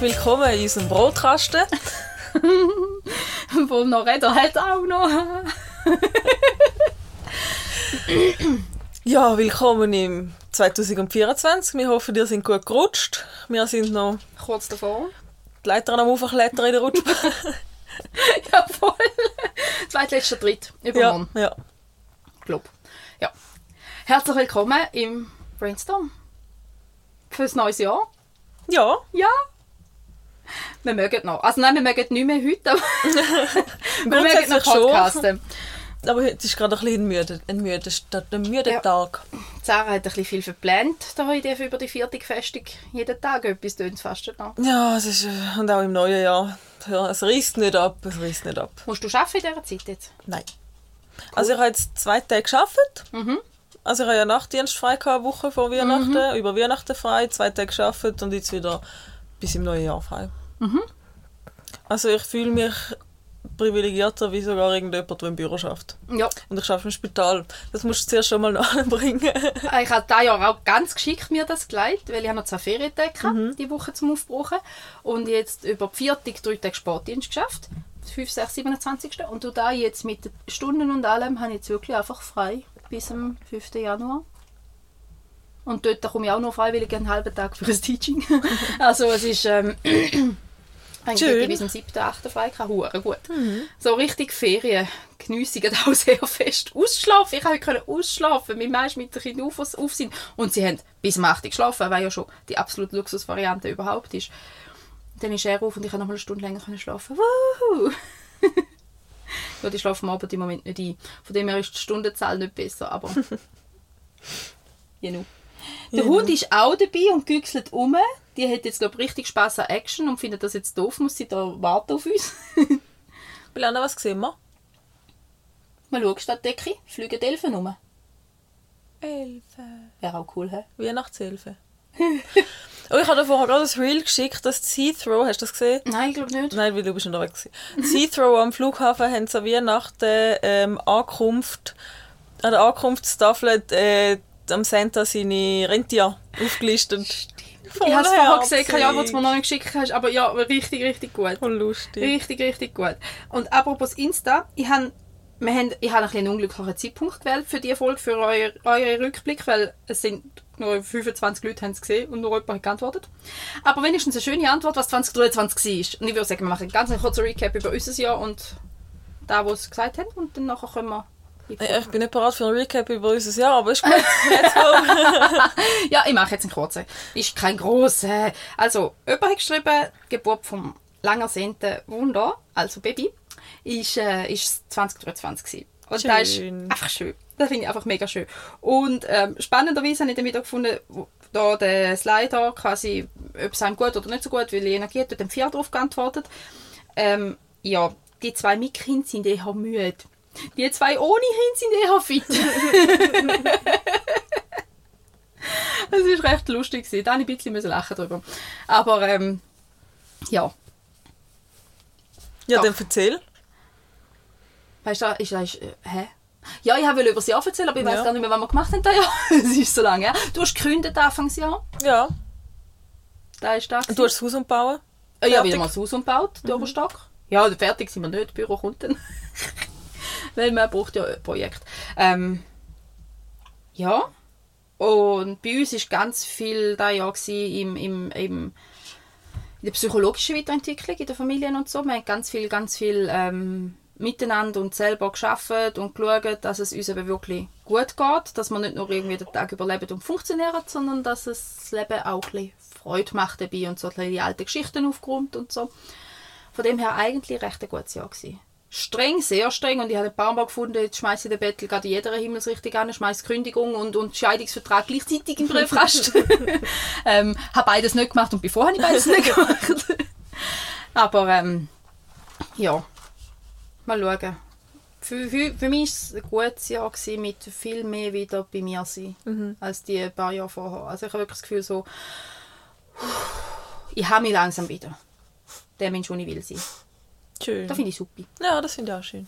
Herzlich willkommen in unserem Brotkasten. Wo noch Räder hat auch noch. Ja, willkommen im 2024. Wir hoffen, ihr seid gut gerutscht. Wir sind noch Kurz davor. die Leiter am Aufklettern in der Rutschbahn. Ja, voll. Zweitletzter Dritt. ja, Übermorgen. ja. Glaub. Ja. Herzlich willkommen im Brainstorm. Fürs neues Jahr. Ja, Ja. Wir mögen noch. Also nein, wir mögen nicht mehr heute, aber wir mögen noch Grundsätzlich schon. podcasten. aber heute ist gerade ein bisschen ein müde, ein müde, ein müde Ja. Tag. Sarah hat ein bisschen viel verplant da heute über die vierte Festung. Jeden Tag etwas tönt fast noch. Ja, es ist, äh, und auch im neuen Jahr. Ja, es reißt nicht ab, es reißt nicht ab. Musst du arbeiten in dieser Zeit jetzt? Nein. Also ich habe jetzt zwei Tage gearbeitet. Mhm. Also ich habe ja Nachtdienst frei gehabt, eine Woche vor Weihnachten, über Weihnachten frei, zwei Tage gearbeitet und jetzt wieder bis im neuen Jahr frei. Mhm. Also ich fühle mich privilegierter wie sogar irgendjemand, der im Büro schafft. Ja. Und ich arbeite im Spital. Das musst du zuerst schon mal nachbringen. Ich habe dieses Jahr auch ganz geschickt mir das gelegt, weil ich habe noch zwei Ferientage Mhm. die Woche zum Aufbrauchen und jetzt über die vierte drei Tage Sportdienst geschafft. 5, 6, 27. Und du da jetzt mit den Stunden und allem habe ich jetzt wirklich einfach frei bis zum 5. Januar. Und dort komme ich auch noch freiwillig einen halben Tag für ein Teaching. also es ist... Ähm, ich bis zum 7. 8. frei gehabt. Hure gut. So richtig Ferien geniessen auch sehr fest. Ausschlafen. Ich konnte heute ausschlafen. Mein Mann ist mit den Kindern auf, auf sind. Und sie haben bis um 8 Uhr geschlafen, weil ja schon die absolute Luxusvariante überhaupt ist. Dann ist er auf und ich konnte noch mal eine Stunde länger schlafen. Wuhu! ja, die schlafen am Abend im Moment nicht ein. Von dem her ist die Stundenzahl nicht besser, aber... Genau. Der Hund ist auch dabei und güchselt um. Die hat jetzt, glaube ich, richtig Spaß an Action und findet das jetzt doof, muss sie da warten auf uns. Bilanna, was sehen wir? Mal schauen, statt Decke fliegen die Elfen rum. Elfe. Wäre auch cool, hä? Weihnachtshilfe. oh, ich habe vorher gerade ein Reel geschickt, das Heathrow, hast du das gesehen? Nein, ich glaube nicht. Nein, weil du bist noch weg gewesen. Das Heathrow am Flughafen haben sie an Weihnachten ähm, Ankunft, an der Ankunftstafel äh, am Santa seine Rentier aufgelistet. Ich habe es vorher gesehen, ja, was du mir noch nicht geschickt hast, aber ja, richtig, richtig gut. Voll lustig. Richtig, richtig gut. Und apropos Insta, ich habe wir haben, ich habe ein einen unglücklichen Zeitpunkt gewählt für diese Folge, für euren Rückblick, weil es sind nur 25 Leute haben es gesehen und nur jemand hat geantwortet. Aber wenigstens eine schöne Antwort, was 2023 war. Und ich würde sagen, wir machen einen ganz kurzen Recap über unser Jahr und da, was sie gesagt haben und dann nachher können wir... Ja, Ich bin nicht bereit für ein Recap über unser Jahr, aber ist gut. Ja, ich mache jetzt einen kurzen. Ist kein grosser. Also, jemand hat geschrieben, Geburt vom lang ersehnten Wunder, also Baby, ist, äh, ist 2023 gewesen. Und das ist Schön. einfach schön. Das finde ich einfach mega schön. Und ähm, spannenderweise habe ich dann wieder gefunden, da der Slider quasi, ob es einem gut oder nicht so gut, weil die Energie hat dort dem Vier drauf geantwortet. Ähm, ja, die zwei mit Kind sind eher müde. Die zwei ohne Kind sind eher fit. Das war recht lustig. Da musste ich ein bisschen lachen drüber. Aber ähm, ja, Ja, Doch. dann erzähl. weißt du, ist, äh, hä? Ja, ich wollte über das Jahr erzählen, aber ich weiß Ja. gar nicht mehr, was wir gemacht haben. Es ist so lange. Ja. Du hast gekündigt Anfangsjahr. Ja. Da ist das. Du hast das Haus umbauen. Äh, ja, fertig. wieder mal das Haus umgebaut, den Oberstock. Ja, fertig sind wir nicht, das Büro kommt dann. Weil man braucht ja ein Projekt. Ähm, ja. Und bei uns war ganz viel da ja gewesen im, im, im, in der psychologischen Weiterentwicklung in den Familien und so. Wir haben ganz viel, ganz viel ähm, miteinander und selber geschafft und geschaut, dass es uns eben wirklich gut geht, dass wir nicht nur irgendwie den Tag überleben und funktionieren, sondern dass es das Leben auch ein bisschen Freude macht dabei und so die alten Geschichten aufgeräumt und so. Von dem her eigentlich recht ein gutes Jahr gewesen. Streng, sehr streng und ich habe ein paar Mal gefunden, jetzt schmeiße ich den Bettel gerade in jeder Himmelsrichtung an, schmeiße Kündigung und, und Scheidungsvertrag gleichzeitig im Briefkasten. ähm, habe beides nicht gemacht und bevor habe ich beides nicht gemacht. Aber ähm, ja, mal schauen. Für, für, für mich war es ein gutes Jahr gewesen, mit viel mehr wieder bei mir sein, als die paar Jahre vorher. Also ich habe wirklich das Gefühl so, ich habe mich langsam wieder. Der Mensch, der ich will sein. Schön. Das finde ich super. Ja, das finde ich auch schön.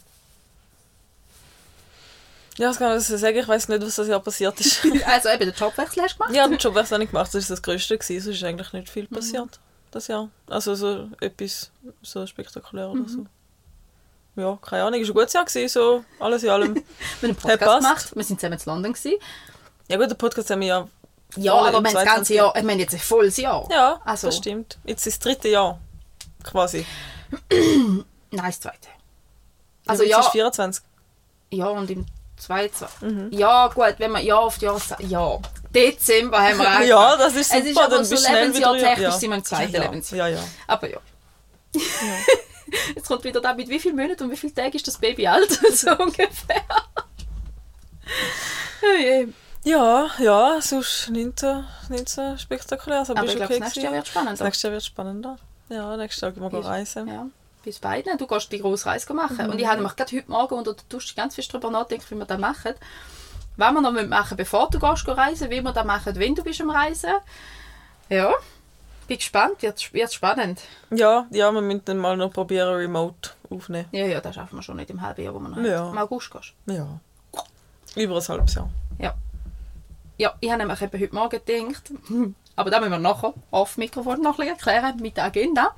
Ja, was kann ich sagen? Ich weiß nicht, was das Jahr passiert ist. Also eben den Jobwechsel hast du gemacht? ja, den Job habe ich nicht gemacht. Das war das Größte. Gewesen. Sonst ist eigentlich nicht viel passiert. das Jahr. Also so etwas so spektakulär Mhm. oder so. Ja, keine Ahnung, es war ein gutes Jahr, gewesen, so alles in allem. Wir haben einen Podcast gemacht. Wir sind zusammen in London. Gewesen. Ja gut, den Podcast haben wir ja... Ja, aber wir haben das 22. ganze Jahr, ich meine jetzt ein volles Jahr. Ja, Also- das stimmt. Jetzt ist das dritte Jahr, quasi. Nein, das zweite. Also ja, ist 24. ja und im 22. Mhm. Ja, gut, wenn man ja auf die Jahreszeit. Ja. Dezember haben wir auch. Ja, das ist super, Es ist aber dann so bist Lebensjahr wieder... technisch sind wir im zweiten ja, ja. Lebensjahr. Ja, ja. Aber ja. Jetzt kommt wieder da, mit wie vielen Monaten und wie vielen Tagen ist das Baby alt? so ungefähr. oh je. Ja, ja, sonst nicht so, nicht so spektakulär. Aber, Aber ich glaube, okay das nächste Jahr wird spannend. Das nächste Jahr wird spannender. Ja, gehen wir Ist- reisen. Ja, bis beiden. Du gehst die grosse Reise machen. Und ich habe nämlich gerade heute Morgen unter der Dusche ganz viel darüber nachgedacht, wie wir das machen. Was wir noch machen bevor du gehst reisen, wie wir das machen, wenn du bist am Reisen. Ja, bin gespannt. Wird, wird spannend. Ja, ja, wir müssen dann mal noch probieren, remote aufnehmen. Ja, ja, das schaffen wir schon nicht im halben Jahr, wo wir noch Ja. im August gehst. Ja. Über ein halbes Jahr. Ja. Ja, ich habe nämlich eben heute Morgen gedacht, hm, aber da müssen wir nachher auf Mikrofon noch ein erklären mit der Agenda.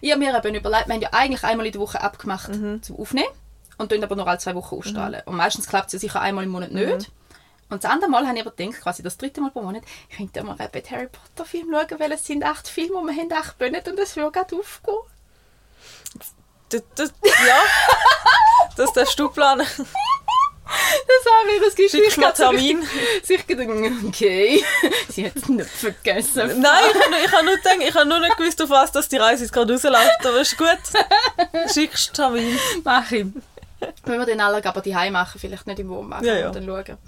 Ich habe mir eben überlegt, wir haben ja eigentlich einmal in der Woche abgemacht zum Aufnehmen und dann aber nur alle zwei Wochen ausstrahlen. Und meistens klappt es ja sicher einmal im Monat nicht. Und das andere Mal habe ich aber gedacht, quasi das dritte Mal pro Monat, ich könnte mal eben den Harry Potter Film schauen, weil es sind acht Filme und wir haben acht Monate und es würde gerade aufgehen. Das, das, ja, das darfst du planen. Das habe ich das Schickst Gespräch mir Termin. sich gedacht, okay, sie hat es nicht vergessen. Nein, ich habe nur, ich habe nur, gedacht, ich habe nur nicht gewusst, auf was dass die Reise jetzt gerade rausläuft. Aber ist gut. Schickst Termin. Mach ich. Wenn wir den alle aber die machen, vielleicht nicht im Wohnwagen Ja, ja. und dann schauen.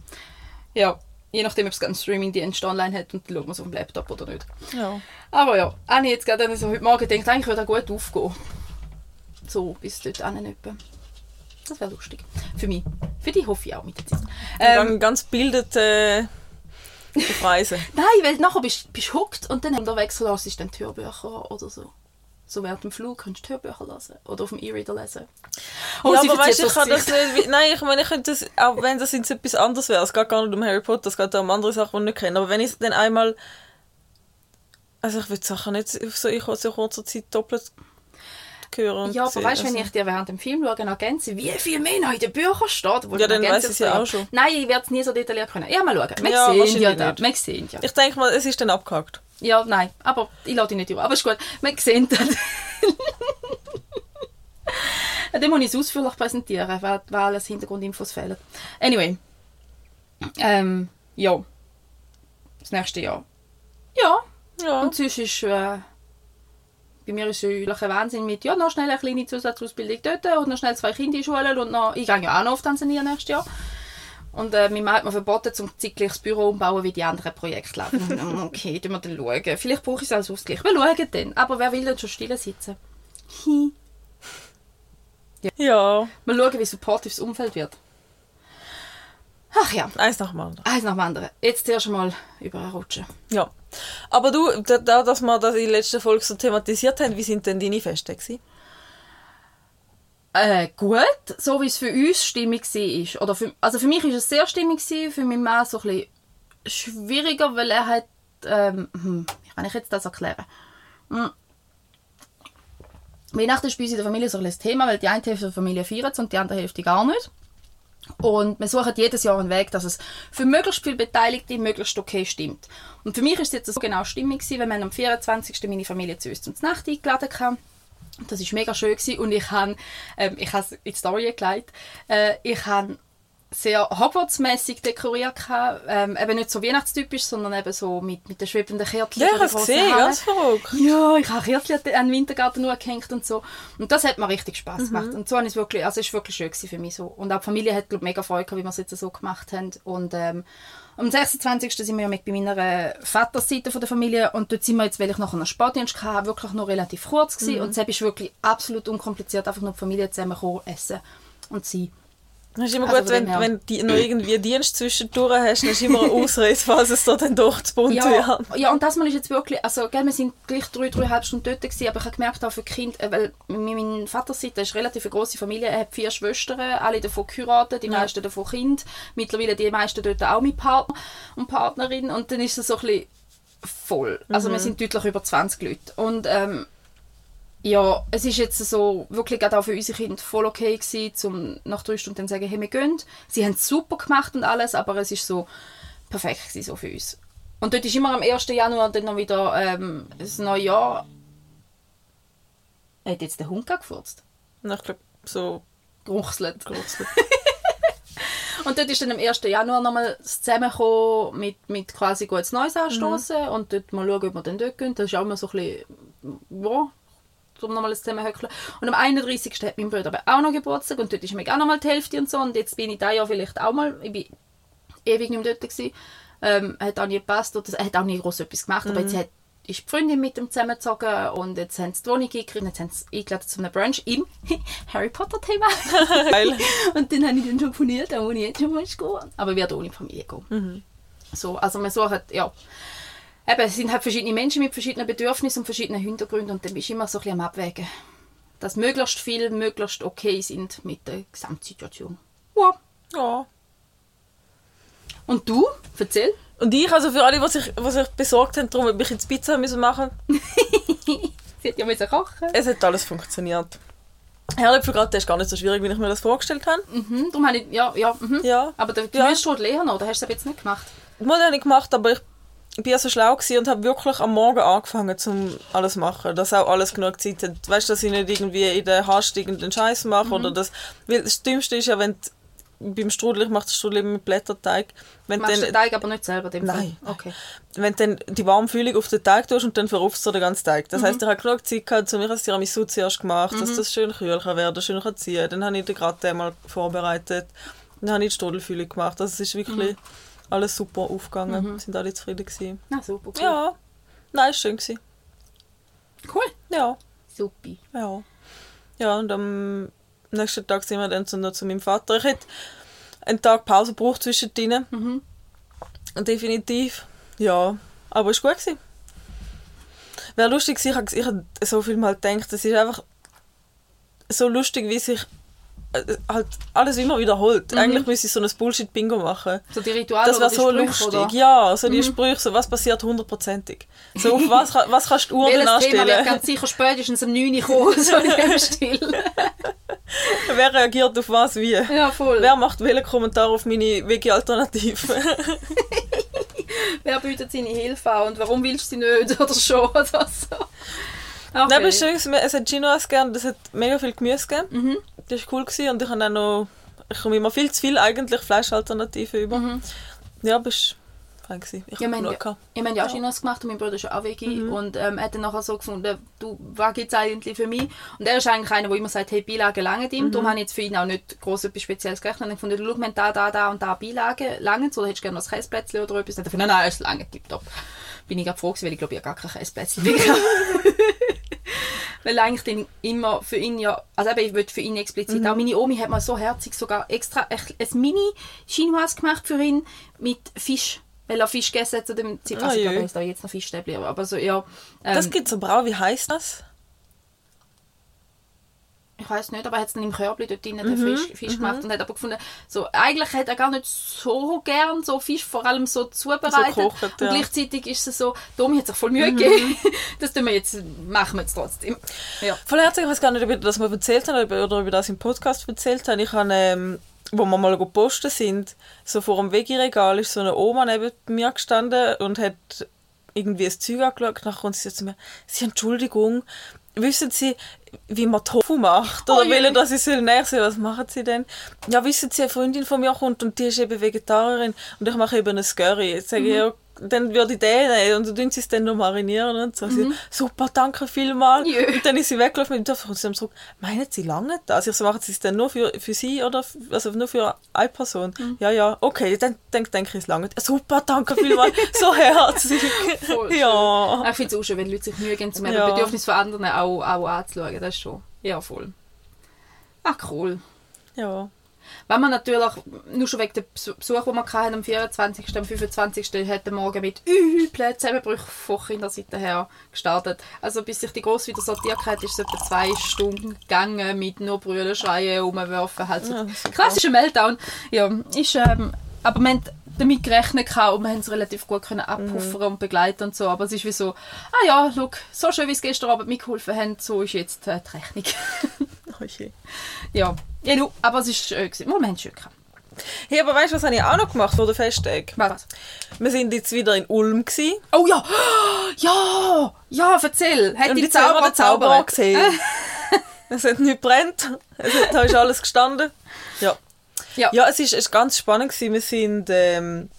Ja, je nachdem, ob es einen Streaming-Dienst online hat und dann schauen wir es auf dem Laptop oder nicht. Ja. Aber ja, habe ich jetzt gerade so heute Morgen gedacht, eigentlich würde er gut aufgehen. So, bis dort hin. Das wäre lustig. Für mich. Für dich hoffe ich auch mit der Zeit. Ähm, ganz bildet äh, auf Reisen. nein, weil nachher bist du hooked und dann unterwegs hörst du dann die Hörbücher oder so. So während dem Flug kannst du Hörbücher lesen oder auf dem E-Reader lesen. Oh, ja, aber weißt ich kann das nicht. Nein, ich meine, ich könnte das, auch wenn das jetzt etwas anderes wäre, es geht gar nicht um Harry Potter, es geht um andere Sachen, die ich nicht kenne. Aber wenn ich dann einmal. Also, ich die Sachen nicht auf so, ich so kurzer Zeit doppelt hören. Ja, aber sehen. weißt du, wenn Also- ich dir während dem Film schaue, ergänze, wie viel mehr noch in den Büchern steht, wo Ja, dann weiss ich ja auch schon. Nein, ich werde es nie so detailliert können. Ja, mal schauen. Wir Ja, sehen ja da. Wir sehen ja. Ich denke mal, es ist dann abgehakt. Ja, nein, aber ich lade dich nicht über. Aber ist gut, wir sehen das. Dann muss ich es ausführlich präsentieren, weil, weil alles Hintergrundinfos fehlen. Anyway. Ähm, ja. Das nächste Jahr. Ja, Ja. und sonst ist... Äh, bei mir ist es ein Wahnsinn mit, ja, noch schnell eine kleine Zusatzausbildung dort und noch schnell zwei Kinder in Schule und noch, ich gehe ja auch noch auf Tansania nächstes Jahr. Und äh, mein Mann hat mir verboten, zum zeitgleich das Büro umbauen, wie die anderen Projekte laufen. okay, tun wir dann schauen. Vielleicht brauche ich es als Ausgleich. Wir schauen dann. Aber wer will denn schon still sitzen? Hi. ja. Mal schauen, wie supportive das Umfeld wird. Ach ja, Eins nach dem anderen. eins nach dem anderen. Jetzt zuerst mal überrutschen. Ja. Aber du, da, da dass wir das in der letzten Folge so thematisiert haben, wie sind denn deine Feste gewesen? Äh, gut, so wie es für uns stimmig war. Oder für, also für mich war es sehr stimmig, gewesen, für meinen Mann so ein schwieriger, weil er hat... Ähm, hm, wie kann ich jetzt das erklären? Hm. Weihnachten ist bei uns in der Familie so ein Thema, weil die eine Hälfte der Familie feiert und die andere Hälfte gar nicht. Und wir suchen jedes Jahr einen Weg, dass es für möglichst viele Beteiligte möglichst okay stimmt. Und für mich ist es jetzt so genau stimmig wenn man am 24. meine Familie zu uns zum Nacht eingeladen kam. Das war mega schön gewesen. und ich habe ähm, ich habe in die Story gelegt. Äh, ich habe sehr Hogwarts-mässig dekoriert. gehabt. Ähm, eben nicht so weihnachtstypisch, sondern eben so mit, mit den schwebenden Kärtchen. Ja, ich habe es gesehen, ganz verrückt. Ja, ich habe Kärtchen an den Wintergarten nur gehängt und so. Und das hat mir richtig Spaß Mhm. gemacht. Und so habe ich es wirklich, also es war wirklich schön für mich so. Und auch die Familie hat, glaube mega Freude gehabt, wie wir es jetzt so gemacht haben. Und ähm, am 26. sind wir ja mit bei meiner Vaterseite von der Familie und dort sind wir jetzt, weil ich nachher einen Sportdienst hatte, wirklich noch relativ kurz gewesen. Mhm. Und es ist wirklich absolut unkompliziert, einfach nur die Familie zusammen kommen, essen und sein. Das ist immer Also gut, wenn, her. wenn du noch irgendwie Dienst zwischendurch hast, dann ist immer eine Ausrede, falls es da dann doch zu bunt Ja, wird. ja, und das Mal ist jetzt wirklich, also gell, wir sind gleich drei, dreieinhalb Stunden dort gewesen, aber ich habe gemerkt, auch für Kinder, äh, weil mein Vater Seite ist relativ eine grosse Familie, er hat vier Schwestern, alle davon geheiratet, die Ja. meisten davon Kind, mittlerweile die meisten dort auch mit Partner und Partnerin und dann ist es so ein bisschen voll. Also wir sind deutlich über 20 Leute. Und ähm, ja, es ist jetzt so wirklich gerade auch für unsere Kinder voll okay gewesen, um nach drei Stunden dann zu sagen, hey, wir gehen. Sie haben es super gemacht und alles, aber es ist so perfekt gewesen, so für uns. Und dort ist immer am 1. Januar dann noch wieder ähm, das neue Jahr. Hat jetzt der Hund gefurzt? Und ich glaube, so Geruchselt. geruchselt. Und dort ist dann am 1. Januar nochmal das Zusammenkommen mit, mit quasi gutes Neues anstoßen und dort mal schauen, ob wir dann dort gehen. Das ist auch immer so ein bisschen, ja, um nochmal das Zusammenhöckeln. Und am 31. hat mein Bruder aber auch noch Geburtstag und dort ist mir auch nochmal die Hälfte und so. Und jetzt bin ich da ja vielleicht auch mal, ich bin ewig nicht mehr dort gewesen. Ähm, hat auch nie gepasst, oder, er hat auch nie groß etwas gemacht, aber jetzt hat, ist die Freundin mit ihm zusammengezogen und jetzt haben sie die Wohnung eingekriegt und jetzt haben sie eingeladen zu einem Brunch im Harry Potter Thema. Geil. Und dann habe ich dann schon poniert, da wo ich jetzt schon mal gehen. Aber ich werde ohne Familie gehen. So, also man sucht, ja. Eben, es sind halt verschiedene Menschen mit verschiedenen Bedürfnissen und verschiedenen Hintergründen und dann bist du immer so ein bisschen am Abwägen. Dass möglichst viel, möglichst okay sind mit der Gesamtsituation. Ja. Ja. Und du? Erzähl. Und ich, also für alle, die sich, die sich besorgt haben, darum, ob ich jetzt Pizza müssen machen Sie hat ja müssen kochen. es hat alles funktioniert. Herdöpfelgratin ist gar nicht so schwierig, wie ich mir das vorgestellt habe. Mhm, darum habe ich, ja, ja, mhm. Ja. Aber der Ja. Gemüsestrudel eher noch, oder hast du das jetzt nicht gemacht? Habe ich gemacht, aber ich bin so schlau und habe wirklich am Morgen angefangen, zum alles zu machen. Dass auch alles genug Zeit hat. Weißt du, dass ich nicht irgendwie in der Hast irgendeinen Scheiß mache oder das. Weil das Dümmste ist ja, wenn du- beim Strudel, ich mache das Strudel immer mit Blätterteig. Wenn Machst du dann, den Teig aber nicht selber? Dem Nein. Fall? Okay. wenn du dann die Warmfühlung auf den Teig tust und dann verrufst du den ganzen Teig. Das heisst, ich habe genug Zeit gehabt, zu mir das Tiramisu zuerst gemacht, dass das schön kühl kann werden, schön kann ziehen. Dann habe ich den Gratin mal vorbereitet. Dann habe ich die Strudelfüllung gemacht. Also es ist wirklich alles super aufgegangen. Wir sind alle zufrieden gewesen. Na super, cool. Ja. Nein, war schön. Gewesen. Cool. Ja. Supi. Ja. Ja, und am nächsten Tag sind wir dann zu, noch zu meinem Vater. Ich hätte einen Tag Pause gebraucht zwischendrin. Mhm. Definitiv. Ja. Aber es war gut. Gewesen. Wäre lustig gewesen, ich habe so viel mal gedacht, es ist einfach so lustig, wie sich halt alles immer wiederholt. Eigentlich müsste ich so ein Bullshit-Bingo machen. So die Rituale Das die so Sprüche, lustig. oder? Ja, so die Sprüche, so was passiert hundertprozentig. So auf was, was kannst du die Uhr Welches dann Thema wird anstellen? ganz sicher spätestens um 9 Uhr kommen, so in dem Stil. Wer reagiert auf was wie? Ja, voll. Wer macht welchen Kommentar auf meine Veggie-Alternative? Wer bietet seine Hilfe an und warum willst du sie nicht oder schon oder so. Okay. Nein, aber es, ist es hat Chinois gegeben, und es hat mega viel Gemüse gegeben. Mhm. Das war cool gewesen. und ich habe auch noch, ich komme immer viel zu viel eigentlich Fleischalternativen über. Ja, aber es war fein. Ich Mhm. Ja, habe genug gehabt. ich meine ja auch Chinas gemacht und mein Bruder ist auch Veggie und ähm, er hat dann nachher so gefunden, du, was gibt es eigentlich für mich? Und er ist eigentlich einer, der immer sagt, hey, Beilage lange ihm, darum habe ich jetzt für ihn auch nicht groß etwas Spezielles gerechnet. Und ich gefunden, schau, wenn da, da, da und da Beilage lange oder hättest du gerne noch ein Käseplätzchen oder etwas? Und er gefunden, nein, nein, es lange, tipptopp. Bin ich gerade froh gewesen, weil ich glaube, ich habe gar kein Käseplätzchen mehr. Weil eigentlich dann immer für ihn ja, also eben, ich will für ihn explizit, auch meine Omi hat mal so herzig sogar extra ein, ein mini Chinoise gemacht für ihn mit Fisch. Weil er Fisch gegessen hat zu dem Zeitpunkt. Also Ah, ich glaube, er ist da jetzt noch Fischstäbli, aber, aber so, ja. Ähm, Das gibt es aber auch. Wie heisst das? Ich weiß nicht, aber er hat es dann im Körbli dort Mhm, den Fisch, Fisch gemacht und hat aber gefunden, so, eigentlich hat er gar nicht so gern so Fisch, vor allem so zubereitet. gekocht, und ja. Mhm. gleichzeitig ist es so, Domi hat sich voll Mühe gegeben. das tun wir jetzt, machen wir jetzt trotzdem. Ja. Voll herzlich, ich weiß gar nicht, ob ich das mal erzählt habe oder ich das im Podcast erzählt habe. Ich habe, ähm, wo wir mal gepostet sind, so vor dem Veggie-Regal ist so eine Oma neben mir gestanden und hat irgendwie ein Zeug angeschaut. Nachher kommt sie so zu mir, Sie, Entschuldigung, wissen Sie, wie man Tofu macht? Oder Oh will dass ich soll näher sein? Was machen Sie denn? Ja, wissen Sie, eine Freundin von mir kommt und die ist eben Vegetarierin und ich mache eben ein Curry. Jetzt sage ich, ja, dann würde ich den nehmen und dann tun sie es dann noch marinieren und so. Sie, super, danke vielmals. Jö. Und dann ist sie weggelaufen und dann kommt sie zurück, meinen Sie lange das? Ich so, machen Sie es dann nur für, für Sie oder f- also nur für eine Person? Ja, ja, okay, dann denke denk ich, es lange. Super, danke vielmals, so herzlich. Ja. Ich finde es auch schön, wenn Leute sich Mühe geben, um Ja. Bedürfnisse von anderen auch, auch anzuschauen. Das ist schon, ja voll. Ah, cool. Ja. Wenn man natürlich, nur schon wegen dem Besuch, den wir hatten, am 24., am 25. hat der Morgen mit üblen Zusammenbrüchen von Kinderseite her gestartet. Also bis sich die Grosse wieder sortiert hat, ist es etwa zwei Stunden gegangen mit nur Brüllen, Schreien, Umwerfen. Halt so Ja, klassischer Meltdown. Ja, ist, ähm, aber haben damit gerechnet und wir haben es relativ gut können abpuffern und begleiten und so. Aber es ist wie so, ah ja, look, so schön wie es gestern Abend mitgeholfen haben, so ist jetzt äh, die Rechnung. Okay. ja, ja nu, aber es ist schön gewesen. Wir haben es schön gehabt. Hey, aber weißt du, was habe ich auch noch gemacht vor der Festtag? Was? Wir sind jetzt wieder in Ulm gewesen. Oh ja, ja, ja, erzähl. Hat Und die Zauberer den Zauberer gesehen. es hat nicht brennt. Es hat, da ist alles gestanden. Ja. Ja. Ja, es ist, es ist ganz spannend gewesen. Wir sind ähm,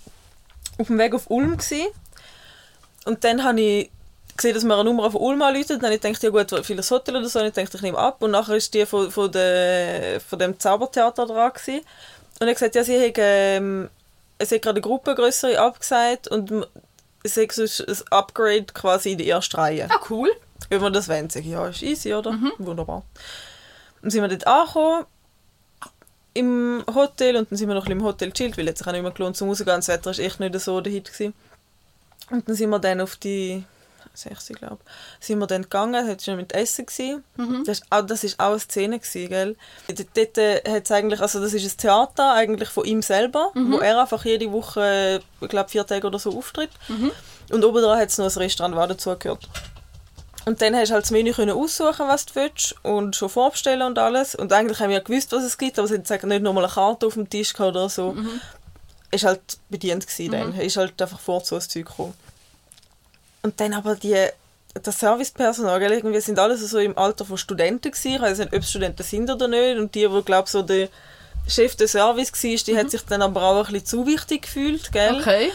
auf dem Weg auf Ulm gewesen. Und dann habe ich gesehen, dass mir eine Nummer von Ulm anruft. Dann habe ich gedacht, ja gut, vieles Hotel oder so. Und ich dachte, ich nehme ab. Und nachher ist die von, von, der, von dem Zaubertheater dran gewesen. Und er hat gesagt, ja, sie hat, ähm, es hat gerade eine Gruppe größere abgesagt und es hat sonst ein Upgrade quasi in die erste Reihe. Ah, cool. Wenn wir das wollen, sage ich, ja, ist easy, oder? Wunderbar. Dann sind wir dort angekommen, im Hotel, und dann sind wir noch ein bisschen im Hotel chillt, weil es sich auch nicht mehr gelohnt zum rausgehen, das Wetter war echt nicht so der Hit. Gewesen. Und dann sind wir dann auf die 60, glaube ich, sind wir dann gegangen, es war schon mit Essen. Gewesen. Das, ist auch, das ist auch eine Szene, gewesen, gell? Dort, dort äh, hat's eigentlich, also das ist ein Theater eigentlich von ihm selber, wo er einfach jede Woche, ich glaube vier Tage oder so auftritt. Und oben dran hat es noch ein Restaurant, was dazugehört. Und dann hast du halt das Menü können aussuchen, was du willst und schon vorbestellen und alles. Und eigentlich haben wir ja gewusst, was es gibt, aber es hat sagen, nicht nochmal eine Karte auf dem Tisch oder so. Ist halt bedient gewesen dann. Ist halt einfach vor ein Zeug gekommen. Und dann aber die, das Servicepersonal, gell, irgendwie sind alles so im Alter von Studenten gewesen. Ich weiß nicht, ob es Studenten sind oder nicht. Und die, wo glaube so der Chef des Service war, die hat sich dann aber auch ein bisschen zu wichtig gefühlt, gell? Okay.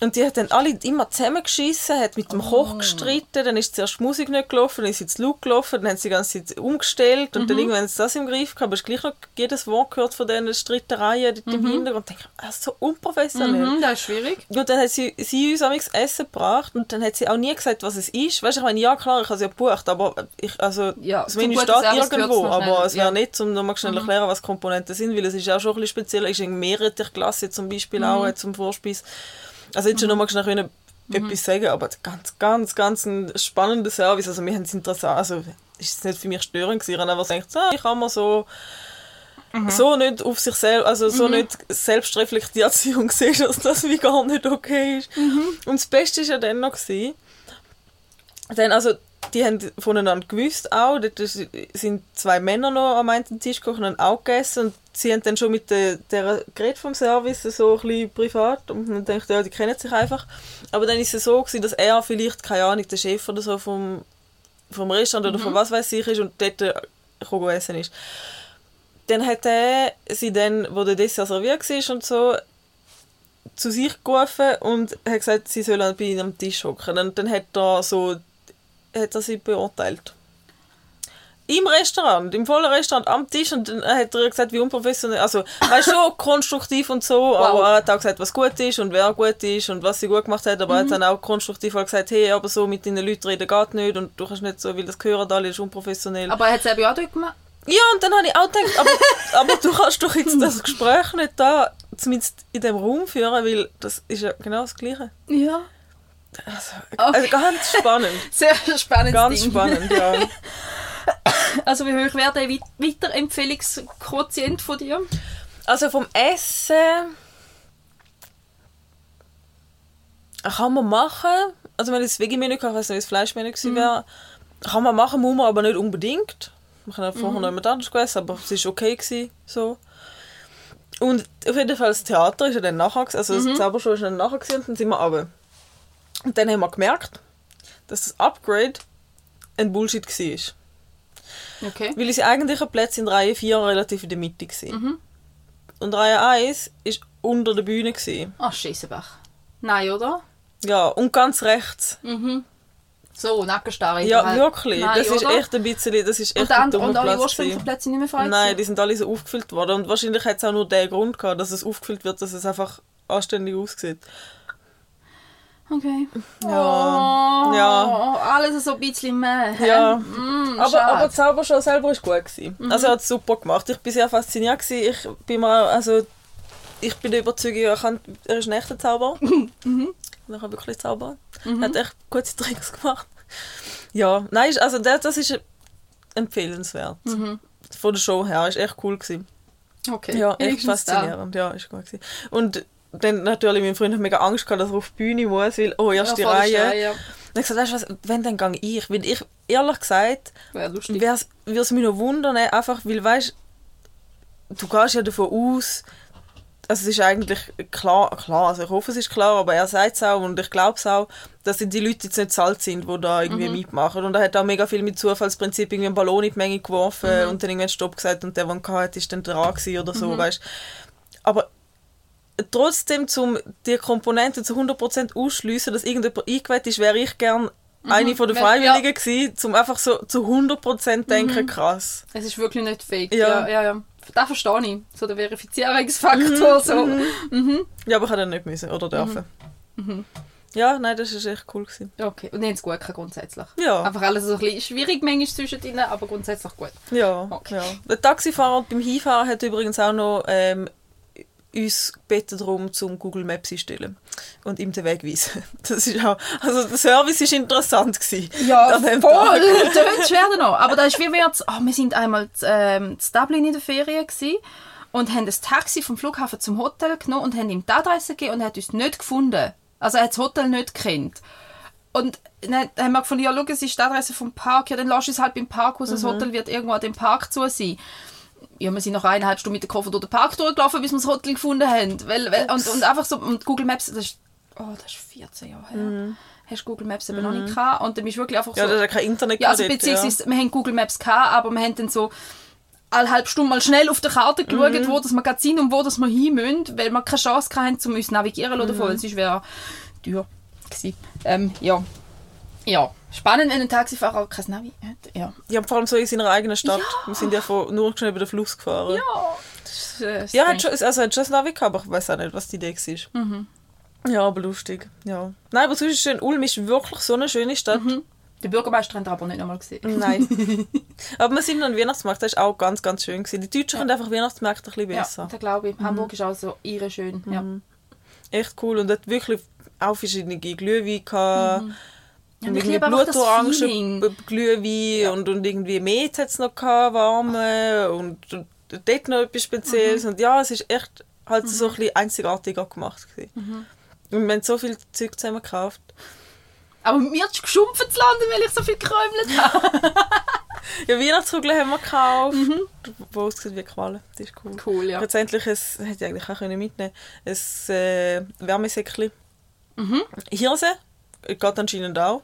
Und die hat dann alle immer zusammengeschissen, hat mit dem Koch gestritten, dann ist zuerst die Musik nicht gelaufen, dann ist sie zu laut gelaufen, dann haben sie die ganze Zeit umgestellt und dann irgendwann haben sie das im Griff gehabt, aber hast gleich noch jedes Wort gehört von diesen Streitereien dort im Hintergrund und denke, ah, so unprofessionell. Mhm, das ist schwierig. Und dann hat sie, sie uns amigs Essen gebracht und dann hat sie auch nie gesagt, was es ist. Weißt du, ich meine, ja klar, ich habe es ja gebucht, aber ich, also, Ja, das Menü steht irgendwo, aber es wäre ja. nicht, um nochmal schnell erklären, was Komponenten sind, weil es ist auch schon ein bisschen speziell, es ist in Meerrettichklasse zum Beispiel auch äh, zum Vorspeis. Also jetzt schon nochmal schnell können, etwas sagen, aber ganz, ganz, ganz ein spannender Service, also wir haben es interessant, also ist es nicht für mich störend gewesen, ich habe einfach gedacht, ah, ich kann mir so so nicht auf sich selbst, also so nicht selbst reflektiert sein und sehen, dass das wie gar nicht okay ist. Und das Beste war ja dann noch, gewesen, dann, also, die haben voneinander gewusst auch, dort sind zwei Männer noch am einen Tisch gekocht und haben auch gegessen und sie haben dann schon mit der, der Gerät vom Service so ein bisschen privat und man denkt, ja, die kennen sich einfach. Aber dann ist es so gewesen, dass er vielleicht, keine Ahnung, der Chef oder so vom, vom Restaurant oder von was weiß ich ist und dort äh, essen ist. Dann hat er sie dann, wo der Dessert serviert war und so, zu sich gerufen und hat gesagt, sie sollen bei ihm am Tisch hocken. Und dann hat er so hat er sie beurteilt. Im Restaurant, im vollen Restaurant, am Tisch und dann hat er gesagt, wie unprofessionell, also ist schon konstruktiv und so, aber er hat auch gesagt, was gut ist und wer gut ist und was sie gut gemacht hat, aber er hat dann auch konstruktiv auch gesagt, hey, aber so mit deinen Leuten reden geht nicht und du kannst nicht so, weil das gehören alle, ist unprofessionell. Aber er hat es eben auch dort gemacht. Ja, und dann habe ich auch gedacht, aber, aber du kannst doch jetzt das Gespräch nicht da, zumindest in dem Raum führen, weil das ist ja genau das Gleiche. Ja. Also, Okay. also ganz spannend. Sehr spannendes Ganz Ding. spannend, ja. Also wie hoch wäre der Wei- Weiterempfehlungsquotient von dir? Also vom Essen kann man machen. Also wenn das Veggie-Menü weiß nicht, wie das Fleischmenü gewesen wäre, kann man machen, muss man aber nicht unbedingt. Wir haben vorher noch jemand anderes gegessen, aber es war okay. Gewesen, so. Und auf jeden Fall das Theater ist ja dann nachher, also das Zaubershow ist dann nachher gewesen, und dann sind wir runter. Und dann haben wir gemerkt, dass das Upgrade ein Bullshit war. Okay. Weil unsere eigentlichen Plätze in Reihe 4 relativ in der Mitte waren. Und Reihe 1 war unter der Bühne. Gewesen. Ach, Scheissenbach. Nein, oder? Ja, und ganz rechts. So, Nackenstarre. Ja, überall. wirklich. Nein, das ist oder? echt ein bisschen, das ist echt Und, der ein und alle ursprünglichen. Plätze nicht mehr frei Nein, die sind alle so aufgefüllt worden. Und wahrscheinlich hat es auch nur den Grund gehabt, dass es aufgefüllt wird, dass es einfach anständig aussieht. Okay. Ja. Oh, Ja. Alles so ein bisschen mehr. Ja. Mm, Aber, schade. aber die Zaubershow selber war gut. Gewesen. Also er hat es super gemacht. Ich war sehr fasziniert. Gewesen. Ich bin mal, also ich bin der Überzeugung, er, kann, er ist ein echter Zauberer. Er kann wirklich zaubern. Er hat echt gute Tricks gemacht. Ja, nein, also das, das ist empfehlenswert. Von der Show her, ist echt cool gewesen. okay. Ja, echt Wenigstens da. faszinierend. Ja, ist gut gewesen. Und dann natürlich, mein Freund hat mega Angst gehabt, dass er auf die Bühne muss, weil, oh, erste Ja, Reihe. schön, ja. Ich gesagt, weißt du was, wenn, dann gehe ich. Weil ich, ehrlich gesagt, Wäre es mich noch wundern, einfach weil, weißt du, gehst ja davon aus, also es ist eigentlich klar, klar, also ich hoffe, es ist klar, aber er sagt es auch und ich glaube es auch, dass die Leute jetzt nicht zahlt sind, die da irgendwie mitmachen. Und er hat auch mega viel mit Zufallsprinzip irgendwie einen Ballon in die Menge geworfen und dann irgendwann Stopp gesagt und der, der ihn hatte, ist dann dran gewesen oder so, weißt Aber trotzdem, zum die Komponenten zu 100% ausschliessen, dass irgendjemand eingeweiht ist, wäre ich gern eine von den Freiwilligen gewesen, um einfach so zu 100% denken, krass. Es ist wirklich nicht fake. Ja. Ja, ja, ja. Das verstehe ich. So der Verifizierungsfaktor. So. Mhm. Ja, aber ich hätte nicht müssen oder dürfen. Ja, nein, das war echt cool. Gewesen. Okay, und die haben es gut grundsätzlich. Ja. Einfach alles so ein bisschen schwierig manchmal zwischen ihnen, aber grundsätzlich gut. Ja, Okay. ja. Der Taxifahrer beim Hinfahren hat übrigens auch noch ähm, uns gebeten darum, zum Google Maps einstellen und ihm den Weg weisen. Das ist auch, also der Service war interessant. Gewesen, dem voll. Das schwer noch. Aber da ist wie wir oh, wir sind einmal ähm, zu Dublin in der Ferien gewesen und haben das Taxi vom Flughafen zum Hotel genommen und haben ihm die Adresse gegeben und er hat uns nicht gefunden. Also er hat das Hotel nicht gekannt. Und dann haben wir gefunden, ja, schau, es ist die Adresse vom Park, ja, dann lass es halt beim Parkhaus, das Hotel wird irgendwo an dem Park zu sein. Ja, wir sind nach eineinhalb Stunden mit dem Koffer durch den Park durchgelaufen, bis wir das Hotel gefunden haben. Weil, weil, und, und einfach so, und Google Maps, das ist, oh, das ist 14 Jahre her. Hast du Google Maps eben noch nicht gehabt? Und dann bist du wirklich einfach Ja, so... da hat kein Internet Ja, also beziehungsweise, wir haben Google Maps gehabt, aber wir haben dann so alle halbe Stunde mal schnell auf der Karte geschaut, Mhm. wo das wir gerade sind und wo das wir hin müssen, weil wir keine Chance hatten, um uns navigieren zu Mhm. lassen, sonst wäre teuer gewesen. Ähm, ja. Ja, spannend, wenn ein Taxifahrer kein Navi hat. Ja. Ja, vor allem so in seiner eigenen Stadt. Wir sind ja von, nur schnell über den Fluss gefahren. Ja, das ist, äh, Ja, hat schon, also hat schon ein Navi gehabt, aber ich weiß auch nicht, was die Idee war. Mhm. Ja, aber lustig. Ja. Nein, aber sonst ist schön. Ulm ist wirklich so eine schöne Stadt. Der Bürgermeister hat er aber nicht nochmal gesehen. Nein. aber wir sind am Weihnachtsmarkt, das war auch ganz, ganz schön. Gewesen. Die Deutschen können einfach Weihnachtsmärkte ein bisschen Ja, besser. das glaube ich. Hamburg ist auch so ihre schön. Ja. Echt cool. Und hat wirklich auch verschiedene Glühwein gehabt. Ja, Und irgendwie. Blutorangen Glühwein und, und irgendwie Met hat es noch gehabt, warme und, und dort noch etwas Spezielles. Mhm. Und ja, es ist echt halt so ein bisschen einzigartiger gemacht. Gewesen. Mhm. Und wir haben so viel Zeug zusammen gekauft. Aber mir hat es geschumpft zu landen, weil ich so viel gekräumelt habe. Ja, Weihnachtskugeln haben wir gekauft, wo aussieht wie Qualen. Das ist cool. Mhm. Cool, ja. Letztendlich, es hätte ich eigentlich auch mitnehmen können, ein äh, Wärmesäckchen. Mhm. Hirse, geht anscheinend auch.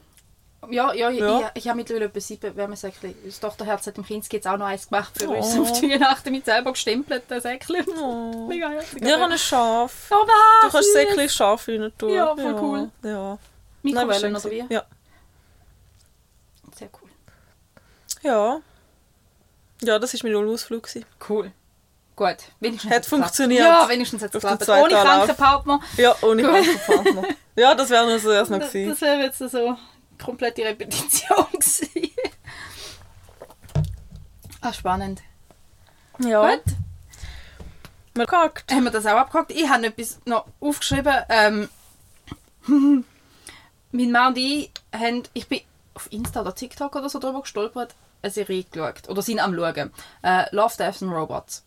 Ja, ja, Ja. Ich, ich habe mittlerweile etwa sieben Wärmesäckchen. Das Tochterherz hat dem Kinski jetzt auch noch eins gemacht für uns Oh. auf die Weihnachten mit selber gestempelten Säckchen. Oh. Mega herzig. Ja, ich habe ein Schaf. Oh, Du was? kannst Säckchen Schaf rein tun. Ja, voll cool. Ja. Mikrowellen oder wie? Ja. Sehr cool. Ja. Ja, das war mein gewesen. Cool. Gut. Wenigstens Hat geklappt. funktioniert. Ja, wenigstens hat es geklappt. Ohne. Krankenpartner. Ja, ohne. Krankenpartner. ja, das wäre noch so erst noch Das, gewesen. das wäre jetzt so komplette Repetition gewesen. ah, spannend. Ja. Gut. Mal gehackt. haben wir das auch abgehakt. Ich habe etwas noch aufgeschrieben. Ähm, mein Mann und ich haben, ich bin auf Insta oder TikTok oder so drüber gestolpert, eine Serie geschaut. Oder sind am schauen. Äh, Love, Death and Robots.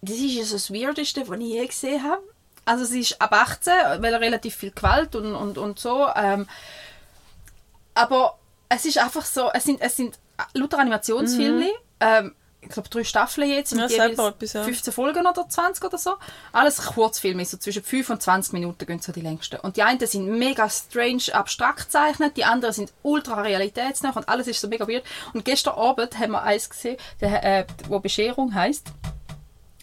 Das ist ja so das Weirdeste, was ich je gesehen habe. Also sie ist ab 18, weil relativ viel Gewalt und, und, und so. Ähm, aber es ist einfach so, es sind, es sind lauter Animationsfilme. Ähm, ich glaube drei Staffeln jetzt. Ja, mit mir etwas, ja. 15 Folgen oder 20 oder so. Alles Kurzfilme, so zwischen 5 und 20 Minuten gehen so die längsten. Und die einen sind mega strange abstrakt gezeichnet, die anderen sind ultra realitätsnah und alles ist so mega weird. Und gestern Abend haben wir eins gesehen, der, äh, wo Bescherung heißt.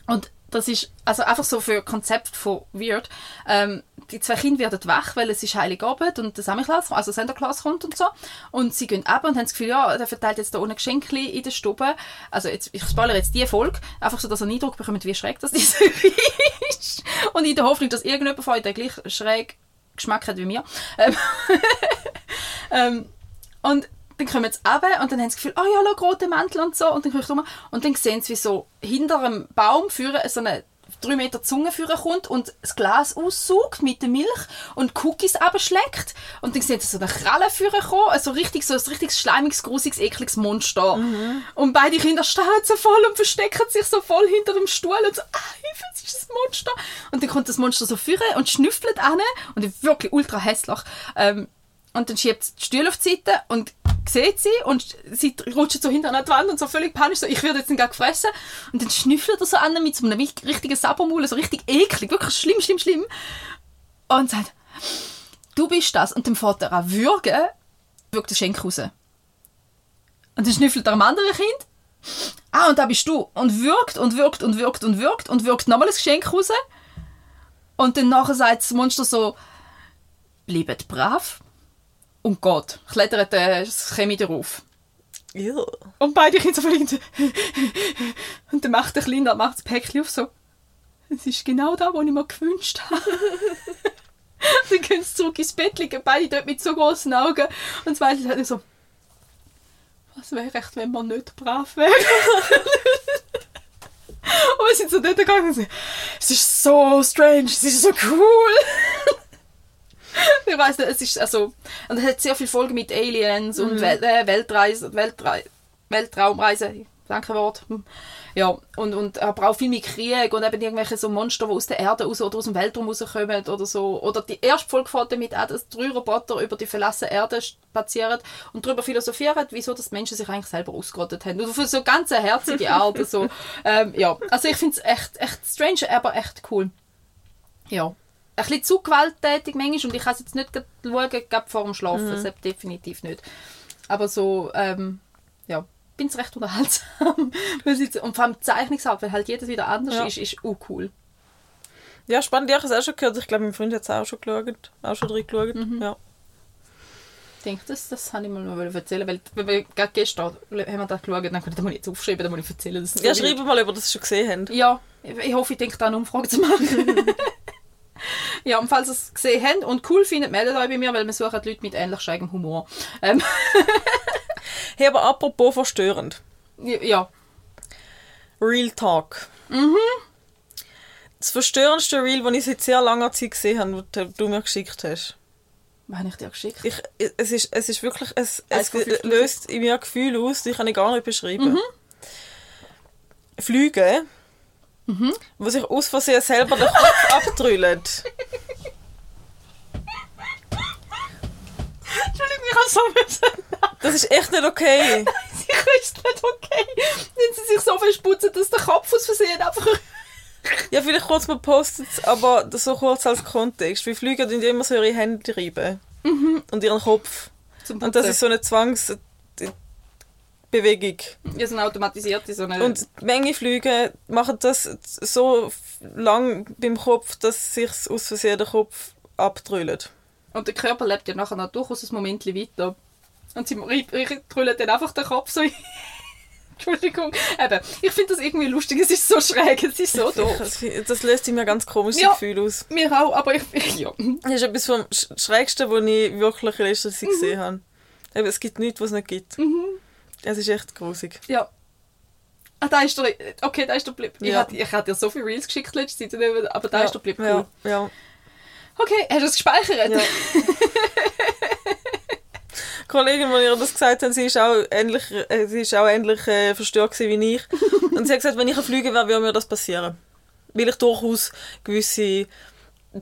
Und das ist also einfach so für Konzept von Weird. Ähm, die zwei Kinder werden wach, weil es ist Heiligabend und der Samichlaus, also Santa kommt und so. Und sie gehen ab und haben das Gefühl, ja, der verteilt jetzt da unten Geschenke in der Stube. Also jetzt, ich spoilere jetzt die Folge, einfach so, dass ihr einen Eindruck bekommt, wie schräg das ist. Und in der Hoffnung, dass irgendjemand von euch den gleich schräg Geschmack hat wie mir. Ähm, ähm, und dann kommen sie runter und dann haben sie das Gefühl, oh ja, schau, rote Mantel und so. Und dann kommt rum und dann sehen sie, wie so hinter einem Baum führen so eine 3 Meter Zunge führen kommt und das Glas aussaugt mit der Milch und Cookies abschleckt. Und dann sehen sie so eine Kralle führen kommen, also richtig so ein richtig schleimiges, grusiges, ekliges Monster. Und beide Kinder stehen so voll und verstecken sich so voll hinter dem Stuhl und so, ah, es ist ein Monster. Und dann kommt das Monster so führen und schnüffelt an und ist wirklich ultra hässlich. Ähm, und dann schiebt sie die Stühle auf die Seite und sieht sie und sie rutscht so hinter an die Wand und so völlig panisch, so, ich werde jetzt gar gefressen. Und dann schnüffelt er so an mit so einem richtigen Sabbermaul, so richtig eklig, wirklich schlimm, schlimm, schlimm. Und sagt, du bist das. Und dann fährt er an würgen, wirkt der Schenk raus. Und dann schnüffelt er am anderen Kind. Ah, und da bist du. Und wirkt und wirkt und wirkt und wirkt und wirkt nochmal das Geschenk raus. Und dann nachher sagt das Monster so, bleibt brav und geht. Klettert äh, das Chemie darauf. Ja. Und beide Kinder so verlinkt. Und dann macht der Kleine macht das Päckchen auf so. Es ist genau da, wo ich mir gewünscht habe. dann gehen sie zurück ins Bett, liegen beide dort mit so großen Augen. Und das Mädchen sagt so, was wäre echt, wenn man nicht brav wäre? und wir sind so dort gegangen und so, es ist so strange, es ist so cool. ich weiß nicht, es ist also und es hat sehr viele Folgen mit Aliens und Wel äh, Weltreise, Weltre Weltraumreise, danke Wort. Hm. Ja, und, und aber auch viel mit Krieg und eben irgendwelche so Monster, die aus der Erde raus oder aus dem Weltraum rauskommen oder so. Oder die erste Folge fällt damit an, dass drei Roboter über die verlassene Erde spazieren und darüber philosophieren, wieso das die Menschen sich eigentlich selber ausgerottet haben. Und auf so ganz herzige Art. so. ähm, ja, also ich finde es echt, echt strange, aber echt cool. Ja ein bisschen zu gewalttätig manchmal und ich kann es jetzt nicht schauen, gerade vor dem Schlafen, mhm. das definitiv nicht. Aber so, ähm, ja, bin es recht unterhaltsam. und vor allem Zeichnungsart, weil halt jedes wieder anders ja. ist, ist auch cool. Ja, spannend, ich habe es auch schon gehört. Ich glaube, mein Freund hat es auch schon geschaut, auch schon drin geschaut. Mhm. Ja. Ich denke, das, das habe ich mal noch erzählen, weil, weil gerade gestern haben wir das geschaut, dann konnte ich jetzt aufschreiben, dann muss ich erzählen. Dass ja, schreibe mal, ob ihr das schon gesehen habt. Ja, ich hoffe, ich denke da eine Umfrage zu machen. Ja, und falls ihr es gesehen habt und cool findet, meldet euch bei mir, weil wir suchen Leute mit ähnlich schrägem Humor. Ähm. hey, aber apropos verstörend. Ja. Real Talk. Mhm. Das verstörendste Real, das ich seit sehr langer Zeit gesehen habe, das du mir geschickt hast. Was habe ich dir geschickt? Ich, es, ist, es ist wirklich, es, es löst in mir Gefühle aus, die kann ich gar nicht beschreiben. Mhm. Flüge Mhm. Wo sich aus Versehen selber den Kopf abtrüllt. Entschuldigung, ich habe so müssen. Das ist echt nicht okay. Sicher ist nicht okay. Wenn sie sich so versputzen, dass der Kopf aus Versehen einfach... ja, vielleicht kurz mal postet aber so kurz als Kontext. Wie Flüge die immer so ihre Hände reiben. Mhm. Und ihren Kopf. Und das ist so eine Zwangs... Bewegung. Ja, so eine automatisierte. So eine und Flüge machen das so lang beim Kopf, dass sich aus Versehen der Kopf abtrüllt. Und der Körper lebt ja nachher noch durchaus ein Moment weiter. Und sie trüllen dann einfach den Kopf so Entschuldigung. Eben, ich finde das irgendwie lustig, es ist so schräg, es ist so doof. Das löst in mir ganz komische ja, Gefühle aus. Mir auch, aber ich... Ja. Das ist etwas vom Schrägsten, was ich wirklich in letzter Zeit mhm. gesehen habe. Eben, es gibt nichts, was es nicht gibt. Mhm. Es ist echt grusig. Ja. Ah, da ist der. Okay, da ist der Blip. Ja. Ich, hatte, dir so viele Reels geschickt letzte Zeit, aber da ja. ist der Blip. Cool. Ja. ja. Okay, hast du es gespeichert? Ja. Kollegin, die ihr das gesagt hat, sie ist auch ähnlich, äh, sie ist auch ähnlich äh, verstört wie ich. Und sie hat gesagt, wenn ich ein Flüge wäre, würde mir das passieren. Weil ich durchaus gewisse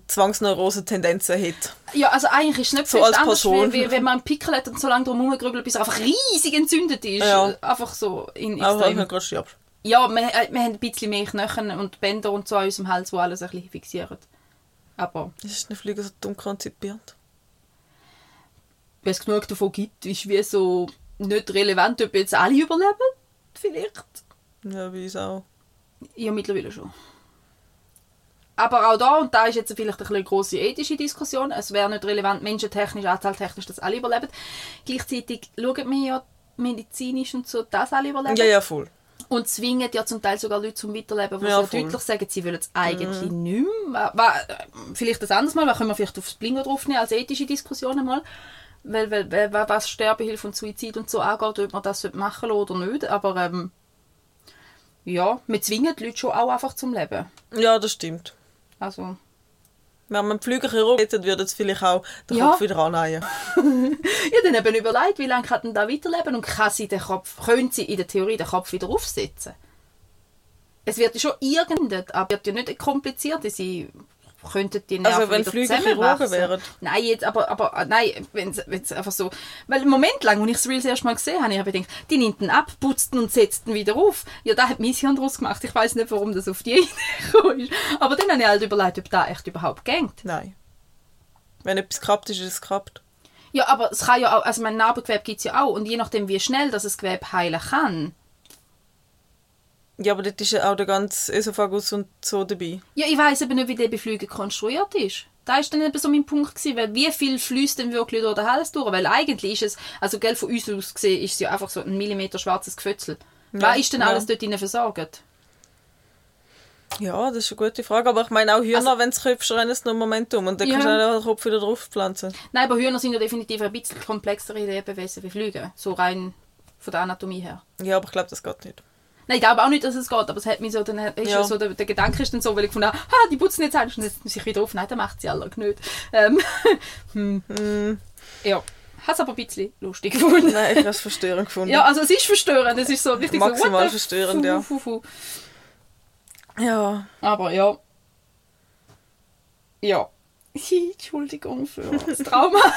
Zwangsneurose-Tendenzen hat. Ja, also eigentlich ist es nicht so als Person. Wie, wenn man einen Pickel hat und so lange drum herumgrübelt, bis er einfach riesig entzündet ist. Ja. Einfach so in Aber ich gerade stirbst. Ja, wir, äh, wir haben ein bisschen mehr Knochen und Bänder und so an unserem Hals, die alles ein bisschen fixieren. Aber... Ist eine Fliege so dumm konzipiert? Wenn es genug davon gibt, ist wie so nicht relevant, ob jetzt alle überleben. Vielleicht. Ja, wie es auch. Ja, mittlerweile schon aber auch da, und da ist jetzt vielleicht eine große ethische Diskussion, es wäre nicht relevant, menschentechnisch, anzahltechnisch, dass alle überleben. Gleichzeitig schauen wir ja medizinisch und so, dass alle überleben. Ja, ja, voll. Und zwingen ja zum Teil sogar Leute zum Weiterleben, die ja, sehr deutlich sagen, sie wollen es eigentlich mhm. nicht mehr. Vielleicht das anderes Mal, können wir vielleicht aufs Blingo draufnehmen, als ethische Diskussion mal. Weil, weil, weil, was Sterbehilfe und Suizid und so angeht, ob man das machen oder nicht. Aber ähm, ja, wir zwingen die Leute schon auch einfach zum Leben. Ja, das stimmt. Also. Wenn man Flügerchirurg hätte, würde es vielleicht auch den ja. Kopf wieder annähen. ja, dann eben überlegt, wie lange kann denn da weiterleben und kann sie den Kopf, können sie in der Theorie den Kopf wieder aufsetzen? es wird ja schon irgendein, aber wird ja nicht kompliziert. Sie könnten die Also Nerven wenn wieder Flüge zusammenwachsen. Chirurgen wären. Nein, jetzt, aber, aber äh, nein, wenn es einfach so... Weil einen Moment lang, als ich das Reel das erste Mal gesehen habe, habe ich gedacht, die nimmt ihn ab, putzt ihn und setzt ihn wieder auf. Ja, da hat mein Hirn draus gemacht. Ich weiß nicht, warum das auf die Idee gekommen ist. Aber dann habe ich halt überlegt, ob das echt überhaupt geht. Nein. Wenn etwas kappt ist, ist es kappt. Ja, aber es kann ja auch, also mein Narbengewebe gibt es ja auch. Und je nachdem, wie schnell das Gewebe heilen kann. Ja, aber dort ist ja auch der ganze Esophagus und so dabei. Ja, ich weiß aber nicht, wie der bei Flügen konstruiert ist. Da ist dann eben so mein Punkt gewesen, weil wie viel fließt denn wirklich durch den Hals durch? Weil eigentlich ist es, also gell, von uns aus gesehen, ist es ja einfach so ein Millimeter schwarzes Gefötzel. Ja, Was ist denn ja. alles dort drinnen versorgt? Ja, das ist eine gute Frage. Aber ich meine, auch Hühner, Also- wenn du köpfst, rennen es nur einen Moment um. Und dann Ja. kannst du auch den Kopf wieder drauf pflanzen. Nein, aber Hühner sind ja definitiv ein bisschen komplexere Lebewesen wie Flüge. So rein von der Anatomie her. Ja, aber ich glaube, das geht nicht. Nein, ich glaube auch nicht, dass es geht, aber es hat mich so, dann ist ja. Ja. so, der, der Gedanke ist dann so, weil ich gefunden habe, ha, die putzen jetzt ein und setzt sich wieder auf. Nein, das macht sie alle nicht. Ähm, hm. Ja, hat es aber ein bisschen lustig gefunden. Nein, ich habe es verstörend gefunden. Ja, also es ist verstörend, es ist so richtig Maximal so, verstörend, ja. Fu, fu. ja. Aber ja. Ja. Entschuldigung für das Trauma.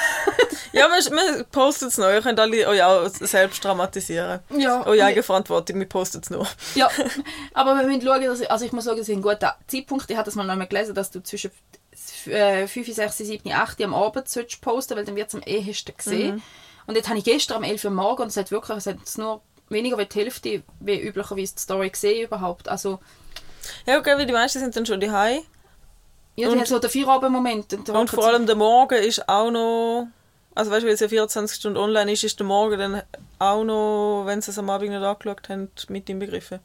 Ja, wir, wir posten es noch. Ihr könnt alle euch auch selbst dramatisieren. ja. Eure eigene Verantwortung, wir posten es noch. Ja, aber wir müssen schauen, dass, also ich muss sagen, es ist ein guter Zeitpunkt. Ich habe das mal noch mal gelesen, dass du zwischen äh, 5, 6, 7, 8 am Abend posten, weil dann wird es am ehesten gesehen. Und jetzt habe ich gestern um 11 Uhr morgen und es hat wirklich, es hat nur weniger als die Hälfte, wie üblicherweise die Story gesehen überhaupt. Also, Ja, okay, weil die meisten sind dann schon daheim. Ja, die Und- hat so den Feierabend-Moment. Und, Und vor allem der Morgen ist auch noch... Also weißt du, weil es ja 24 Stunden online ist, ist der Morgen dann auch noch, wenn sie es am Abend nicht angeschaut haben, mit inbegriffen.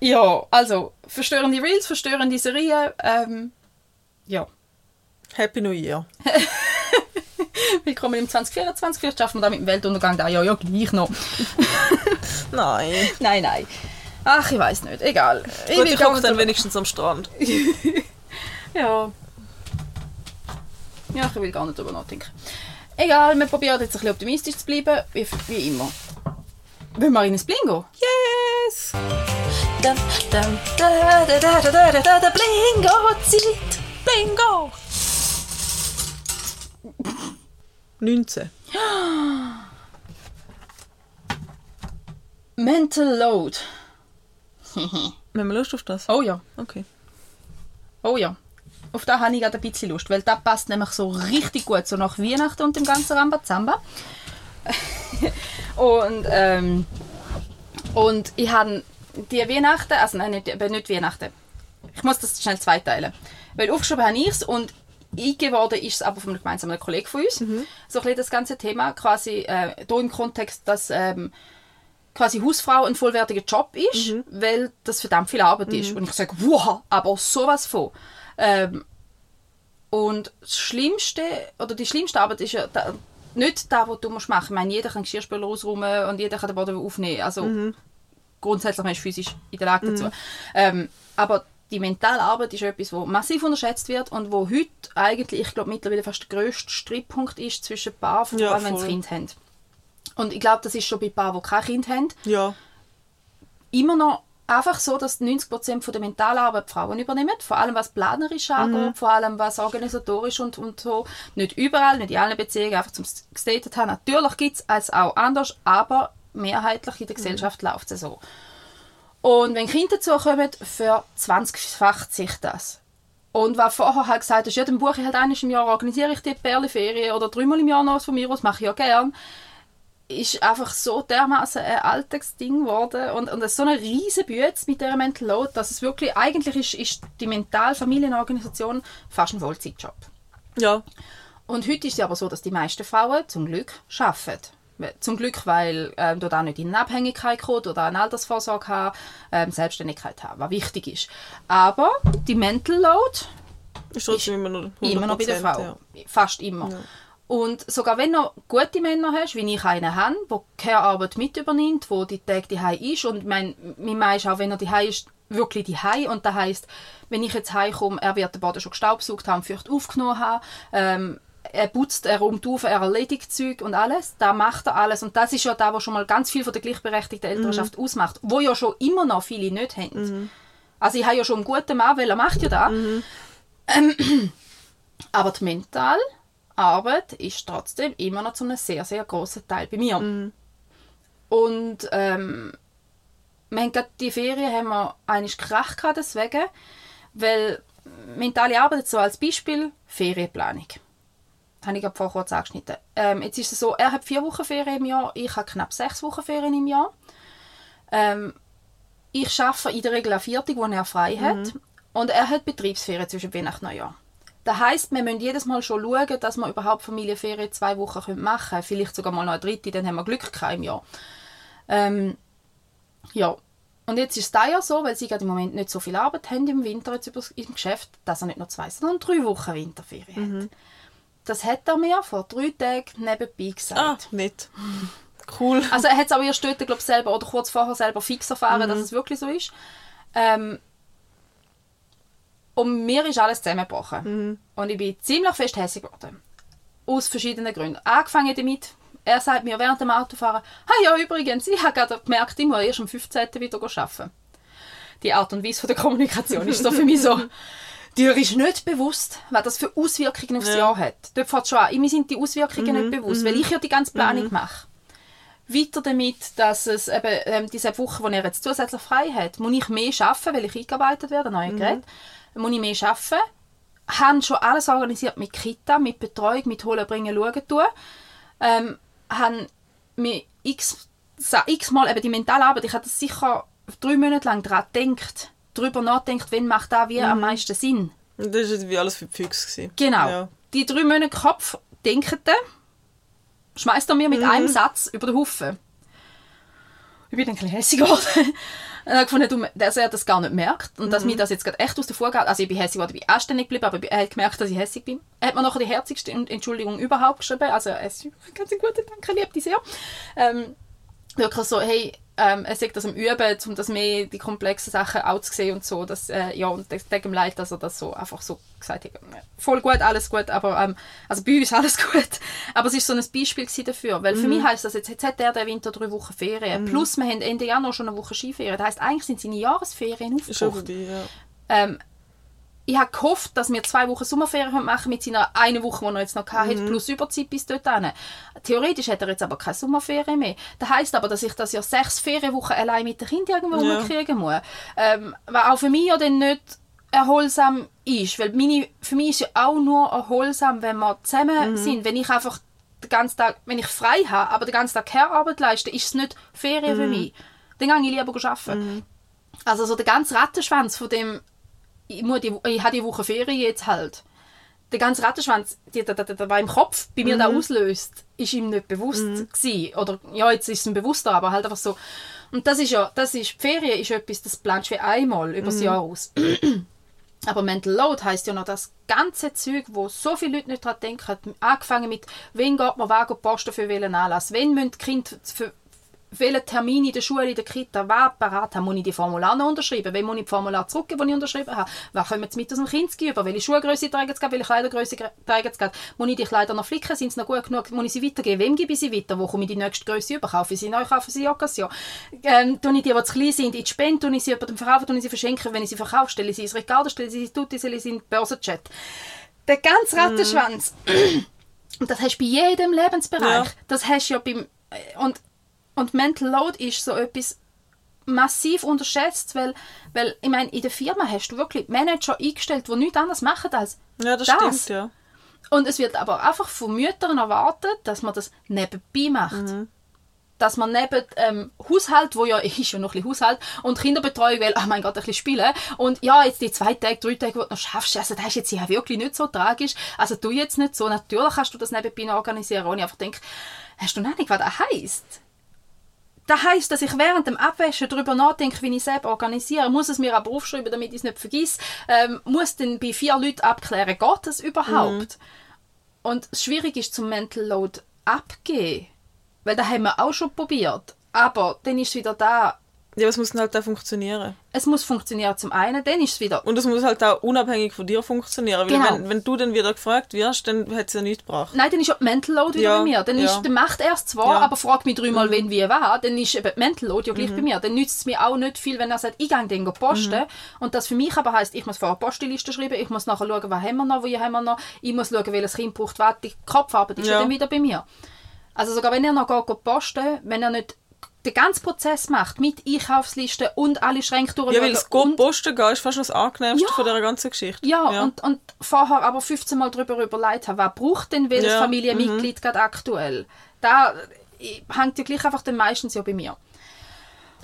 Ja, also, verstörende Reels, verstörende Serien, ähm, ja. Happy New Year. Willkommen im 2024, vielleicht schaffen wir da mit dem Weltuntergang da ja, ja gleich noch. Nein. Nein, nein. Ach, ich weiß nicht. Egal. Gut, will ich koche dann wenigstens am Strand. Ja. Ja, ich will gar nicht drüber nachdenken. Egal, wir probieren jetzt ein bisschen optimistisch zu bleiben, wie, wie immer. Wollen wir in ein Blingo? Yes! Da, da, da, da, da, da, da, da, da, Blingo-Zeit. Bingo! 19. Mental Load. Haben wir Lust auf das? Oh ja. Okay. Oh ja. Auf da habe ich gerade ein bisschen Lust, weil das passt nämlich so richtig gut, so nach Weihnachten und dem ganzen Rambazamba. und, ähm, und ich habe die Weihnachten, also nein, nicht, nicht Weihnachten. Ich muss das schnell zweiteilen. Weil aufgeschrieben habe ich es und eingeworden ist es aber von einem gemeinsamen Kollegen von uns. So ein bisschen das ganze Thema, quasi äh, hier im Kontext, dass ähm, quasi Hausfrau ein vollwertiger Job ist, weil das verdammt viel Arbeit ist. Und ich sage, wow, aber sowas von. Ähm, und das Schlimmste, oder die schlimmste Arbeit ist ja da, nicht da, was du musst machen. Ich meine, jeder kann Geschirrspüler ausräumen und jeder kann den Boden aufnehmen. Also grundsätzlich man ist physisch in der Lage dazu. Ähm, aber die mentale Arbeit ist etwas, wo massiv unterschätzt wird und wo heute eigentlich, ich glaube, mittlerweile fast der grösste Streitpunkt ist zwischen Paaren, vor Ja, allem wenn sie. Kind haben. Und ich glaube, das ist schon bei Paaren, die kein Kind haben, Ja. immer noch einfach so, dass 90% von der Mentalarbeit Frauen übernehmen. Vor allem was planerisch angeht, vor allem was organisatorisch und, und so. Nicht überall, nicht in allen Beziehungen, einfach zum gestatet haben. Natürlich gibt es es auch anders, aber mehrheitlich in der Gesellschaft läuft es so. Und wenn Kinder dazukommen, verzwanzigfacht sich das. Und was vorher halt gesagt hast, ja, dann buche ich halt einmal im Jahr, organisiere ich die Perleferien oder dreimal im Jahr noch was von mir aus, mache ich ja gern ist einfach so dermaßen ein Alltagsding geworden und, und es ist so eine riesige Bühne mit dieser Mental Load, dass es wirklich, eigentlich ist, ist die Mental-Familienorganisation fast ein Vollzeitjob. Ja. Und heute ist es aber so, dass die meisten Frauen zum Glück arbeiten. Zum Glück, weil ähm, dort auch nicht in eine Abhängigkeit kommt oder eine Altersvorsorge haben, ähm, Selbstständigkeit haben, was wichtig ist. Aber die Mental Load Ist trotzdem immer noch 100%, immer noch bei der Frau. Ja. Fast immer. Und sogar wenn du gute Männer hast, wie ich einen habe, der keine Arbeit mit übernimmt, wo die Tag die ist und mein, mein Mann ist auch, wenn er die ist, wirklich die und das heisst, wenn ich jetzt heimkomme, er wird den Boden schon gestaubsaugt haben, vielleicht aufgenommen haben, ähm, er putzt, er räumt auf, er erledigt Zeug und alles, da macht er alles. Und das ist ja da, was schon mal ganz viel von der gleichberechtigten Elternschaft ausmacht, wo ja schon immer noch viele nicht haben. Also ich habe ja schon einen guten Mann, weil er macht ja das. Ähm, aber die Mentalarbeit ist trotzdem immer noch zu einem sehr, sehr großen Teil bei mir. Und ähm, wir haben die Ferien haben wir eigentlich Krach gehabt deswegen, weil mentale Arbeit so als Beispiel Ferienplanung. Das habe ich gerade vorher kurz angeschnitten. Ähm, jetzt ist es so, er hat vier Wochen Ferien im Jahr, ich habe knapp sechs Wochen Ferien im Jahr. Ähm, ich arbeite in der Regel an Viertag, wo er frei hat. Und er hat Betriebsferien zwischen Weihnachten und Neujahr. Das heisst, wir müssen jedes Mal schon schauen, dass wir überhaupt Familienferien zwei Wochen machen können. Vielleicht sogar mal noch eine dritte, dann haben wir Glück im Jahr. Ähm, ja. Und jetzt ist es da ja so, weil sie gerade im Moment nicht so viel Arbeit haben im Winter jetzt über, im Geschäft, dass er nicht nur zwei, sondern drei Wochen Winterferien hat. Das hat er mir vor drei Tagen nebenbei gesagt. Ah, nicht. Cool. Also er hat es aber erst dort, glaube selber oder kurz vorher selber fix erfahren, dass es wirklich so ist. Ähm, und mir ist alles zusammengebrochen. Und ich bin ziemlich fest hässlich geworden. Aus verschiedenen Gründen. Angefangen damit, er sagt mir während dem Autofahren, ah ja, übrigens, ich habe gerade gemerkt, ich muss erst am 15. wieder arbeiten. Die Art und Weise von der Kommunikation ist so für mich so, dir ist nicht bewusst, was das für Auswirkungen aufs Ja. Jahr hat. Dort fängt schon an. Mir sind die Auswirkungen nicht bewusst, weil ich ja die ganze Planung mache. Weiter damit, dass es eben ähm, diese Woche, wo er jetzt zusätzlich frei hat, muss ich mehr arbeiten, weil ich eingearbeitet werde, neue Gerät, muss ich mehr arbeiten. Haben schon alles organisiert mit Kita, mit Betreuung, mit Holen, Bringen, Schauen, tun. Ähm, haben mir x, sa- x Mal eben die mentale Arbeit, ich habe das sicher drei Monate lang daran gedacht, darüber nachgedacht, wenn macht da wie am meisten Sinn. Das war wie alles für die Füchse. gewesen. Genau. Ja. Die drei Monate Kopf denkende, schmeißt er mir mit einem Satz über den Haufen. Ich bin dann ein bisschen hässig geworden. Und habe gefunden, du, dass er das gar nicht merkt und dass mir das jetzt gerade echt aus der Fuge geht. Also ich bin hässig geworden, ich bin anständig geblieben, aber er hat gemerkt, dass ich hässig bin. Er hat mir nachher die herzigste Entschuldigung überhaupt geschrieben. Also es ist ganz ein guter Dank, ich liebe dich sehr. Ähm, wirklich so, hey, ähm, er sagt das am Üben, um das mehr die komplexen Sachen auch zu sehen und so. Dass, äh, ja, und das tut ihm leid, dass er das so einfach so gesagt hat. Voll gut, alles gut, aber ähm, also bei uns ist alles gut. Aber es ist so ein Beispiel dafür, weil für mich heisst das jetzt, jetzt hat er den Winter drei Wochen Ferien, plus wir haben Ende Januar schon eine Woche Skiferien. Das heisst, eigentlich sind seine Jahresferien Ist aufgebraucht. vorbei, ja. Ähm, ich habe gehofft, dass wir zwei Wochen Sommerferien machen mit seiner eine Woche, die er jetzt noch hatte, plus Überzeit bis dorthin. Theoretisch hat er jetzt aber keine Sommerferien mehr. Das heisst aber, dass ich das ja sechs Ferienwochen allein mit den Kindern irgendwo Ja. rumkriegen muss. Ähm, was auch für mich ja dann nicht erholsam ist. Weil meine, für mich ist ja auch nur erholsam, wenn wir zusammen sind. Wenn ich einfach den ganzen Tag, wenn ich frei habe, aber den ganzen Tag Care-Arbeit leiste, ist es nicht Ferien für mich. Dann gehe ich lieber arbeiten. Also so der ganze Rattenschwanz von dem, ich, muss die, ich habe die Woche Ferien jetzt halt. Der ganze Rattenschwanz, der, der, der, der im Kopf bei mir da auslöst, ist ihm nicht bewusst gewesen. Oder, ja, jetzt ist es ihm bewusster, aber halt einfach so. Und das ist ja, das ist, die Ferien ist etwas, das planst du wie einmal über das Jahr aus. Aber Mental Load heisst ja noch das ganze Zeug, wo so viele Leute nicht dran denken. Angefangen mit, wen geht man wagen posten für welchen Anlass? Wen müssen die Kinder für welchen Termin in der Schule, in der Kita, was parat haben? Muss ich die Formulare noch unterschreiben? Wen muss ich die Formulare zurückgeben, die ich unterschrieben habe? Was kommen jetzt mit aus dem Kind über? Welche Schuhgröße tragen sie? Welche Kleidergröße tragen sie? Muss ich die Kleider noch flicken? Sind sie noch gut genug? Muss ich sie weitergeben? Wem gebe ich sie weiter? Wo komme ich die nächste Größe über? Kaufe ich sie neu? Kaufe ich sie Occasion? Ähm, tue ich die, die zu klein sind, in die Spende? Tue ich sie jemandem verkaufen? Tue ich sie verschenken? Wenn ich sie verkaufe, stelle ich sie ins Regal, stelle ich sie ins Tutti, stelle ich sie in den Börsenchat. Der ganze Rattenschwanz. Und das hast du bei jedem Lebensbereich. Ja. Das hast du ja beim... Und, und Mental Load ist so etwas massiv unterschätzt, weil, weil ich meine, in der Firma hast du wirklich Manager eingestellt, die nichts anderes machen als Ja, das, Das? stimmt, ja. und es wird aber einfach von Müttern erwartet, dass man das nebenbei macht. Dass man neben ähm, Haushalt, wo ja ist ja noch ein bisschen Haushalt, und Kinderbetreuung will, oh mein Gott, ein bisschen spielen. Und ja, jetzt die zwei Tage, drei Tage, die du noch schaffst, also das ist jetzt ja wirklich nicht so tragisch. Also du jetzt nicht so. Natürlich kannst du das nebenbei noch organisieren. Und ich einfach denke, hast du noch nicht, was das heisst? Das heisst, dass ich während dem Abwaschen darüber nachdenke, wie ich es selber organisiere. Muss es mir aber aufschreiben, damit ich es nicht vergesse. Ähm, muss dann bei vier Leuten abklären, geht das überhaupt? Und das Schwierige ist zum Mental Load abgeben. Weil das haben wir auch schon probiert. Aber dann ist es wieder da, Ja, es muss halt auch funktionieren. Es muss funktionieren zum einen, dann ist es wieder... Und es muss halt auch unabhängig von dir funktionieren. Weil Genau. wenn, wenn du dann wieder gefragt wirst, dann hat es ja nichts gebracht. Nein, dann ist auch die Mental Load wieder Ja, bei mir. Dann, ist, ja. Mhm. dann macht er es zwar, Ja. aber fragt mich dreimal, wenn, wie, was. Dann ist eben die Mental Load ja Mhm. gleich bei mir. Dann nützt es mir auch nicht viel, wenn er sagt, ich gehe den posten. Mhm. Und das für mich aber heisst, ich muss vorher eine Postliste schreiben, ich muss nachher schauen, was haben wir noch, wie haben wir noch. Ich muss schauen, welches Kind braucht was. Die Kopfarbeit ist ja. Ja. dann wieder bei mir. Also sogar wenn er noch geht, geht posten, wenn er nicht den ganzen Prozess macht, mit Einkaufsliste und alle Schränke durchschauen. Ja, weil Go und- posten gehen ist fast das angenehmste Ja. von dieser ganzen Geschichte. Ja, Und, und vorher aber 15 Mal darüber überlegt haben, was braucht denn welches Ja, mhm. Familienmitglied gerade aktuell. Da äh, hängt ja gleich einfach dann meistens ja bei mir.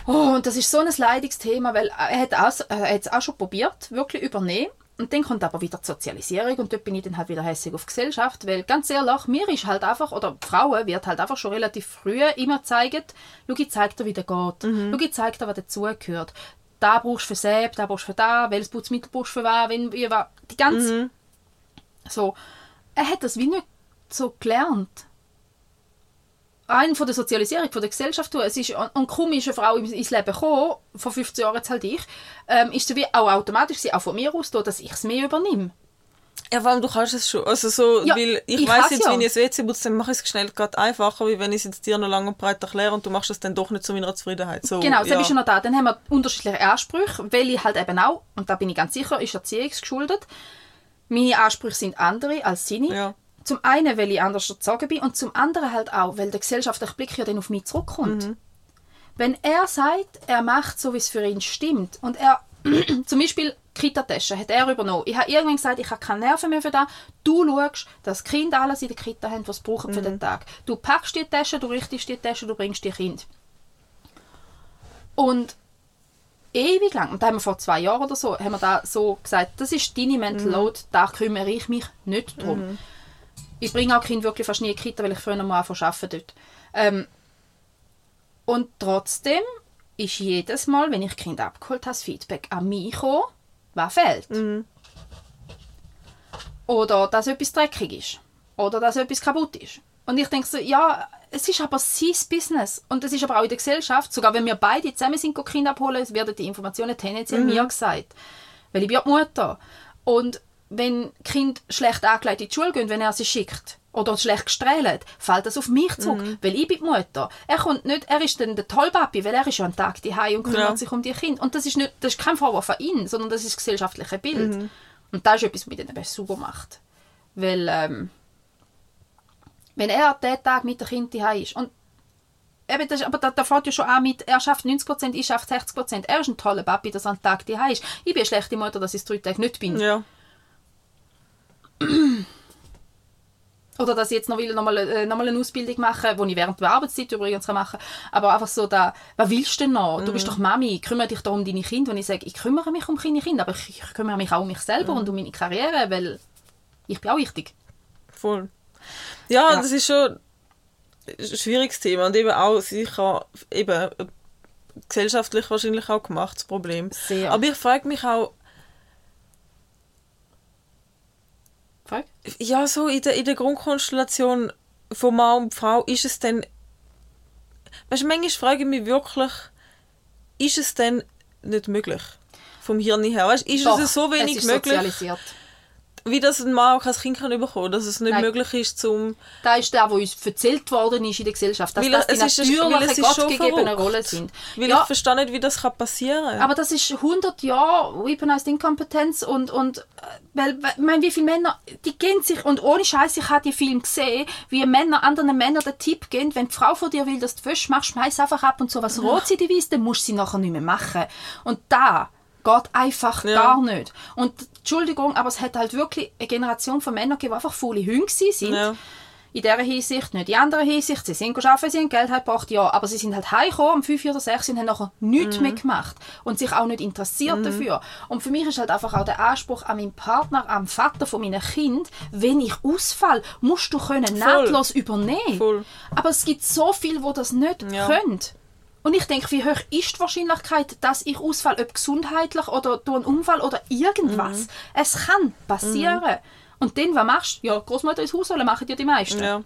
Oh, und das ist so ein leidiges Thema, weil er hat auch, er hat es auch schon probiert, wirklich übernehmen. Und dann kommt aber wieder die Sozialisierung und dort bin ich dann halt wieder hässig auf Gesellschaft, weil ganz ehrlich, mir ist halt einfach, oder Frauen wird halt einfach schon relativ früh immer gezeigt, schau, ich zeig dir, wie der geht. Mhm. Schau, ich zeig dir, was dazugehört. Da brauchst du für Säb, da brauchst du für da, welches Putzmittel brauchst du für was, wenn, wie, was. Die ganze... Mhm. So. Er hat das wie nicht so gelernt. Rein von der Sozialisierung, von der Gesellschaft. her. Es ist, und kaum ist eine Frau ins Leben gekommen, vor 15 Jahren jetzt halt ich, ähm, ist sie wie auch automatisch, sie auch von mir aus, da, dass ich es mehr übernehme. Ja, vor allem, du kannst es schon. Also so, Ja, weil ich, ich kann's jetzt, ja. wenn ich ein WC putze, dann mache ich es schnell gerade einfacher, wie wenn ich es jetzt dir noch lang und breit erkläre und du machst es dann doch nicht zu meiner Zufriedenheit. So, Genau, das ja. ist schon noch da. Dann haben wir unterschiedliche Ansprüche, weil ich halt eben auch, und da bin ich ganz sicher, ist erziehungsgeschuldet, meine Ansprüche sind andere als seine. Ja. Zum einen, weil ich anders erzogen bin und zum anderen halt auch, weil der gesellschaftliche Blick ja dann auf mich zurückkommt. Mhm. Wenn er sagt, er macht so, wie es für ihn stimmt und er zum Beispiel Kita-Tasche hat er übernommen. Ich habe irgendwann gesagt, ich habe keine Nerven mehr für das. Du schaust, dass die Kinder alles in der Kita haben, was sie brauchen für Mhm. den Tag. Du packst die Tasche, du richtest die Tasche, du bringst die Kind. Und ewig lang, und da haben wir vor zwei Jahren oder so, haben wir da so gesagt, das ist deine Mental Load, da kümmere ich mich nicht drum. Ich bringe auch Kinder wirklich fast nie in die Kita, weil ich früher mal anfangen arbeiten dort. Ähm, und trotzdem ist jedes Mal, wenn ich Kind abgeholt habe, das Feedback an mich gekommen, was fehlt. Oder dass etwas dreckig ist. Oder dass etwas kaputt ist. Und ich denke so, ja, es ist aber sein Business. Und es ist aber auch in der Gesellschaft, sogar wenn wir beide zusammen sind, Kinder abholen, werden die Informationen tendenziell mir gesagt. Weil ich bin ja die Mutter. Und wenn Kind schlecht angelegt in die Schule gehen, wenn er sie schickt, oder schlecht gestrahlt, fällt das auf mich zurück, weil ich bin die Mutter. Er kommt nicht, er ist dann der Tollpapi, weil er ist ja einen Tag daheim und kümmert Ja. sich um die Kinder. Und das ist, nicht, das ist kein Vorwurf an ihn, sondern das ist das gesellschaftliche Bild. Und das ist etwas, was mich dann sauber macht. Weil, ähm, wenn er den Tag mit dem Kind daheim ist und Eben, das, aber da, da fängt ja schon an mit, er schafft 90%, ich schaffe 60%. Er ist ein toller Papi, dass er einen Tag daheim ist. Ich bin eine schlechte Mutter, dass ich es drei Tage nicht bin. Ja. Oder dass ich jetzt noch, will, noch, mal, äh, noch mal eine Ausbildung machen die ich während der Arbeitszeit übrigens kann machen Aber einfach so, da, was willst du denn noch? Du Mhm. bist doch Mami, kümmere dich doch um deine Kinder. Und ich sage, ich kümmere mich um meine Kinder, aber ich, ich kümmere mich auch um mich selber Mhm. und um meine Karriere, weil ich bin auch wichtig. Voll. Ja, Ja. das ist schon ein schwieriges Thema und eben auch sicher eben äh, gesellschaftlich wahrscheinlich auch gemacht, das Problem. Sehr. Aber ich frage mich auch, Frag? ja, so in der, in der Grundkonstellation von Mann und Frau, ist es denn, weißt du, manchmal frage ich mich wirklich, ist es denn nicht möglich? Vom Hirn her, weißt, ist Doch, es so wenig es möglich, sozialisiert. Wie das ein Mann auch kein Kind kann bekommen, dass es nicht Nein. möglich ist, zum Das ist der, was uns erzählt worden ist in der Gesellschaft, dass Weil das die natürlichen, ist schon gottgegebenen. Rollen sind. Weil ja, ich verstehe nicht, wie das kann passieren aber das ist 100 Jahre weaponized Inkompetenz und, und äh, weil, weil- ich meine, wie viele Männer, die gehen sich, und ohne Scheiß, ich habe die Film gesehen, wie Männer anderen Männern den Tipp geben, wenn die Frau von dir will, dass du Wäsche machst, schmeiß einfach ab und so was rot sie dir weiss, dann musst du sie nachher nicht mehr machen. Und da geht einfach Ja. gar nicht. Und Entschuldigung, aber es hat halt wirklich eine Generation von Männern gegeben, die einfach faule Hunde sind. Ja. In dieser Hinsicht, nicht in anderer Hinsicht. Sie sind arbeiten, sie haben Geld gebracht, ja. Aber sie sind halt heimgekommen um 5 oder 6 und haben nachher nichts mehr gemacht. Und sich auch nicht interessiert dafür. Und für mich ist halt einfach auch der Anspruch an meinen Partner, am Vater von meinem Kind, wenn ich ausfall, musst du können nahtlos übernehmen. Voll. Aber es gibt so viele, die das nicht Ja. können. Und ich denke, wie hoch ist die Wahrscheinlichkeit, dass ich ausfall, ob gesundheitlich oder durch einen Unfall oder irgendwas. Mhm. Es kann passieren. Und dann, was machst du? Ja, Großmutter ins Haus holen, machen ja die meisten. Ja.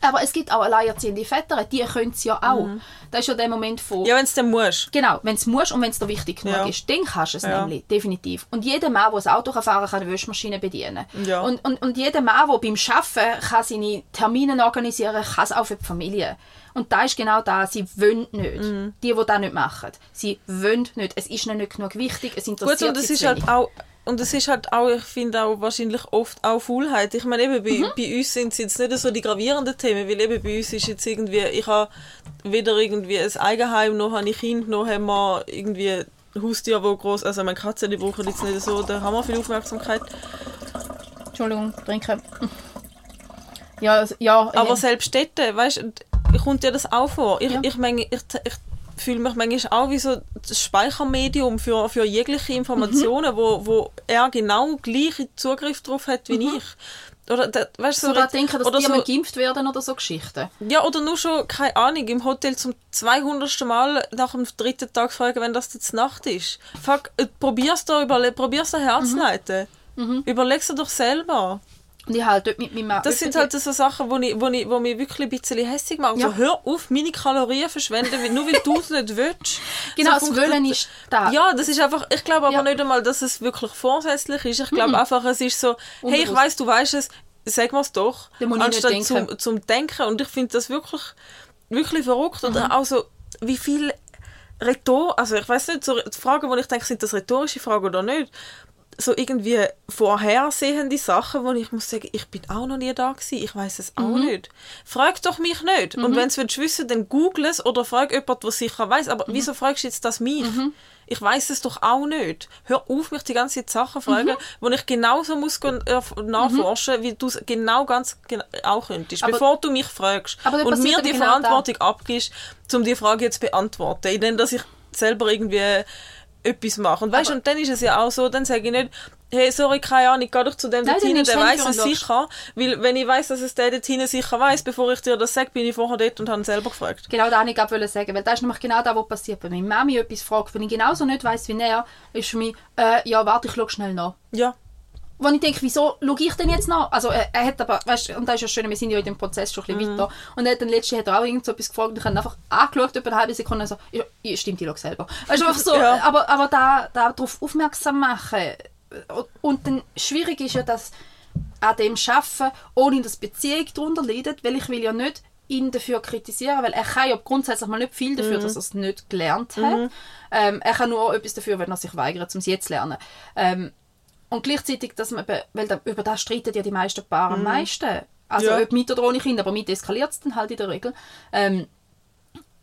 Aber es gibt auch alleinerziehende Väter, die können es ja auch. Das ist ja der Moment von... Mhm. Ja, wenn es dann musst. Genau, wenn es musst und wenn es dir wichtig genug Ja. ist, dann kannst du es Ja. nämlich, definitiv. Und jeder Mann, der ein Auto kann fahren kann, kann eine Wäschmaschine bedienen. Ja. Und, und, und jeder Mann, der beim Arbeiten kann seine Termine organisieren kann, es auch für die Familie. Und da ist genau da, sie wollen nicht. Mhm. Die, die das nicht machen. Sie wollen nicht. Es ist ihnen nicht genug wichtig, es interessiert Gut, und es ist halt auch und es ist halt auch, ich finde auch wahrscheinlich oft auch Faulheit. Ich meine, eben bei, bei uns sind es jetzt nicht so die gravierenden Themen, weil eben bei uns ist jetzt irgendwie, ich habe weder irgendwie ein Eigenheim, noch habe ich Kind, noch haben wir irgendwie Haustiere, die groß, also meine Katzen, die brauchen jetzt nicht so, da haben wir viel Aufmerksamkeit. Entschuldigung, trinken. Ja, ja. Aber selbst dort, weißt du, kommt dir das auch vor. Ich, Ja. ich, meine, ich, ich fühle mich manchmal auch wie so das Speichermedium für, für jegliche Informationen, wo, wo er genau gleichen Zugriff drauf hat wie ich. Oder, da, weißt, so da red- denken, dass oder die so, geimpft werden oder so Geschichten. ja, oder nur schon, keine Ahnung, im Hotel zum 200. Mal nach dem dritten Tag fragen, wenn das jetzt Nacht ist. Fuck, äh, probier's da, überle probier's da herzuleiten. Überleg's dir doch selber. Und ich halt dort mit meinem. Das sind halt so Sachen, wo, ich, wo, ich, wo mich wirklich ein bisschen hässlich machen. Ja. So, hör auf, meine Kalorien verschwenden, nur weil du es nicht willst. Genau, so das Wollen ist da. Ja, das ist einfach, ich glaube aber Ja. nicht einmal, dass es wirklich vorsätzlich ist. Ich glaube einfach, es ist so, hey, ich Unbewusst. weiß, du weißt es, sag mir es doch. Anstatt denken. zum, zum Denken. Und ich finde das wirklich, wirklich verrückt. Mhm. Auch so, wie viel Rhetor, also ich weiß nicht, so Fragen, wo ich denke, sind das rhetorische Fragen oder nicht? So irgendwie vorhersehende Sachen, wo ich muss sagen, ich bin auch noch nie da gewesen, ich weiß es auch Mhm. nicht. Frag doch mich nicht. Und wenn du es wissen dann google es oder frag jemanden, der sicher weiß. Aber Mhm. wieso fragst du jetzt das mich? Ich weiß es doch auch nicht. Hör auf, mich die ganze Zeit Sachen fragen, Mhm. wo ich genauso muss äh, nachforschen, wie du es genau ganz genau auch könntest, Aber- bevor du mich fragst und mir die genau Verantwortung abgibst, um die Frage jetzt zu beantworten, indem dass ich selber irgendwie etwas mache. Und weißt Aber- und dann ist es ja auch so, dann sage ich nicht, hey, sorry, keine Ahnung, geh doch zu dem dort hinten, der weiß es sicher. Weil wenn ich weiß, dass es der dort hinten sicher weiß, bevor ich dir das sage, bin ich vorher dort und habe ihn selber gefragt. Genau das wollte ich gerade sagen, weil das ist nämlich genau das, was passiert. Wenn meine Mami etwas fragt, wenn ich genauso nicht weiss wie er, ist für mich, äh, ja, warte, ich schaue schnell nach. Ja. Wo ich denke, wieso schaue ich denn jetzt nach? Also er, er hat aber, weißt du, und das ist ja schön, wir sind ja in dem Prozess schon ein bisschen weiter. Und er hat dann letztens hat er auch irgend so etwas gefragt und ich habe einfach angeschaut, etwa eine halbe Sekunde und so, ja, ja, stimmt, ich schaue selber. Weißt du, einfach so, Ja. aber, aber da, da darauf aufmerksam machen. Und- dann schwierig ist ja, dass an dem Arbeiten, ohne dass Beziehung darunter leidet, weil ich will ja nicht ihn dafür kritisieren, weil er kann ja grundsätzlich mal nicht viel dafür, dass er es nicht gelernt hat. Ähm, er kann nur etwas dafür, wenn er sich weigert, um es jetzt zu lernen. Ähm, und gleichzeitig, dass man, weil da, über das streiten ja die meisten Paare am meisten. Also Ja. ob mit oder ohne Kind, aber mit eskaliert es dann halt in der Regel. Ähm,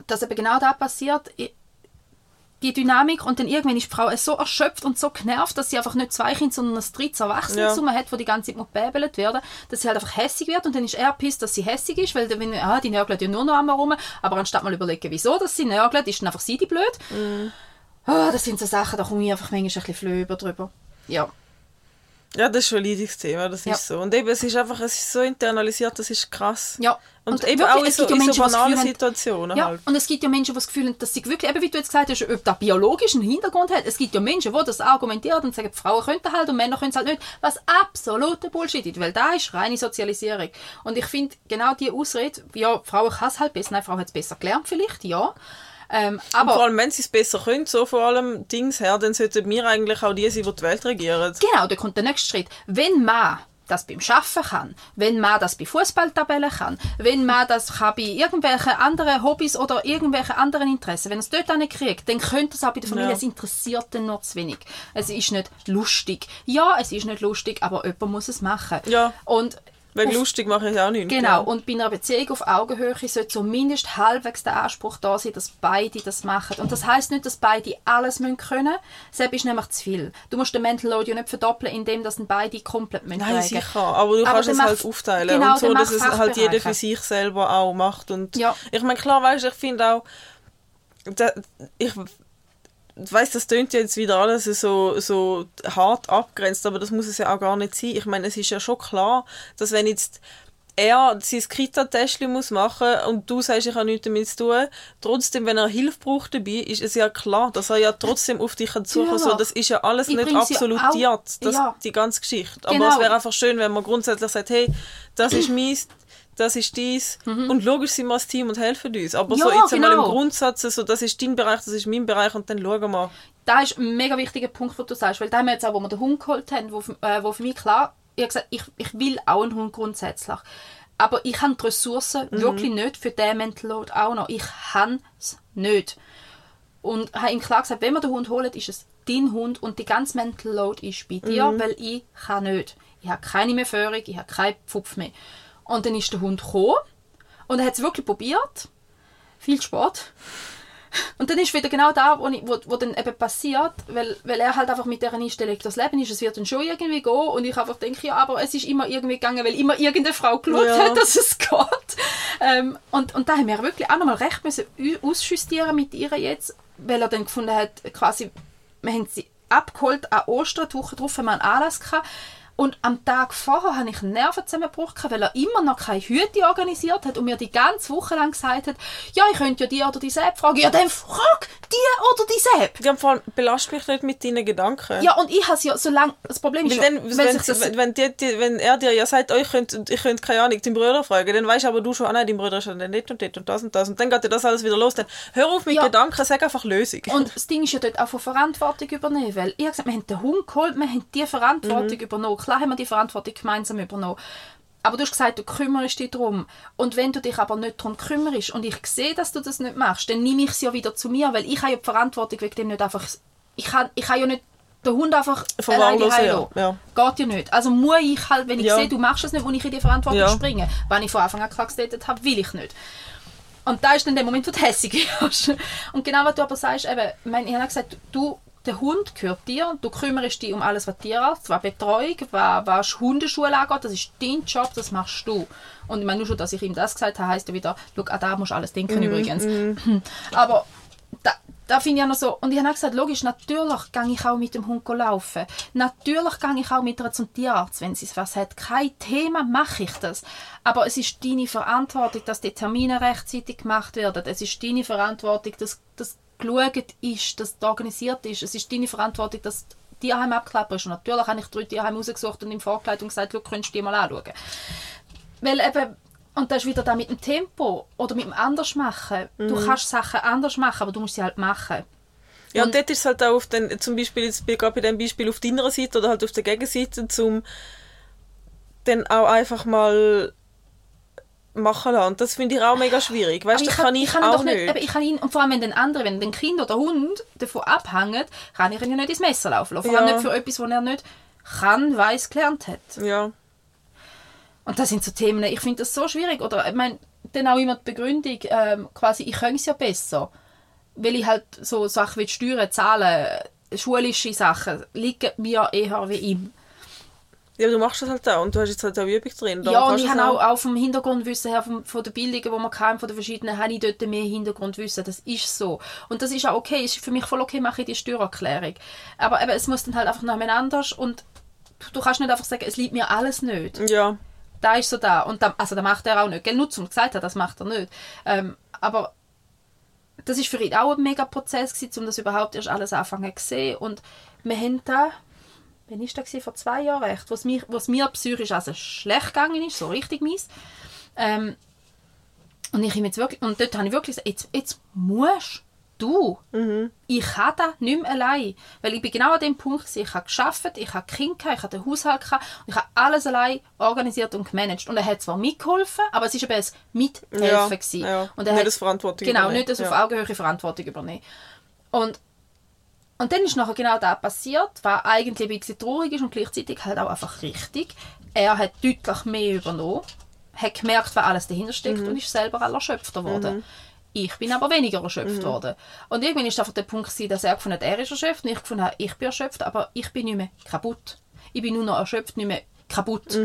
dass eben genau das passiert, die Dynamik und dann irgendwann ist die Frau so erschöpft und so genervt, dass sie einfach nicht zwei Kinder, sondern ein drittes Erwachsenes Ja. hat, wo die ganze Zeit gebäbelt werden, dass sie halt einfach hässig wird und dann ist er pisst, dass sie hässig ist, weil dann, wenn, ah, die nörgelt ja nur noch einmal rum, aber anstatt mal überlegen, wieso dass sie nörgelt, ist dann einfach sie die blöd. Ah, das sind so Sachen, da komme ich einfach manchmal ein bisschen flöber drüber. Ja. Ja, das ist schon ein leidiges Thema, das Ja. ist so. Und eben, es ist einfach, es ist so internalisiert, das ist krass. Ja. Und, Und eben wirklich, auch in so, ja in so Menschen, die das banalen Situationen Ja, halt. und es gibt ja Menschen, die das Gefühl haben, dass sie wirklich, eben wie du jetzt gesagt hast, ob da biologischen Hintergrund hat. Es gibt ja Menschen, die das argumentieren und sagen, Frauen könnten halt und Männer können es halt nicht, was absoluter Bullshit ist, weil da ist reine Sozialisierung. Und ich finde, genau die Ausrede, ja, Frauen kann es halt besser, nein, Frauen hat es besser gelernt vielleicht, ja. Ähm, Und vor aber allem, wenn sie es besser können, so vor allem Dings her, dann sollten wir eigentlich auch die sein, die die Welt regieren. genau, da kommt der nächste Schritt. Wenn man das beim Schaffen kann, wenn man das bei Fußballtabellen kann, wenn man das kann bei irgendwelchen anderen Hobbys oder irgendwelchen anderen Interessen, wenn es dort nicht kriegt, dann könnte es auch bei der Familie, Ja. es interessiert dann nur zu wenig. Es ist nicht lustig. Ja, es ist nicht lustig, aber jemand muss es machen. Ja. Und Weil lustig mache ich auch nicht. Genau, und bei einer Beziehung auf Augenhöhe sollte zumindest halbwegs der Anspruch da sein, dass beide das machen. Und das heißt nicht, dass beide alles müssen können. Das ist nämlich zu viel. Du musst den Mental Load ja nicht verdoppeln, indem dann beide komplett müssen Nein, tragen. sicher. Aber du Aber kannst es halt aufteilen. genau, und so, dass es halt jeder für sich selber auch macht. Und Ja. Ich meine, klar, weißt du, ich finde auch, ich weiß, das tönt jetzt wieder alles so, so hart abgrenzt, aber das muss es ja auch gar nicht sein. Ich meine, es ist ja schon klar, dass wenn jetzt er sein Kita-Testchen muss machen und du sagst, ich habe nichts damit zu tun, trotzdem, wenn er Hilfe braucht dabei, ist es ja klar, dass er ja trotzdem auf dich suchen Ja. so Das ist ja alles Ich nicht bring's ja absolutiert, auch- das, ja. die ganze Geschichte. Aber Genau. es wäre einfach schön, wenn man grundsätzlich sagt, hey, das ist mein das ist dies. Und logisch sind wir als Team und helfen uns. Aber Mhm. Ja, so jetzt einmal im genau. Grundsatz, so, das ist dein Bereich, das ist mein Bereich und dann schauen wir. das ist ein mega wichtiger Punkt, den du sagst, weil da haben wir jetzt auch, wo wir den Hund geholt haben, wo, für- äh, wo für mich klar, ich habe gesagt, ich, ich will auch einen Hund grundsätzlich. Aber ich habe die Ressourcen wirklich nicht für diesen Mental Load auch noch. Ich habe es nicht. Und habe ihm klar gesagt, wenn wir den Hund holen, ist es dein Hund und die ganze Mental Load ist bei dir, weil ich kann nicht. Ich habe keine mehr Führung, ich habe keinen Pfupf mehr. Und dann ist der Hund gekommen und er hat es wirklich probiert. Viel Sport. Und dann ist wieder genau da, wo, wo, wo dann eben passiert, weil, weil er halt einfach mit dieser Einstellung das Leben ist, es wird dann schon irgendwie gehen und ich einfach denke, ja, aber es ist immer irgendwie gegangen, weil immer irgendeine Frau geschaut Ja. hat, dass es geht. Ähm, und, und da haben wir wirklich auch nochmal recht müssen ausjustieren mit ihr jetzt, weil er dann gefunden hat, quasi, wir haben sie abgeholt an Ostern, die Woche drauf haben wir einen Anlass gehabt. Und am Tag vorher hatte ich einen Nervenzusammenbruch, weil er immer noch keine Hüte organisiert hat und mir die ganze Woche lang gesagt hat, ja, ich könnte ja die oder die Sepp fragen. Ja, dann frag die oder die Sepp. Ja, vor allem, belast mich nicht mit deinen Gedanken. Ja, und ich habe es ja so lange, das Problem ist Weil ja, dann, wenn wenn, das... wenn, die, die, wenn er dir ja sagt, oh, ich könnte, ich könnte keine Ahnung, deinen Bruder fragen, dann weißt aber du schon, ah nein, dein Bruder ist ja dann nicht und dort und das und das. Und dann geht dir das alles wieder los. Dann hör auf mit Ja. Gedanken, sag einfach Lösung. Und das Ding ist ja dort auch von Verantwortung übernehmen, weil ich habe gesagt, wir haben den Hund geholt, wir haben die Verantwortung übernommen. Klar haben wir die Verantwortung gemeinsam übernommen. Aber du hast gesagt, du kümmerst dich darum. Und wenn du dich aber nicht darum kümmerst und ich sehe, dass du das nicht machst, dann nehme ich es ja wieder zu mir, weil ich habe ja die Verantwortung wegen dem nicht einfach... Ich kann, ich kann ja nicht den Hund einfach alleine heimlassen. ja. Geht ja nicht. Also muss ich halt, wenn ich Ja. sehe, du machst es nicht, muss ich in die Verantwortung Ja. springen. Wenn ich von Anfang an klar habe, will ich nicht. Und da ist dann der Moment, wo du hässig wirst. Und genau was du aber sagst, eben, ich habe gesagt, du, der Hund gehört dir, du kümmerst dich um alles, was Tierarzt, was Betreuung, was, was Hundeschule angeht, das ist dein Job, das machst du. Und ich meine, nur schon, dass ich ihm das gesagt habe, heisst ja wieder, schau, an da musst du alles denken übrigens. Aber da, da finde ich auch noch so, und ich habe auch gesagt, logisch, natürlich gehe ich auch mit dem Hund laufen. Natürlich gehe ich auch mit ihr zum Tierarzt, wenn sie was hat. Kein Thema, mache ich das. Aber es ist deine Verantwortung, dass die Termine rechtzeitig gemacht werden. Es ist deine Verantwortung, dass das geschaut ist, dass das organisiert ist. Es ist deine Verantwortung, dass die Tierheim abklappert ist. Und natürlich habe ich drei Tierheime rausgesucht und im Vorkleid und gesagt, schau, könntest du die mal anschauen. Weil eben, und das ist wieder da mit dem Tempo oder mit dem anders machen. Du kannst Sachen anders machen, aber du musst sie halt machen. Ja, und Und- dort ist es halt auch auf den, zum Beispiel, jetzt gerade bei dem Beispiel auf deiner Seite oder halt auf der Gegenseite, zum dann auch einfach mal machen lassen. Und das finde ich auch mega schwierig. Weißt Aber das kann ich, kann ihn auch nicht. Eben, ich kann ihn, und vor allem, wenn den anderen, wenn den Kind oder Hund davon abhängt, kann ich ihn ja nicht ins Messer laufen lassen. Vor allem Ja. nicht für etwas, was er nicht kann, weiß, gelernt hat. Ja. Und das sind so Themen, ich finde das so schwierig. Oder ich meine, dann auch immer die Begründung, ähm, quasi, ich kann es ja besser. Weil ich halt so Sachen wie Steuern, Zahlen, schulische Sachen, liegen mir eher wie ihm. Ja, du machst das halt auch und du hast jetzt halt auch Übung drin. Ja, und ich habe auch, auch vom Hintergrundwissen her, vom, von den Bildungen, die wir hatten, von den verschiedenen, habe ich dort mehr Hintergrundwissen. Das ist so. Und das ist auch okay. Ist für mich voll okay, mache ich die Steuererklärung. Aber eben, es muss dann halt einfach nebeneinander und du, kannst nicht einfach sagen, es liegt mir alles nicht. Ja. Da ist so da. Und da, also da macht er auch nicht. Gell? Nur zum gesagt hat, das macht er nicht. Ähm, aber das ist für ihn auch ein mega Prozess gewesen, um das überhaupt erst alles anfangen zu sehen. Und wir haben da, wann ist das vor zwei Jahren recht, was mir, was mir psychisch also schlecht gegangen ist, so richtig mies. Ähm, und ich jetzt wirklich, und dort habe ich wirklich gesagt, jetzt, jetzt musst du. Ich kann das nicht mehr allein. Weil ich bin genau an dem Punkt, gewesen, ich habe geschafft, ich habe gehabt, ich habe den Haushalt gehabt, und ich habe alles allein organisiert und gemanagt. Und er hat zwar mitgeholfen, aber es war eben ein Mithelfen. Ja, ja. Und er Nicht hat, das Verantwortung Genau, übernehmen. nicht das auf. Augenhöhe Verantwortung übernehmen. Und, und dann ist nachher genau das passiert, was eigentlich ein bisschen traurig ist und gleichzeitig halt auch einfach richtig. Er hat deutlich mehr übernommen, hat gemerkt, was alles dahinter steckt Mhm. und ist selber auch erschöpfter geworden. Ich bin aber weniger erschöpft Mhm. worden. Und irgendwann ist einfach der Punkt, gewesen, dass er gefunden hat, er ist erschöpft und ich gefunden habe, ich bin erschöpft, aber ich bin nicht mehr kaputt. Ich bin nur noch erschöpft, nicht mehr kaputt.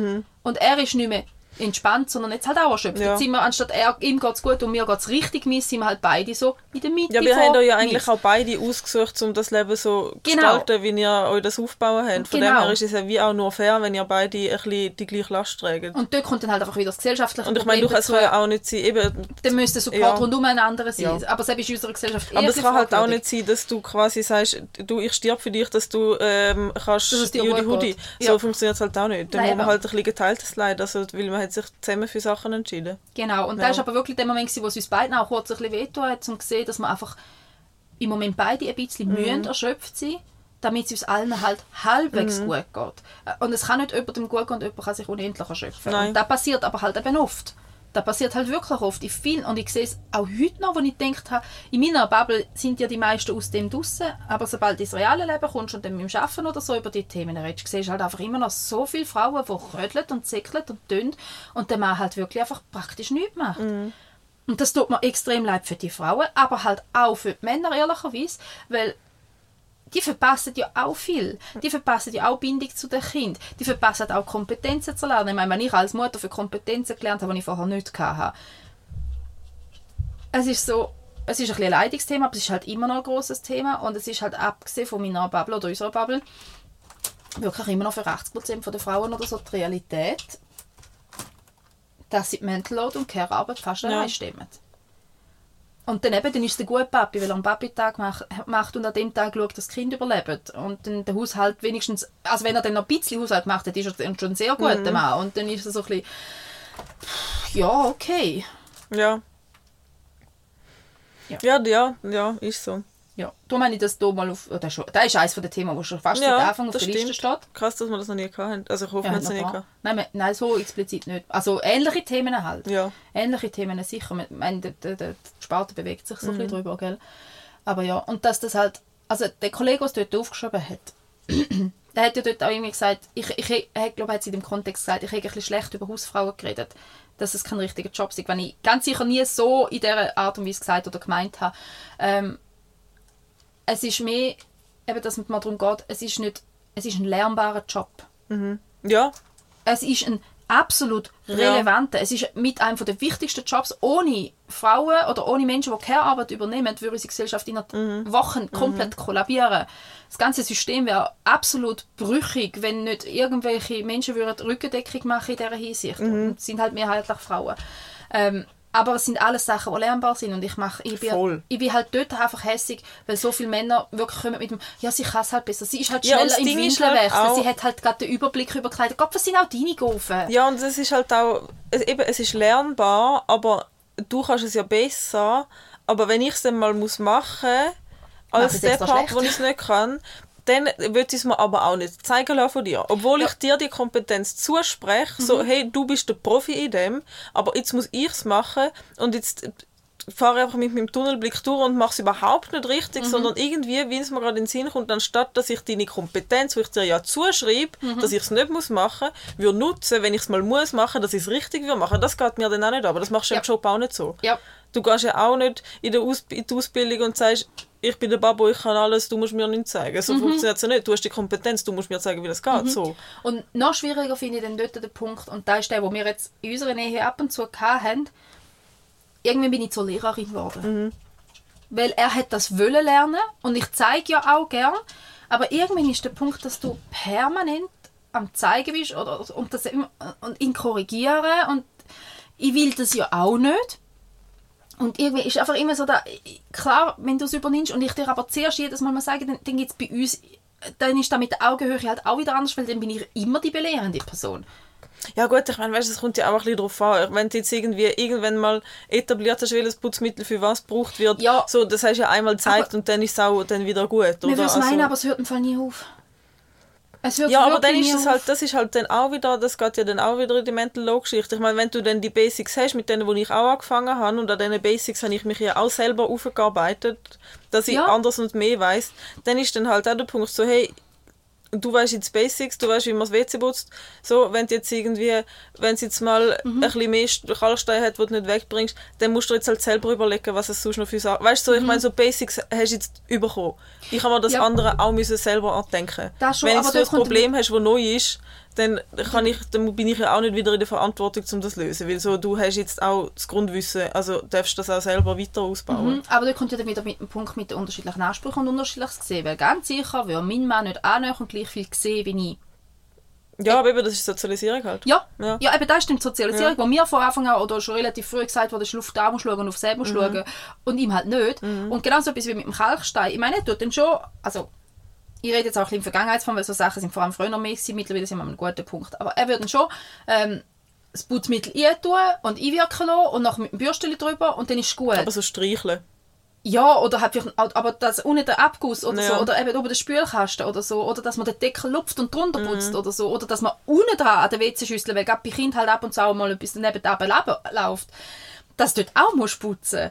Und er ist nicht mehr entspannt, sondern jetzt halt auch erschöpft. Ja. Jetzt sind wir, anstatt er, ihm geht es gut und mir geht es richtig mies, sind wir halt beide so in der Mitte Ja, wir haben euch ja eigentlich auch beide ausgesucht, um das Leben so zu Genau. gestalten, wie ihr euch das aufbauen habt. Von Genau. dem her ist es ja wie auch nur fair, wenn ihr beide ein bisschen die gleiche Last trägt. Und dort kommt dann halt einfach wieder das gesellschaftliche Und ich meine, du, es kann ja auch nicht sein, eben, Dann müsste Support Ja. rundum ein anderer sein. Ja. Aber selbst in unserer Gesellschaft aber es kann halt auch nicht sein, dass du quasi sagst, du, ich stirb für dich, dass du ähm, kannst Dass es dir Judy. So funktioniert es halt auch nicht. Dann Nein, muss man halt ein bisschen geteiltes Leid, also, weil wir hat sich zusammen für Sachen entschieden. Genau, und Ja. da ist aber wirklich der Moment, wo es uns beiden auch kurz ein bisschen wehtun hat, um zu sehen, dass wir einfach im Moment beide ein bisschen Mhm. mühen erschöpft sind, damit es uns allen halt halbwegs Mhm. gut geht. Und es kann nicht jemandem gut gehen und jemand kann sich unendlich erschöpfen. Nein. Und das passiert aber halt eben oft. Das passiert halt wirklich oft in vielen, und ich sehe es auch heute noch, wo ich gedacht habe, in meiner Bubble sind ja die meisten aus dem draussen, aber sobald du ins reale Leben kommst und dann mit dem Arbeiten oder so über die Themen redest, siehst du halt einfach immer noch so viele Frauen, die rödeln und zickeln und tun und der Mann halt wirklich einfach praktisch nichts macht. Und das tut mir extrem leid für die Frauen, aber halt auch für die Männer, ehrlicherweise, weil die verpassen ja auch viel. Die verpassen ja auch Bindung zu den Kind. Die verpassen auch Kompetenzen zu lernen. Ich meine, wenn ich als Mutter für Kompetenzen gelernt habe, die ich vorher nicht hatte. Es ist so, es ist ein bisschen ein Leidungsthema, aber es ist halt immer noch ein grosses Thema und es ist halt abgesehen von meiner Bubble oder unserer Bubble wirklich immer noch für 80% der Frauen oder so die Realität, dass sie die Mental Load und Care-Arbeit fast Ja. allein stemmen. Und dann eben, dann ist es der gute Papi, weil er einen Papi-Tag mach, macht und an dem Tag schaut, dass das Kind überlebt. Und dann der Haushalt wenigstens, also wenn er dann noch ein bisschen Haushalt gemacht hat, ist er dann schon sehr gut, der Mann. Und dann ist er so ein bisschen, ja, okay. Ja. Ja, ja, ja, ist so. Ja, darum meine ich das hier mal auf, ist, schon, das ist eines der Themen, das schon fast Ja, seit Anfang auf der Liste stimmt. steht. Krass, dass wir das noch nie hatten. Also ich hoffe, Ja, wir haben es noch nie gehabt. nein, nein, so explizit nicht. Also ähnliche Themen halt. Ja. Ähnliche Themen sicher. Ich meine, der, der, der, Sparte bewegt sich so Mhm. ein bisschen drüber, gell? Aber ja, und dass das halt, also der Kollege, der es dort aufgeschrieben hat, der hat ja dort auch irgendwie gesagt, ich, ich, er hat, glaube ich, hat in dem Kontext gesagt, ich habe ein bisschen schlecht über Hausfrauen geredet, dass es kein richtiger Job ist, wenn ich ganz sicher nie so in dieser Art und Weise gesagt oder gemeint habe. Ähm, es ist mehr, eben, dass es mal darum geht, es ist nicht, es ist ein lernbarer Job Ja, es ist ein absolut relevanter. Es ist mit einem der wichtigsten Jobs. Ohne Frauen oder ohne Menschen, die keine Arbeit übernehmen, würde unsere Gesellschaft in Wochen komplett kollabieren. Das ganze System wäre absolut brüchig, wenn nicht irgendwelche Menschen würden Rückendeckung machen in dieser Hinsicht. Und es sind halt mehrheitlich Frauen. Ähm, aber es sind alles Sachen, die lernbar sind. Und ich, mache, ich, bin, Voll. ich bin halt dort einfach hässig, weil so viele Männer wirklich kommen mit dem, ja, sie kann es halt besser. Sie ist halt Ja, schneller das im Windeln halt wechseln. Sie hat halt gerade den Überblick über Kleider. Gott, was sind auch deine Gofen? Ja, und es ist halt auch, es, eben, es ist lernbar, aber du kannst es ja besser. Aber wenn ich es dann mal muss machen Mach als der Part, wo ich es nicht kann, dann ich es mir aber auch nicht zeigen lassen von dir. Obwohl ich dir die Kompetenz zuspreche, Mhm. so, hey, du bist der Profi in dem, aber jetzt muss ich es machen und jetzt fahre einfach mit meinem Tunnelblick durch und mache es überhaupt nicht Mhm. richtig, sondern irgendwie, wie es mir gerade in den Sinn kommt, anstatt dass ich deine Kompetenz, die ich dir ja zuschreibe, Mhm. dass ich es nicht muss machen, würde nutzen, wenn ich es mal muss machen, dass ich es richtig will machen. Das geht mir dann auch nicht, aber das machst du Ja. im Job auch nicht so. Ja. Du gehst ja auch nicht in, der Aus in die Ausbildung und sagst, ich bin der Babo, ich kann alles, du musst mir nichts zeigen. Mhm. So funktioniert es ja nicht. Du hast die Kompetenz, du musst mir zeigen, wie das geht. So. Und noch schwieriger finde ich dann dort den Punkt, und da ist der, wo wir jetzt in unserer Nähe ab und zu hatten, irgendwann bin ich zur Lehrerin geworden. Weil er hat das wollen lernen und ich zeige ja auch gern, aber irgendwann ist der Punkt, dass du permanent am zeigen bist oder, und, das immer, und ihn korrigieren und ich will das ja auch nicht. Und irgendwie ist einfach immer so, da, klar, wenn du es übernimmst und ich dir aber zuerst jedes Mal mal sage, dann, dann gibt es bei uns, dann ist da mit der Augenhöhe halt auch wieder anders, weil dann bin ich immer die belehrende Person. Ja gut, ich meine, weißt, es kommt ja auch ein bisschen darauf an. Wenn du jetzt irgendwie irgendwann mal etabliert hast, welches Putzmittel für was gebraucht wird, Ja. so, das hast du ja einmal gezeigt und dann ist es auch dann wieder gut. Oder? würde es Also- meinen, aber es hört im Fall nie auf. Es Ja, aber dann ist auf. halt, das ist halt dann auch wieder, das geht ja dann auch wieder in die Mental Law Geschichte. Ich meine, wenn du dann die Basics hast, mit denen, wo ich auch angefangen habe, und an diesen Basics habe ich mich ja auch selber aufgearbeitet, dass ich Ja. anders und mehr weiß, dann ist dann halt auch der Punkt so, hey, du weißt jetzt Basics, du weißt, wie man das WC putzt. So, wenn du jetzt irgendwie, wenn es jetzt mal Mhm. ein bisschen mehr St- Kalkstein hat, wo du nicht wegbringst, dann musst du jetzt halt selber überlegen, was es sonst noch für Sachen... Weißt du, so, ich meine, so Basics hast du jetzt bekommen. Ich habe mir das Mhm. Ja. andere auch müssen selber andenken. Das schon, wenn jetzt so ein Problem hast, das neu ist, dann, kann ich, dann bin ich ja auch nicht wieder in der Verantwortung, um das zu lösen. Weil so, du hast jetzt auch das Grundwissen, also darfst das auch selber weiter ausbauen. Mhm, Aber da kommt ja dann wieder mit dem Punkt mit den unterschiedlichen Ansprüchen und unterschiedliches gesehen. Weil ganz sicher würde mein Mann nicht annähernd gleich viel sehen wie ich. Ja, aber eben, das ist Sozialisierung halt. Ja, Ja. ja. eben das ist die Sozialisierung, wo mir von Anfang an oder schon relativ früh gesagt wurde, auf da musst du schauen und auf selber du Mhm. schauen und ihm halt nicht. Und genauso etwas wie mit dem Kalkstein. Ich meine, er tut dann schon, also ich rede jetzt auch ein bisschen im Vergangenheitsform, weil so Sachen sind vor allem früher mehr gewesen, mittlerweile sind wir an einem guten Punkt. Aber er würde schon ähm, das Putzmittel rein tun und einwirken lassen und nachher mit dem Bürstchen drüber und dann ist es gut. Aber so streicheln. Ja, oder halt vielleicht, aber das unten der Abguss oder Ja. so, oder eben oben der Spülkasten oder so, oder dass man den Deckel lupft und drunter Mhm. putzt oder so, oder dass man unten dran an der WC-Schüssel, weil gerade bei Kind halt ab und zu auch mal etwas daneben läuft, dass du dort auch musst putzen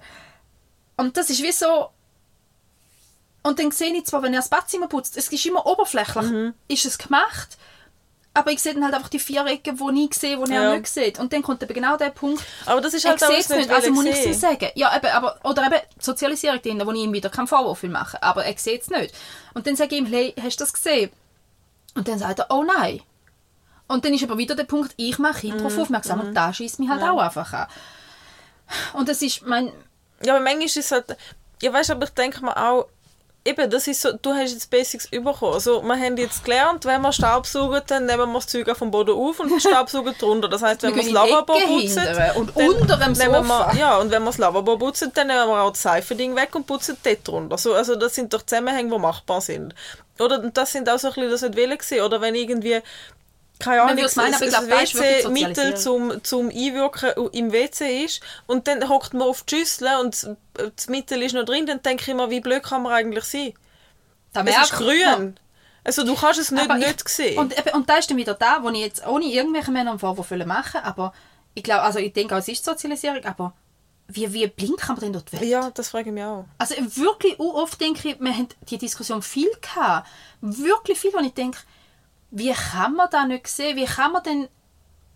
Und das ist wie so... Und dann sehe ich zwar, wenn er das Badzimmer putzt, es ist immer oberflächlich, Mhm. ist es gemacht, aber ich sehe dann halt einfach die vier Ecken, die ich sehe, die Ja. er nicht sieht. Und dann kommt eben genau der Punkt, Aber das ist halt auch, nicht nicht, also muss ich es sagen. Ja, eben, aber, oder eben Sozialisierung drin, wo ich ihm wieder keinen Vorwurf will machen aber er sieht es nicht. Und dann sage ich ihm, hey, hast du das gesehen? Und dann sagt er, oh nein. Und dann ist aber wieder der Punkt, ich mache ihn Mhm. darauf aufmerksam und da schießt mich halt auch einfach an. Und das ist mein... Ja, aber manchmal ist es halt... Ja, weißt du, aber ich denke mir auch... Eben, das ist so, du hast jetzt Basics bekommen. Also, wir haben jetzt gelernt, wenn wir Staubsaugen, dann nehmen wir das Zeug vom Boden auf und staubsaugen drunter. Das heisst, wenn wir Wir das Lavabo putzen... und unter dem Sofa. Wir, ja, und wenn wir das Lavabo putzen, dann nehmen wir auch das Seifending weg und putzen dort drunter. Also, also das sind doch Zusammenhänge, die machbar sind. Oder das sind auch so ein bisschen das nicht Willen gewesen. Oder wenn irgendwie... Keine Ahnung, meinen, ist wirklich WC-Mittel zum, zum Einwirken im WC ist und dann hockt man auf die Schüssel und das- das Mittel ist noch drin, dann denke ich mir, wie blöd kann man eigentlich sein? Da Es ist grün. Also du kannst es nicht Aber ich- nicht sehen. Und, und da ist dann wieder da, wo ich jetzt ohne irgendwelche Männer einen Vorwurf will machen aber ich glaube, also ich denke, auch, es ist Sozialisierung, aber wie, wie blind kann man denn dort weg? ja, das frage ich mich auch. Also wirklich oft denke ich, wir haben die Diskussion viel gehabt. Wirklich viel, wo ich denke, wie kann man das nicht sehen? Wie kann man denn...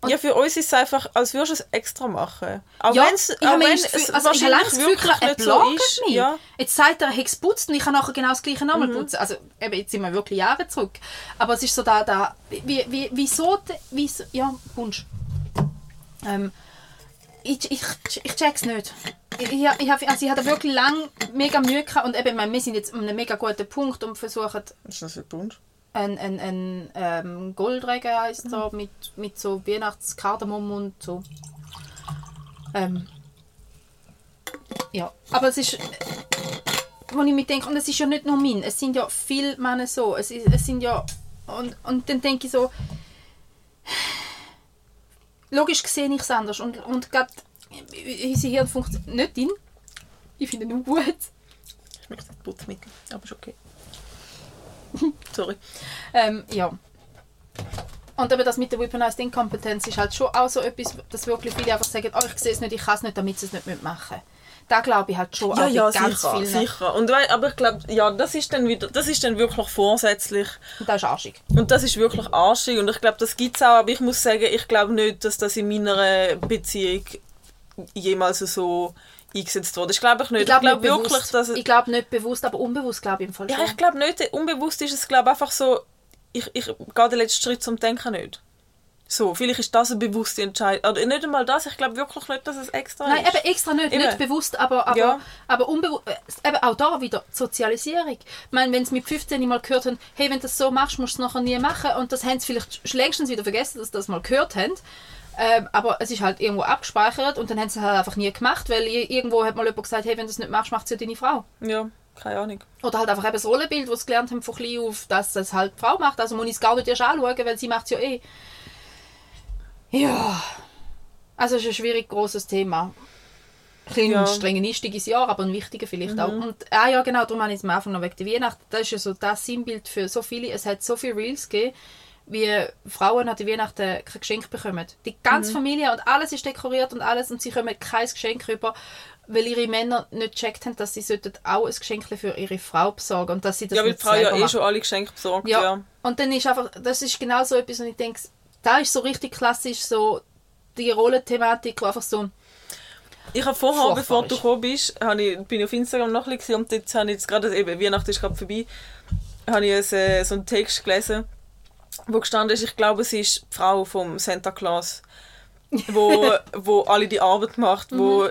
ja, für uns ist es einfach, als würdest du es extra machen. Auch ja, wenn's, ich auch wenn es Gefühl, also ich habe lange das Gefühl, wirklich er nicht so ist. mich. Ja. Jetzt sagt er, er hat es geputzt und ich kann nachher genau das gleiche Mhm. nochmal putzen. Also eben, jetzt sind wir wirklich Jahre zurück. Aber es ist so da, da wie, wie, wieso, wieso, ja, Wunsch. Ähm, ich, ich, ich check's nicht. Ich, ich, ich, hab- also ich hatte wirklich lange mega Mühe gehabt und eben, ich wir sind jetzt an einem mega guten Punkt und versuchen Was ist das für Bunsch? Ein, ein, ein ähm, Goldregen Mhm. so, mit, mit so Weihnachtskardamom und so. Ähm, ja, aber es ist, wo ich mir denke, und es ist ja nicht nur mein, es sind ja viele Männer so, es, ist, es sind ja, und, und dann denke ich so, logisch sehe ich es anders und, und gerade unser Hirn funktioniert nicht in, ich finde nur gut. Ich möchte das Putzmittel, aber ist okay. Sorry. Ähm, ja. Und aber das mit der Weaponized Inkompetenz ist halt schon auch so etwas, dass wirklich viele einfach sagen, oh, ich sehe es nicht, ich kann es nicht, damit sie es nicht machen Da glaube ich halt schon Ja, auch ja, ganz sicher, vielen. sicher. Und wei- aber ich glaube, ja, das ist dann wieder, das ist dann wirklich vorsätzlich Und das ist arschig. und das ist wirklich arschig und ich glaube, das gibt es auch, aber ich muss sagen, ich glaube nicht, dass das in meiner Beziehung jemals so eingesetzt wurde. Ich glaube ich nicht. Ich glaube glaub wirklich, bewusst. dass ich glaube nicht bewusst, aber unbewusst glaube ich im Fall ja, schon. ich glaube nicht, unbewusst ist es glaube einfach so, ich, ich gehe den letzten Schritt zum Denken nicht. So, vielleicht ist das eine bewusste Entscheidung. Oder nicht einmal das, ich glaube wirklich nicht, dass es extra Nein, ist. eben extra nicht, Eben. nicht bewusst, aber, aber, Ja. aber unbewusst. Eben auch da wieder Sozialisierung. Ich meine, wenn sie mit 15 mal gehört haben, hey, wenn du das so machst, musst du es nachher nie machen. Und das haben sie vielleicht längstens wieder vergessen, dass sie das mal gehört haben. Ähm, aber es ist halt irgendwo abgespeichert und dann haben sie es halt einfach nie gemacht, weil irgendwo hat mal jemand gesagt, hey, wenn du das nicht machst, macht es ja deine Frau. Ja, keine Ahnung. Oder halt einfach eben das Rollenbild, das sie gelernt haben von klein auf, dass es halt die Frau macht. Also muss ich es gar nicht erst anschauen, weil sie macht es ja eh. Ja. Also es ist ein schwierig großes Thema. Ein bisschen Ja. ein strengenistisches Jahr, aber ein wichtiger vielleicht auch. Und ah ja, genau, darum habe ich es am Anfang noch wegen der Weihnacht. Das ist ja so das Sinnbild für so viele. Es hat so viele Reels gegeben, wie Frauen an der Weihnachten kein Geschenk bekommen. Die ganze Familie und alles ist dekoriert und alles und sie kommen kein Geschenk rüber, weil ihre Männer nicht gecheckt haben, dass sie sollten auch ein Geschenk für ihre Frau besorgen und dass sie das Ja, weil die Frau ja eh schon alle Geschenke besorgt. Ja. Ja. Und dann ist einfach, das ist genau so etwas, und ich denke, da ist so richtig klassisch so die Rollenthematik, wo einfach so, Ich habe vorher, bevor du gekommen bist, habe ich, bin ich auf Instagram noch ein bisschen und jetzt habe ich jetzt gerade, eben, Weihnachten ist gerade vorbei, habe ich äh, so einen Text gelesen, wo gestanden ist, ich glaube, es ist die Frau vom Santa Claus, wo, wo alle die Arbeit macht, wo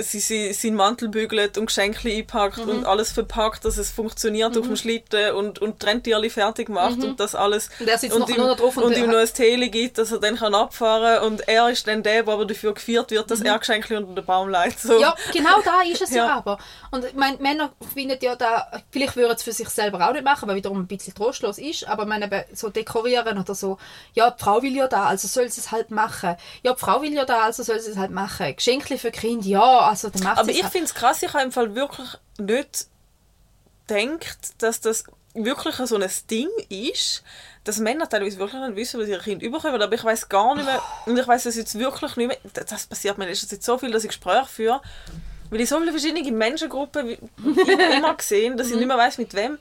sie, sie seinen Mantel bügelt und Geschenke einpackt Mhm. und alles verpackt, dass es funktioniert auf dem Schlitten und, und die Rentierli fertig macht und das alles Mhm. Und er sitzt und noch- ihm, drauf und und ihm noch ein Tele gibt, dass er dann kann abfahren und er ist dann der, der aber dafür geführt wird, dass er Geschenke unter den Baum legt. So. Mhm. Ja, genau da ist es ja, Ja. aber. Und ich meine, Männer finden ja da, vielleicht würden es für sich selber auch nicht machen, weil wiederum ein bisschen trostlos ist, aber meine, so dekorieren oder so, ja, die Frau will ja da, also soll sie es halt machen. Ja, die Frau will ja da, also soll sie es halt machen. Geschenke für Kinder, ja, also dann macht Aber ich finde es krass, ich habe im Fall wirklich nicht gedacht, dass das wirklich so ein Ding ist, dass Männer teilweise wirklich nicht wissen, was ihre Kinder überkommen. Aber ich weiß gar nicht mehr, und ich weiß es jetzt wirklich nicht mehr, das- passiert mir in letzter Zeit so viel, dass ich Gespräche führe, weil ich so viele verschiedene Menschengruppen immer, gesehen, dass ich nicht mehr weiß mit wem.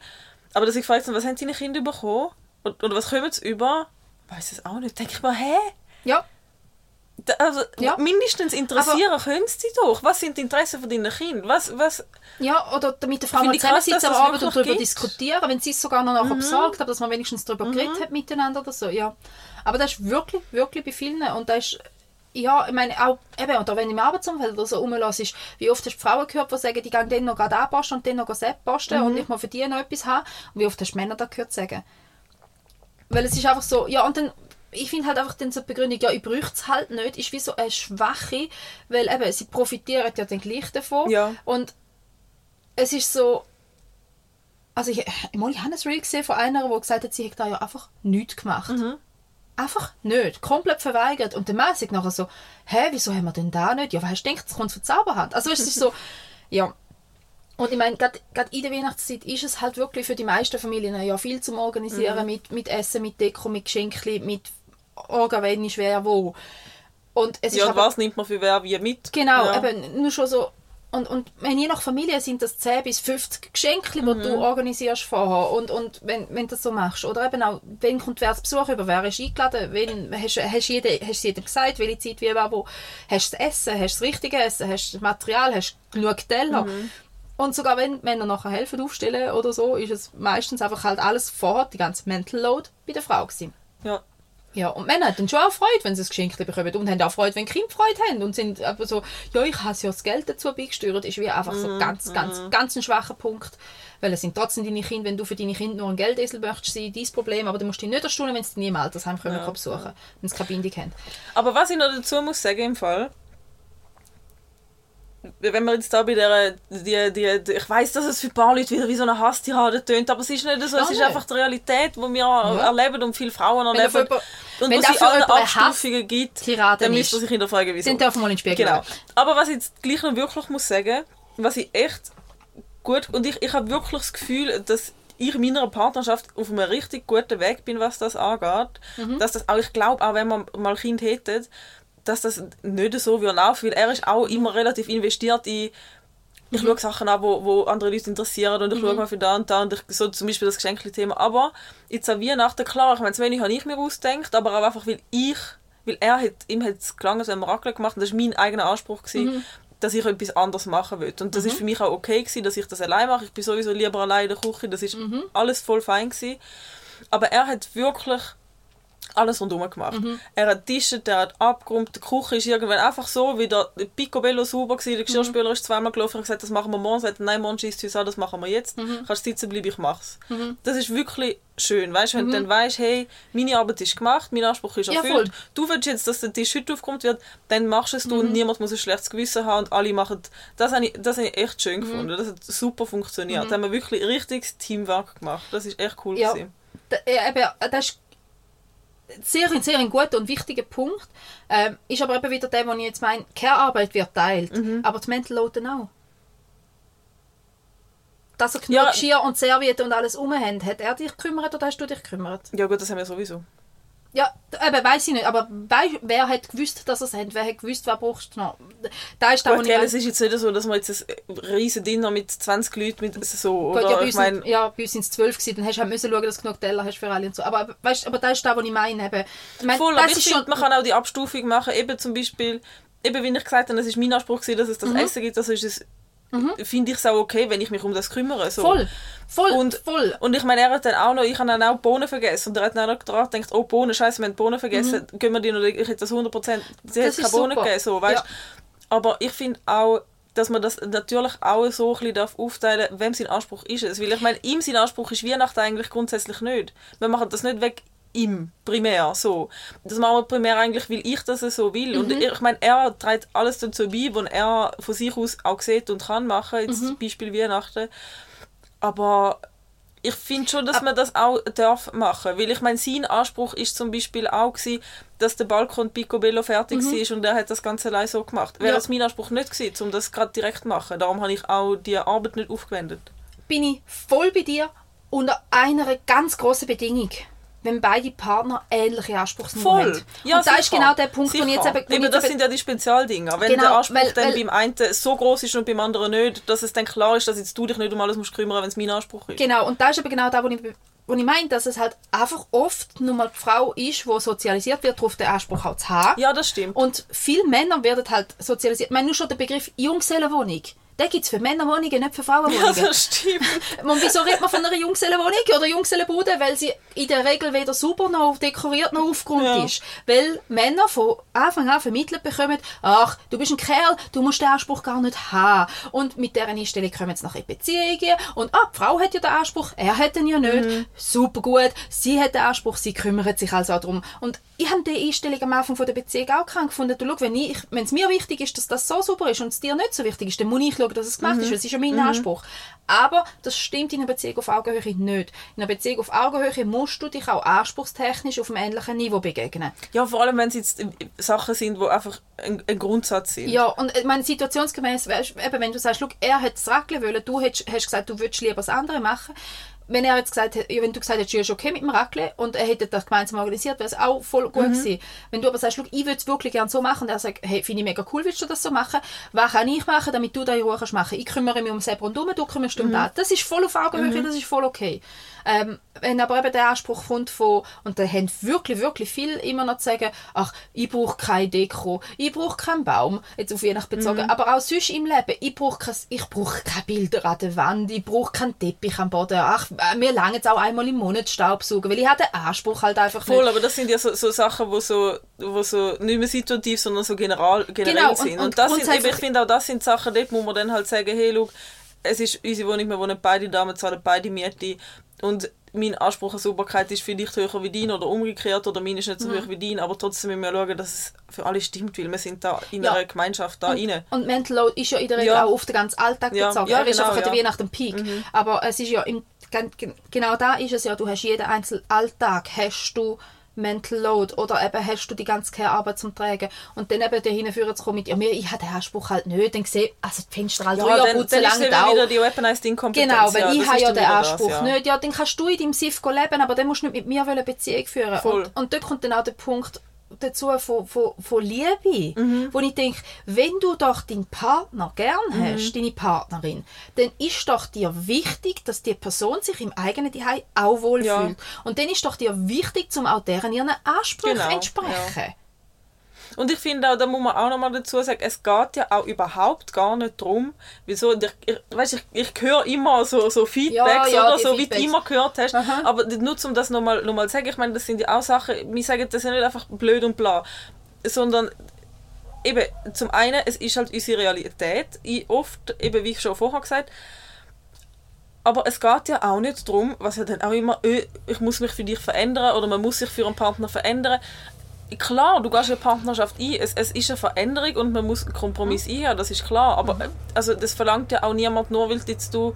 Aber dass ich habe, was haben deine Kinder bekommen? Und, und was kommen sie über? Ich weiß es auch nicht. Denke ich mir, hä? Ja, Also, Ja. mindestens interessieren können sie doch. Was sind die Interessen von deinen Kindern? Was, was, ja, oder damit der Frau mal dass am Abend und darüber gibt. diskutieren, wenn sie es sogar noch nachher besorgt, aber dass man wenigstens darüber geredet hat miteinander oder so, ja. Aber das ist wirklich, wirklich bei vielen und das ist, ja, ich meine, auch, eben, oder wenn im Arbeitsumfeld oder so rumlässt, ist, wie oft hast du Frauen gehört, die sagen, die gehen dann noch gerade anposten und dann noch Sepp posten und ich mal für die noch etwas haben und wie oft hast du Männer da gehört sagen? Weil es ist einfach so, ja, und dann, ich finde halt einfach dann so die Begründung, ja, ich bräuchte es halt nicht, ist wie so eine Schwache, weil eben, sie profitieren ja dann gleich davon. Ja. Und es ist so, also ich, mal, ich habe ein Reel gesehen von einer, die gesagt hat, sie hätte da ja einfach nichts gemacht. Einfach nicht. Komplett verweigert. Und der Mann sagt nachher so, hä, wieso haben wir denn da nicht? Ja, weil du gedacht, es kommt von Zauberhand? Also es ist so, ja. Und ich meine, gerade in der Weihnachtszeit ist es halt wirklich für die meisten Familien ja viel zum Organisieren, mit, mit Essen, mit Deko, mit Geschenken, mit Orga, wenn ist wer wo. Und es ist ja, und aber- was nimmt man für wer wie mit? Genau, ja. eben nur schon so. Und, und wenn je nach Familie sind das 10 bis 50 Geschenke, die Mhm. du organisierst vorher. Und, und wenn, wenn du das so machst. Oder eben auch, wenn kommt wer zu Besuch über, wer ist eingeladen, wenn, hast, hast, jede, hast du jedem gesagt, welche Zeit, wie, wo. Hast du das Essen, hast du das richtige Essen, hast du das Material, hast du genug Teller. Mhm. Und sogar wenn Männer nachher helfen aufstellen oder so, ist es meistens einfach halt alles vorher, die ganze Mental Load, bei der Frau gewesen. ja. Ja, und Männer haben dann schon auch Freude, wenn sie das Geschenk bekommen. Und haben auch Freude, wenn Kinder Freude haben. Und sind aber so, ja, ich habe ja das Geld dazu beigesteuert, ist wie einfach so ganz, ganz, ganz ein schwacher Punkt. Weil es sind trotzdem deine Kinder, wenn du für deine Kinder nur ein Geldesel möchtest sein, dein Problem. Aber du musst dich nicht erstaunen, wenn sie nie im Altersheim ja. besuchen, wenn sie keine Bindung haben. Aber was ich noch dazu muss sagen im Fall, wenn wir jetzt da bei der, die, die, die ich weiß, dass es für ein paar Leute wieder wie so eine Hasstirade tönt, aber es ist nicht so, es ist nicht. einfach die Realität, die wir erleben und viele Frauen Wenn erleben. dafür- und wenn es alle jemand eine Abstufungen gibt, Tirade dann ist. müsste man sich hinterfragen, wieso. Dann dürfen wir Spiegel Genau. Aber was ich jetzt gleich noch wirklich muss sagen, was ich echt gut und ich, ich habe wirklich das Gefühl, dass ich in meiner Partnerschaft auf einem richtig guten Weg bin, was das angeht. Mhm. Dass das auch, ich glaube, auch wenn man mal ein Kind hätte, dass das nicht so wird laufen, weil er ist auch immer relativ investiert in ich Mhm. schaue Sachen an, wo, wo andere Leute interessieren und ich schaue mal für da und da und ich, so zum Beispiel das Geschenkli-Thema. Aber jetzt an Weihnachten, klar, ich meine, das wenig habe ich mir ausgedacht, aber auch einfach, weil ich, weil er hat, ihm hat es gelangen, wenn wir Raclette gemacht und das war mein eigener Anspruch, gewesen, Mhm. dass ich etwas anderes machen will. Und das ist für mich auch okay gewesen, dass ich das allein mache. Ich bin sowieso lieber allein in der Küche, das ist Mhm. alles voll fein gewesen. Aber er hat wirklich alles rundherum gemacht. Mhm. Er hat Tische, er hat abgeräumt, die Küche ist irgendwann einfach so, wie der Picobello sauber gewesen, der Mhm. Geschirrspüler ist zweimal gelaufen, hat gesagt, das machen wir morgen, er hat nein, morgen schießt uns an, das machen wir jetzt, Mhm. kannst sitzen bleiben, ich mach's. Das ist wirklich schön, weißt wenn du dann weißt, hey, meine Arbeit ist gemacht, mein Anspruch ist Mhm. Ja, erfüllt, voll. du willst jetzt, dass der Tisch heute aufgeräumt wird, dann machst du es du Mhm. und niemand muss ein schlechtes Gewissen haben und alle machen, das habe ich, das habe ich echt Mhm. schön gefunden, das hat super funktioniert, da haben wir wirklich richtiges Teamwork gemacht, das ist echt cool Ja. gewesen. Da- eben, das ist sehr, sehr ein guter und wichtiger Punkt. Ähm, ist aber eben wieder der, wo ich jetzt meine, keine Arbeit wird teilt, Mhm. aber die Mental Load dann auch. Dass er genug Ja. Geschirr und Servietten und alles um hat, hat er dich gekümmert oder hast du dich gekümmert? Ja gut, das haben wir sowieso. Ja, eben, weiß ich nicht, aber wer hat gewusst, dass er es hat? Wer hat gewusst, wer brauchst du noch? Da ist Gut, ich gell, mein- es ist jetzt nicht so, dass wir jetzt ein riesen Dinner mit 20 Leuten mit so, Gut, oder? ja, bei uns, sind, ja, bei uns sind es zwölf gewesen, dann hast du halt müssen schauen, dass du genug Teller hast für alle und so. Aber, weißt, aber das ist da, wo ich meine. Eben. Ich meine voll, das aber ich ist finde, schon, man kann auch die Abstufung machen, eben zum Beispiel, eben wie ich gesagt habe, es ist mein Anspruch gewesen, dass es Mhm. das Essen gibt, also ist es, finde ich es auch okay, wenn ich mich um das kümmere. So. voll, voll, Und, voll. und ich meine, er hat dann auch noch, ich habe dann auch Bohnen vergessen und er hat dann auch noch gedacht, oh Bohnen, scheiße, wir haben Bohnen vergessen, gehen wir die noch, ich hätte das 100%, sie hat Mhm. Das keine ist Bohnen gegeben, so, weißt Ja. Aber ich finde auch, dass man das natürlich auch so ein bisschen aufteilen darf, wem sein Anspruch ist es. Weil ich meine, ihm sein Anspruch ist Weihnachten eigentlich grundsätzlich nicht. Wir machen das nicht weg ihm primär so. Das machen wir primär eigentlich, weil ich das so will. Mhm. Und ich meine, er trägt alles dazu bei, was er von sich aus auch sieht und kann machen, jetzt mhm. Beispiel Weihnachten. Aber ich finde schon, dass man das auch darf machen weil ich meine, sein Anspruch ist zum Beispiel auch gewesen, dass der Balkon Picobello fertig mhm. war und er hat das Ganze allein so gemacht. Wäre ja. das mein Anspruch nicht gewesen, um das gerade direkt zu machen. Darum habe ich auch die Arbeit nicht aufgewendet. Bin ich voll bei dir unter einer ganz großen Bedingung wenn beide Partner ähnliche Anspruchsniveau Voll. haben. Ja, und da ist genau der Punkt, sicher. wo ich jetzt eben... Eben, das sind ja die Spezialdinger. Wenn genau, der Anspruch weil, dann weil, beim einen so groß ist und beim anderen nicht, dass es dann klar ist, dass jetzt du dich nicht um alles musst kümmern, wenn es mein Anspruch ist. Genau, und da ist eben genau da, wo ich, wo ich meine, dass es halt einfach oft nur mal die Frau ist, die sozialisiert wird, darauf den Anspruch auch zu haben. Ja, das stimmt. Und viele Männer werden halt sozialisiert. Ich meine, nur schon der Begriff Junggesellenwohnung den gibt es für Männerwohnungen, nicht für Frauenwohnungen. Ja, das stimmt. Und wieso redet man von einer Junggesellenwohnung oder Junggesellenbude? Weil sie in der Regel weder sauber noch dekoriert noch aufgeräumt ja. ist. Weil Männer von Anfang an vermittelt bekommen, ach, du bist ein Kerl, du musst den Anspruch gar nicht haben. Und mit dieser Einstellung kommen sie nachher in Beziehungen und ah, die Frau hat ja den Anspruch, er hat den ja nicht. Mhm. Super gut, sie hat den Anspruch, sie kümmert sich also auch darum. Und ich habe diese Einstellung am Anfang von der Beziehung auch krank gefunden. Du, schau, wenn es mir wichtig ist, dass das so super ist und es dir nicht so wichtig ist, dann muss ich schauen, dass es gemacht mhm. ist. Das ist ja mein mhm. Anspruch. Aber das stimmt in einer Beziehung auf Augenhöhe nicht. In einer Beziehung auf Augenhöhe musst du dich auch anspruchstechnisch auf einem ähnlichen Niveau begegnen. Ja, vor allem, wenn es jetzt Sachen sind, die einfach ein, ein, Grundsatz sind. Ja, und ich meine, situationsgemäß, eben, wenn du sagst, er hat das Raclette wollen, du hast, hast gesagt, du würdest lieber das andere machen, wenn er jetzt gesagt hätte, wenn du gesagt hättest, ja, ist okay mit dem Raclette und er hätte das gemeinsam organisiert, wäre es auch voll gut mhm. gewesen. Wenn du aber sagst, ich würde es wirklich gerne so machen und er sagt, hey, finde ich mega cool, willst du das so machen? Was kann ich machen, damit du da in Ruhe kannst machen? Ich kümmere mich um selber und um, du kümmerst dich um mhm. das. Das ist voll auf Augenhöhe, mhm. das ist voll okay. Ähm, wenn aber eben der Anspruch kommt von, und da haben wirklich, wirklich viel immer noch zu sagen, ach, ich brauche keine Deko, ich brauche keinen Baum, jetzt auf Weihnachten bezogen, mhm. aber auch sonst im Leben, ich brauche kein, ich brauche keine Bilder an der Wand, ich brauche keinen Teppich am Boden, ach, mir lange jetzt auch einmal im Monat Staubsaugen, weil ich habe den Anspruch halt einfach Voll, nicht. aber das sind ja so, so Sachen, wo so, wo so nicht mehr situativ, sondern so general, generell genau, sind. Und, und, das sind, eben, ich finde auch, das sind Sachen, dort muss man dann halt sagen, hey, schau, es ist unsere Wohnung, wir wohnen beide da, wir zahlen beide Miete und mein Anspruch an Sauberkeit ist vielleicht höher wie dein oder umgekehrt oder mein ist nicht so mhm. hoch wie dein, aber trotzdem müssen wir schauen, dass es für alle stimmt, weil wir sind da in ja. einer Gemeinschaft da und, rein. Und Mental Load ist ja in der Regel ja. auch auf den ganzen Alltag ja. bezogen. Ja, er ist genau, einfach ja. Weihnachten Peak. Mhm. Aber es ist ja im, genau da ist es ja, du hast jeden einzelnen Alltag hast du Mental Load oder eben hast du die ganze Care-Arbeit zum Tragen und dann eben dahin führen zu kommen mit, ja, mir, ich habe den Anspruch halt nicht, dann sehe also die Fenster halt ja, ja putzen lange da. wieder die Weaponized Inkompetenz. Genau, weil ja, ich habe ja den Anspruch das, ja. nicht. Ja, dann kannst du in deinem Sif leben, aber dann musst du nicht mit mir eine Beziehung führen. Voll. Und, und dort kommt dann auch der Punkt, dazu von, von, von Liebe, mhm. wo ich denke, wenn du doch deinen Partner gern mhm. hast, deine Partnerin, dann ist doch dir wichtig, dass die Person sich im eigenen Zuhause auch wohlfühlt. Ja. Und dann ist doch dir wichtig, zum auch deren ihren Ansprüchen genau. entsprechen. Ja. Und ich finde auch, da muss man auch noch mal dazu sagen, es geht ja auch überhaupt gar nicht darum, wieso, ich, ich, weißt, ich, ich höre immer so, so Feedbacks ja, ja, oder so, Feedbacks. wie du immer gehört hast, Aha. aber nur um das nochmal noch mal zu sagen, ich meine, das sind ja auch Sachen, wir sagen das ja nicht einfach blöd und bla, sondern eben, zum einen, es ist halt unsere Realität, ich oft, eben wie ich schon vorher gesagt aber es geht ja auch nicht darum, was ja dann auch immer, öh, ich muss mich für dich verändern oder man muss sich für einen Partner verändern klar, du gehst eine Partnerschaft ein, es, es ist eine Veränderung und man muss einen Kompromiss mhm. eingehen, das ist klar, aber mhm. also das verlangt ja auch niemand nur, weil jetzt du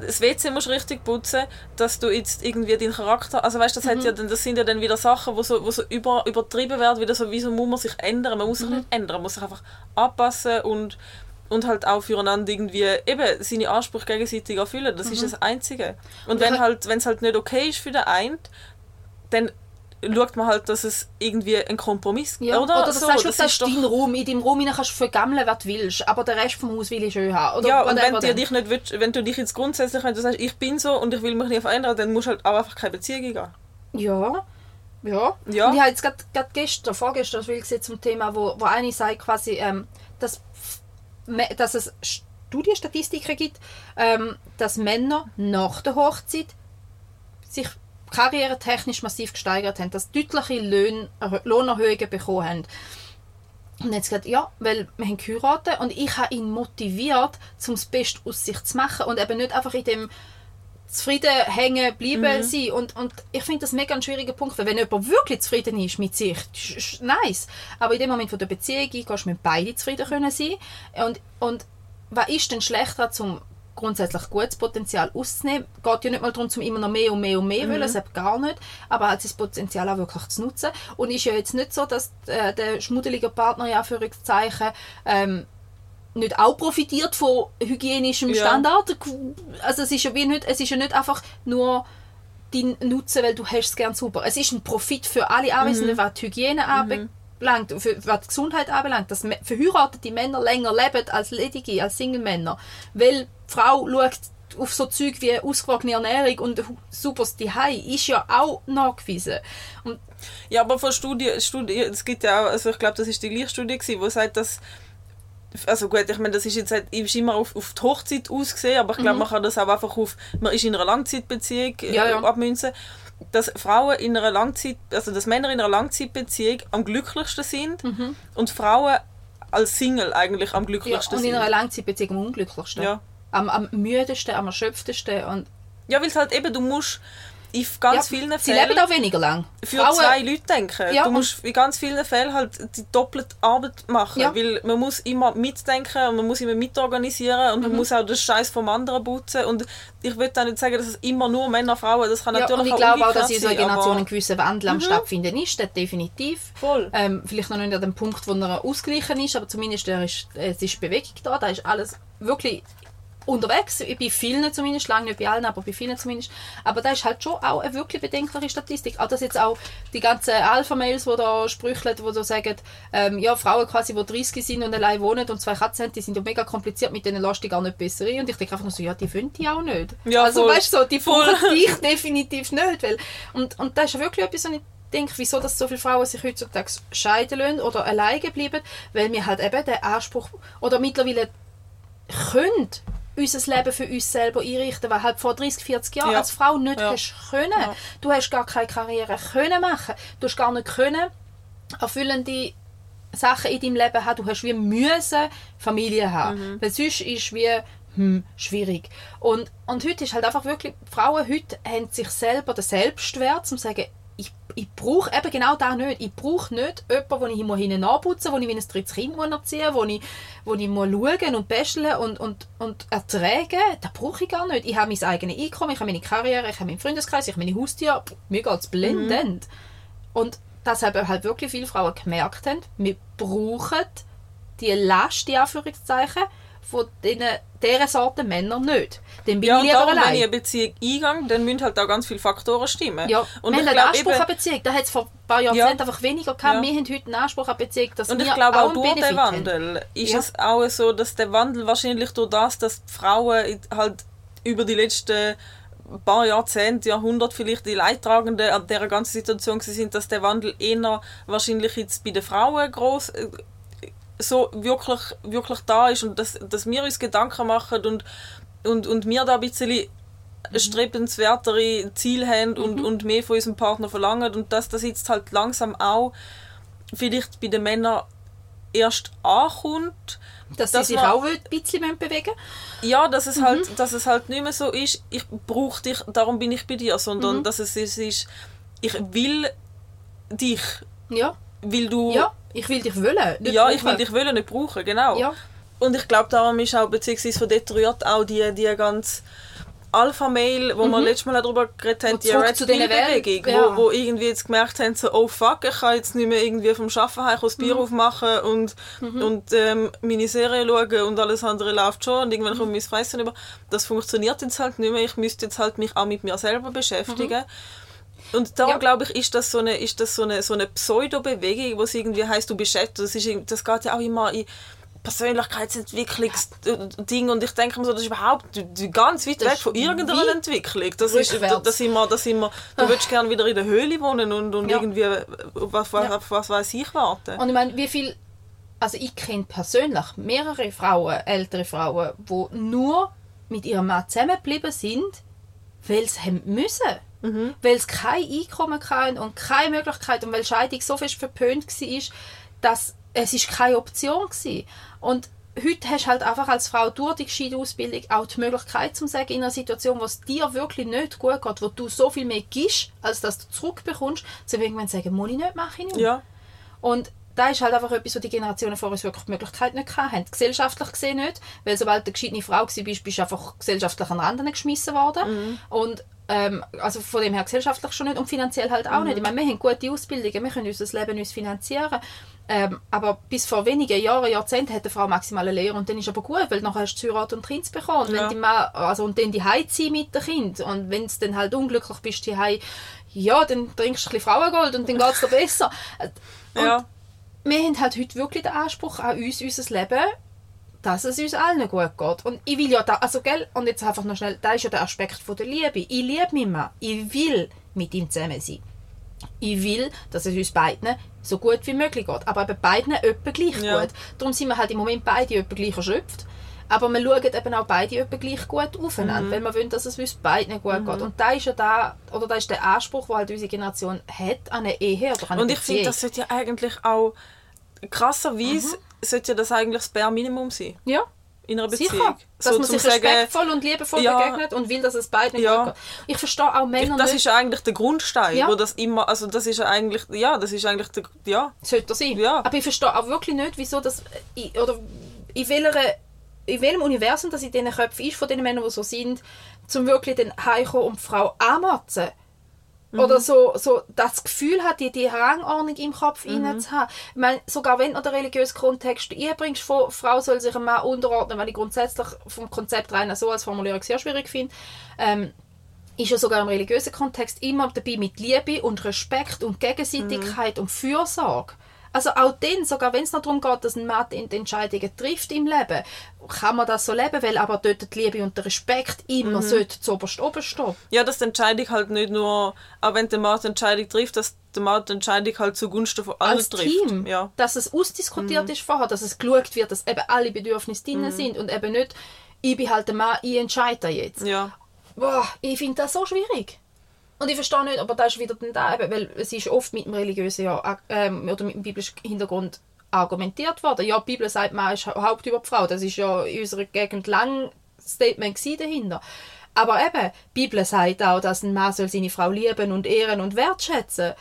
das WC musst richtig putzen, dass du jetzt irgendwie deinen Charakter, also weißt, das mhm. ja das sind ja dann wieder Sachen, wo so, wo so über, übertrieben werden, wieder so, wieso muss man sich ändern, man muss sich mhm. nicht ändern, man muss sich einfach anpassen und und halt auch füreinander irgendwie eben seine Ansprüche gegenseitig erfüllen. Das mhm. ist das Einzige. Und wenn halt, wenn es halt nicht okay ist für den einen, dann schaut man halt, dass es irgendwie ein Kompromiss ja. oder? Oder das so, heißt, das, das ist dein Raum. In deinem Raum kannst du vergammeln, was du willst, aber den Rest vom Haus will ich schön haben. Oder ja, und wenn du, dich nicht willst, wenn du dich jetzt grundsätzlich, wenn du sagst, ich bin so und ich will mich nicht verändern, dann musst du halt auch einfach keine Beziehung gehen. Ja. Ja. ja. Und ich habe jetzt gerade gestern, vorgestern, will ich zum Thema, wo, wo eine sagt quasi, ähm, dass, dass es Studienstatistiken gibt, ähm, dass Männer nach der Hochzeit sich karrieretechnisch massiv gesteigert haben, dass deutliche Löhn, Lohnerhöhungen bekommen haben. Und sie gesagt, ja, weil wir haben geheiratet und ich habe ihn motiviert, um das Beste aus sich zu machen und eben nicht einfach in dem zufrieden hängen bleiben sein. Und, und ich finde das mega ein schwieriger Punkt, weil wenn jemand wirklich zufrieden ist mit sich, ist, ist nice. Aber in dem Moment von der Beziehung gehst du mit beiden zufrieden können sein. Und, und was ist denn schlechter, zum grundsätzlich gutes Potenzial auszunehmen? Geht ja nicht mal darum, zum immer noch mehr und mehr und mehr wollen, das gar nicht, aber halt das Potenzial auch wirklich zu nutzen. Und ist ja jetzt nicht so, dass äh, der schmuddelige Partner, in Anführungszeichen, ähm, nicht auch profitiert von hygienischem Ja. Standard. Also es ist ja wie nicht, es ist ja nicht einfach nur dein Nutzen, weil du hast es gern super. Es ist ein Profit für alle Anwesenden, was die Hygiene anbelangt, für, was die Gesundheit anbelangt, dass verheiratete Männer länger leben als ledige, als Single-Männer. Weil die Frau schaut auf so Zeug wie ausgewogene Ernährung und super Hai ist ja auch nachgewiesen. Und Ja, aber von Studien, Studie, es gibt ja auch, also ich glaube, das ist die gleiche Studie gewesen, wo sagt, dass also gut, ich meine, das ist jetzt ist immer auf, auf die Hochzeit ausgesehen, aber ich glaube, man kann das auch einfach auf, man ist in einer Langzeitbeziehung äh, Mhm. Ja, ja. abmünzen, dass Frauen in einer Langzeit, also dass Männer in einer Langzeitbeziehung am glücklichsten sind und Frauen als Single eigentlich am Mhm. Ja, glücklichsten und in sind. einer Langzeitbeziehung am unglücklichsten. Ja. Am, am müdesten, am erschöpftesten. Und Ja, weil es halt eben, du musst in ganz ja, vielen sie Fällen leben auch weniger lang. für Frauen- zwei Leute denken. Ja, du und- musst in ganz vielen Fällen halt die doppelte Arbeit machen, Ja. weil man muss immer mitdenken und man muss immer mitorganisieren und man Mhm. muss auch den Scheiß vom anderen putzen und ich will auch nicht sagen, dass es immer nur Männer, Frauen, das kann natürlich und ich auch glaube auch, dass in unserer Generation Mhm. ein gewisser Wandel am stattfinden ist, das definitiv. Voll. Ähm, vielleicht noch nicht an dem Punkt, wo er ausgeglichen ist, aber zumindest ist, es ist Bewegung da, da ist alles wirklich unterwegs, bei vielen zumindest, lange nicht bei allen, aber bei vielen zumindest. Aber da ist halt schon auch eine wirklich bedenkliche Statistik. Auch dass jetzt auch die ganzen Alpha-Mails, die da sprücheln, die da sagen, ähm, ja, Frauen quasi, die 30 sind und allein wohnen und zwei Katzen haben, die sind ja mega kompliziert, mit denen lässt du gar nicht besser. Und ich denke einfach nur so, ja, die wollen die auch nicht. Ja, also voll. weißt du, so, die brauchen dich definitiv nicht. Weil, und, und das ist ja wirklich etwas, was ich denke, wieso dass so viele Frauen sich heutzutage scheiden lassen oder alleine bleiben, weil wir halt eben den Anspruch oder mittlerweile können unser Leben für uns selber einrichten, weil halt vor 30, 40 Jahren Ja. als Frau nicht Ja. hast können. Ja. Du hast gar keine Karriere können machen. Du hast gar nicht können erfüllende Sachen in deinem Leben haben. Du hast wie müssen Familie haben. Mhm. Weil sonst ist wie hm, schwierig. Und, und heute ist halt einfach wirklich, Frauen heute haben sich selber den Selbstwert, um zu sagen, ich, brauche eben genau das nicht. Ich brauche nicht jemanden, den ich immer hinten anputzen, wo ich wie ein drittes Kind muss erziehen wo ich, wo ich muss schauen und basteln und, und, und ertragen. Das brauche ich gar nicht. Ich habe mein eigenes Einkommen, ich habe meine Karriere, ich habe meinen Freundeskreis, ich habe meine Haustiere. Mir geht es blendend. Und das haben halt wirklich viele Frauen gemerkt haben. Wir brauchen die Last, die Anführungszeichen, von diesen, dieser Sorte Männer nicht. Dann bin Ja, ich lieber darum, wenn ich allein. eine Beziehung eingehe, dann müssen halt auch ganz viele Faktoren stimmen. Ja, und wir ich haben einen Anspruch eben, an Beziehung. Da hat es vor ein paar Jahrzehnten einfach weniger gehabt. Ja. Wir haben heute einen Anspruch an Beziehung, dass Und ich glaube auch einen durch den Benefit haben. Wandel ist Ja. es auch so, dass der Wandel wahrscheinlich durch das, dass die Frauen halt über die letzten paar Jahrzehnte, Jahrhunderte vielleicht die Leidtragenden an dieser ganzen Situation sind, dass der Wandel eher wahrscheinlich jetzt bei den Frauen groß äh, so wirklich, wirklich da ist und dass, dass wir uns Gedanken machen und, und, und wir da ein bisschen strebenswertere Ziele haben und, und mehr von unserem Partner verlangen und dass das jetzt halt langsam auch vielleicht bei den Männern erst ankommt. Dass, dass sie sich man- auch ein bisschen bewegen. Ja, dass es, halt, dass es halt nicht mehr so ist, ich brauche dich, darum bin ich bei dir, sondern dass es, es ist, ich will dich, Ja. weil du... ja, ich will dich wollen. ja, ich brauchen. will dich wollen, nicht brauchen, genau. Ja. Und ich glaube, darum ist auch, beziehungsweise verdetruiert auch die, die ganz Alpha-Mail, wo wir letztes Mal darüber geredet haben, die Red Pill-Bewegung, ja. wo, wo irgendwie jetzt gemerkt haben, so, oh fuck, ich kann jetzt nicht mehr irgendwie vom Arbeiten heim das Mhm. Bier aufmachen und, und ähm, meine Serie schauen und alles andere läuft schon und irgendwann kommt mein Fressen über. Das funktioniert jetzt halt nicht mehr. Ich müsste jetzt halt mich auch mit mir selber beschäftigen. Und darum Ja. glaube ich, ist das so eine, ist das so eine, so eine Pseudo-Bewegung, wo es irgendwie heißt, du bist das, ist, das geht ja auch immer in Persönlichkeitsentwicklungsding und ich denke mir so, das ist überhaupt ganz weit Das weg von irgendeiner Entwicklung. Das ist, rückwärts. da, da sind wir, da sind wir, du würdest gerne wieder in der Höhle wohnen und, und Ja. irgendwie, was, was, Ja. auf was weiß ich, warten. Und ich meine, wie viel. Also, ich kenne persönlich mehrere Frauen, ältere Frauen, die nur mit ihrem Mann zusammengeblieben sind, weil sie haben müssen. Mhm. Weil sie kein Einkommen hatten und keine Möglichkeit und weil Scheidung so fest verpönt war, dass es ist keine Option gewesen. Und heute hast du halt einfach als Frau durch die gescheite Ausbildung auch die Möglichkeit zu sagen, in einer Situation, wo es dir wirklich nicht gut geht, wo du so viel mehr gibst, als dass du zurückbekommst, zu irgendwann sagen, muss ich nicht, mache ich nicht. Ja. Und da ist halt einfach etwas, wo die Generationen vor uns wirklich die Möglichkeit nicht hatten. Gesellschaftlich gesehen nicht, weil sobald du eine gescheite Frau warst, bist du einfach gesellschaftlich an den Rand geschmissen worden. Und ähm, also von dem her gesellschaftlich schon nicht und finanziell halt auch nicht. Ich meine, wir haben gute Ausbildungen, wir können unser Leben uns finanzieren. Ähm, aber bis vor wenigen Jahren, Jahrzehnten hat eine Frau maximal eine Lehre und dann ist aber gut, weil nachher hast du Heirat und Kind bekommen. Und, Ja. wenn die Mann, also, und dann die ziehen mit dem Kind. Und wenn du dann halt unglücklich bist, die ja, dann trinkst du ein bisschen Frauengold und dann geht es dir besser. Und Ja. wir haben halt heute wirklich den Anspruch an uns, unser Leben, dass es uns allen gut geht. Und ich will ja da, also gell, und jetzt einfach noch schnell, da ist ja der Aspekt von der Liebe. Ich liebe meinen Mann. Ich will mit ihm zusammen sein. Ich will, dass es uns beiden so gut wie möglich geht. Aber eben beiden etwa gleich Ja. gut. Darum sind wir halt im Moment beide etwa gleich erschöpft. Aber wir schauen eben auch beide etwa gleich gut aufeinander, Mhm. weil wir wollen, dass es uns beiden gut geht. Und da ist ja da, oder da ist der Anspruch, den halt unsere Generation hat an eine Ehe oder an eine Und ich finde, das sollte ja eigentlich auch krasserweise Mhm. Sollte ja das eigentlich das Bare Minimum sein ja. in einer Beziehung. Sicher, dass man zum sich respektvoll und liebevoll Ja. begegnet und will, dass es beiden Ja. gut geht. Ich verstehe auch Männer das nicht, ist ja eigentlich der Grundstein, Ja. wo das immer, also das ist ja eigentlich, ja, das ist eigentlich der, ja, sollte sein. Ja. Aber ich verstehe auch wirklich nicht, wieso das, ich, oder in, welcher, in welchem Universum das in diesen Köpfen ist, von den Männern, die so sind, zum wirklich den heimkommen und die Frau anmotzen. Mhm. Oder so, so das Gefühl hat, die, die Rangordnung im Kopf Mhm. zu haben. Ich meine, sogar wenn du den religiösen Kontext einbringst, von Frau soll sich einem Mann unterordnen, weil ich grundsätzlich vom Konzept rein so als Formulierung sehr schwierig finde, ähm, ist ja sogar im religiösen Kontext immer dabei mit Liebe und Respekt und Gegenseitigkeit und Fürsorge. Also auch dann, sogar wenn es noch darum geht, dass ein Mann die Entscheidungen trifft im Leben, kann man das so leben, weil aber dort die Liebe und der Respekt immer sollte zuoberst oben stehen. ja, dass die Entscheidung halt nicht nur, auch wenn der Mann die Entscheidung trifft, dass der Mann die Entscheidung halt zugunsten von allen als trifft. Team, Ja. dass es ausdiskutiert ist vorher, dass es geschaut wird, dass eben alle Bedürfnisse drin sind und eben nicht, ich bin halt der Mann, ich entscheide jetzt. Ja. Boah, ich finde das so schwierig. Und ich verstehe nicht, aber da ist wieder dann da, weil es ist oft mit dem religiösen ja, ähm, oder mit dem biblischen Hintergrund argumentiert worden. Ja, die Bibel sagt, man ist Haupt über die Frau. Das ist ja in unserer Gegend lang Statement dahinter. Aber eben, die Bibel sagt auch, dass ein Mann soll seine Frau lieben und ehren und wertschätzen.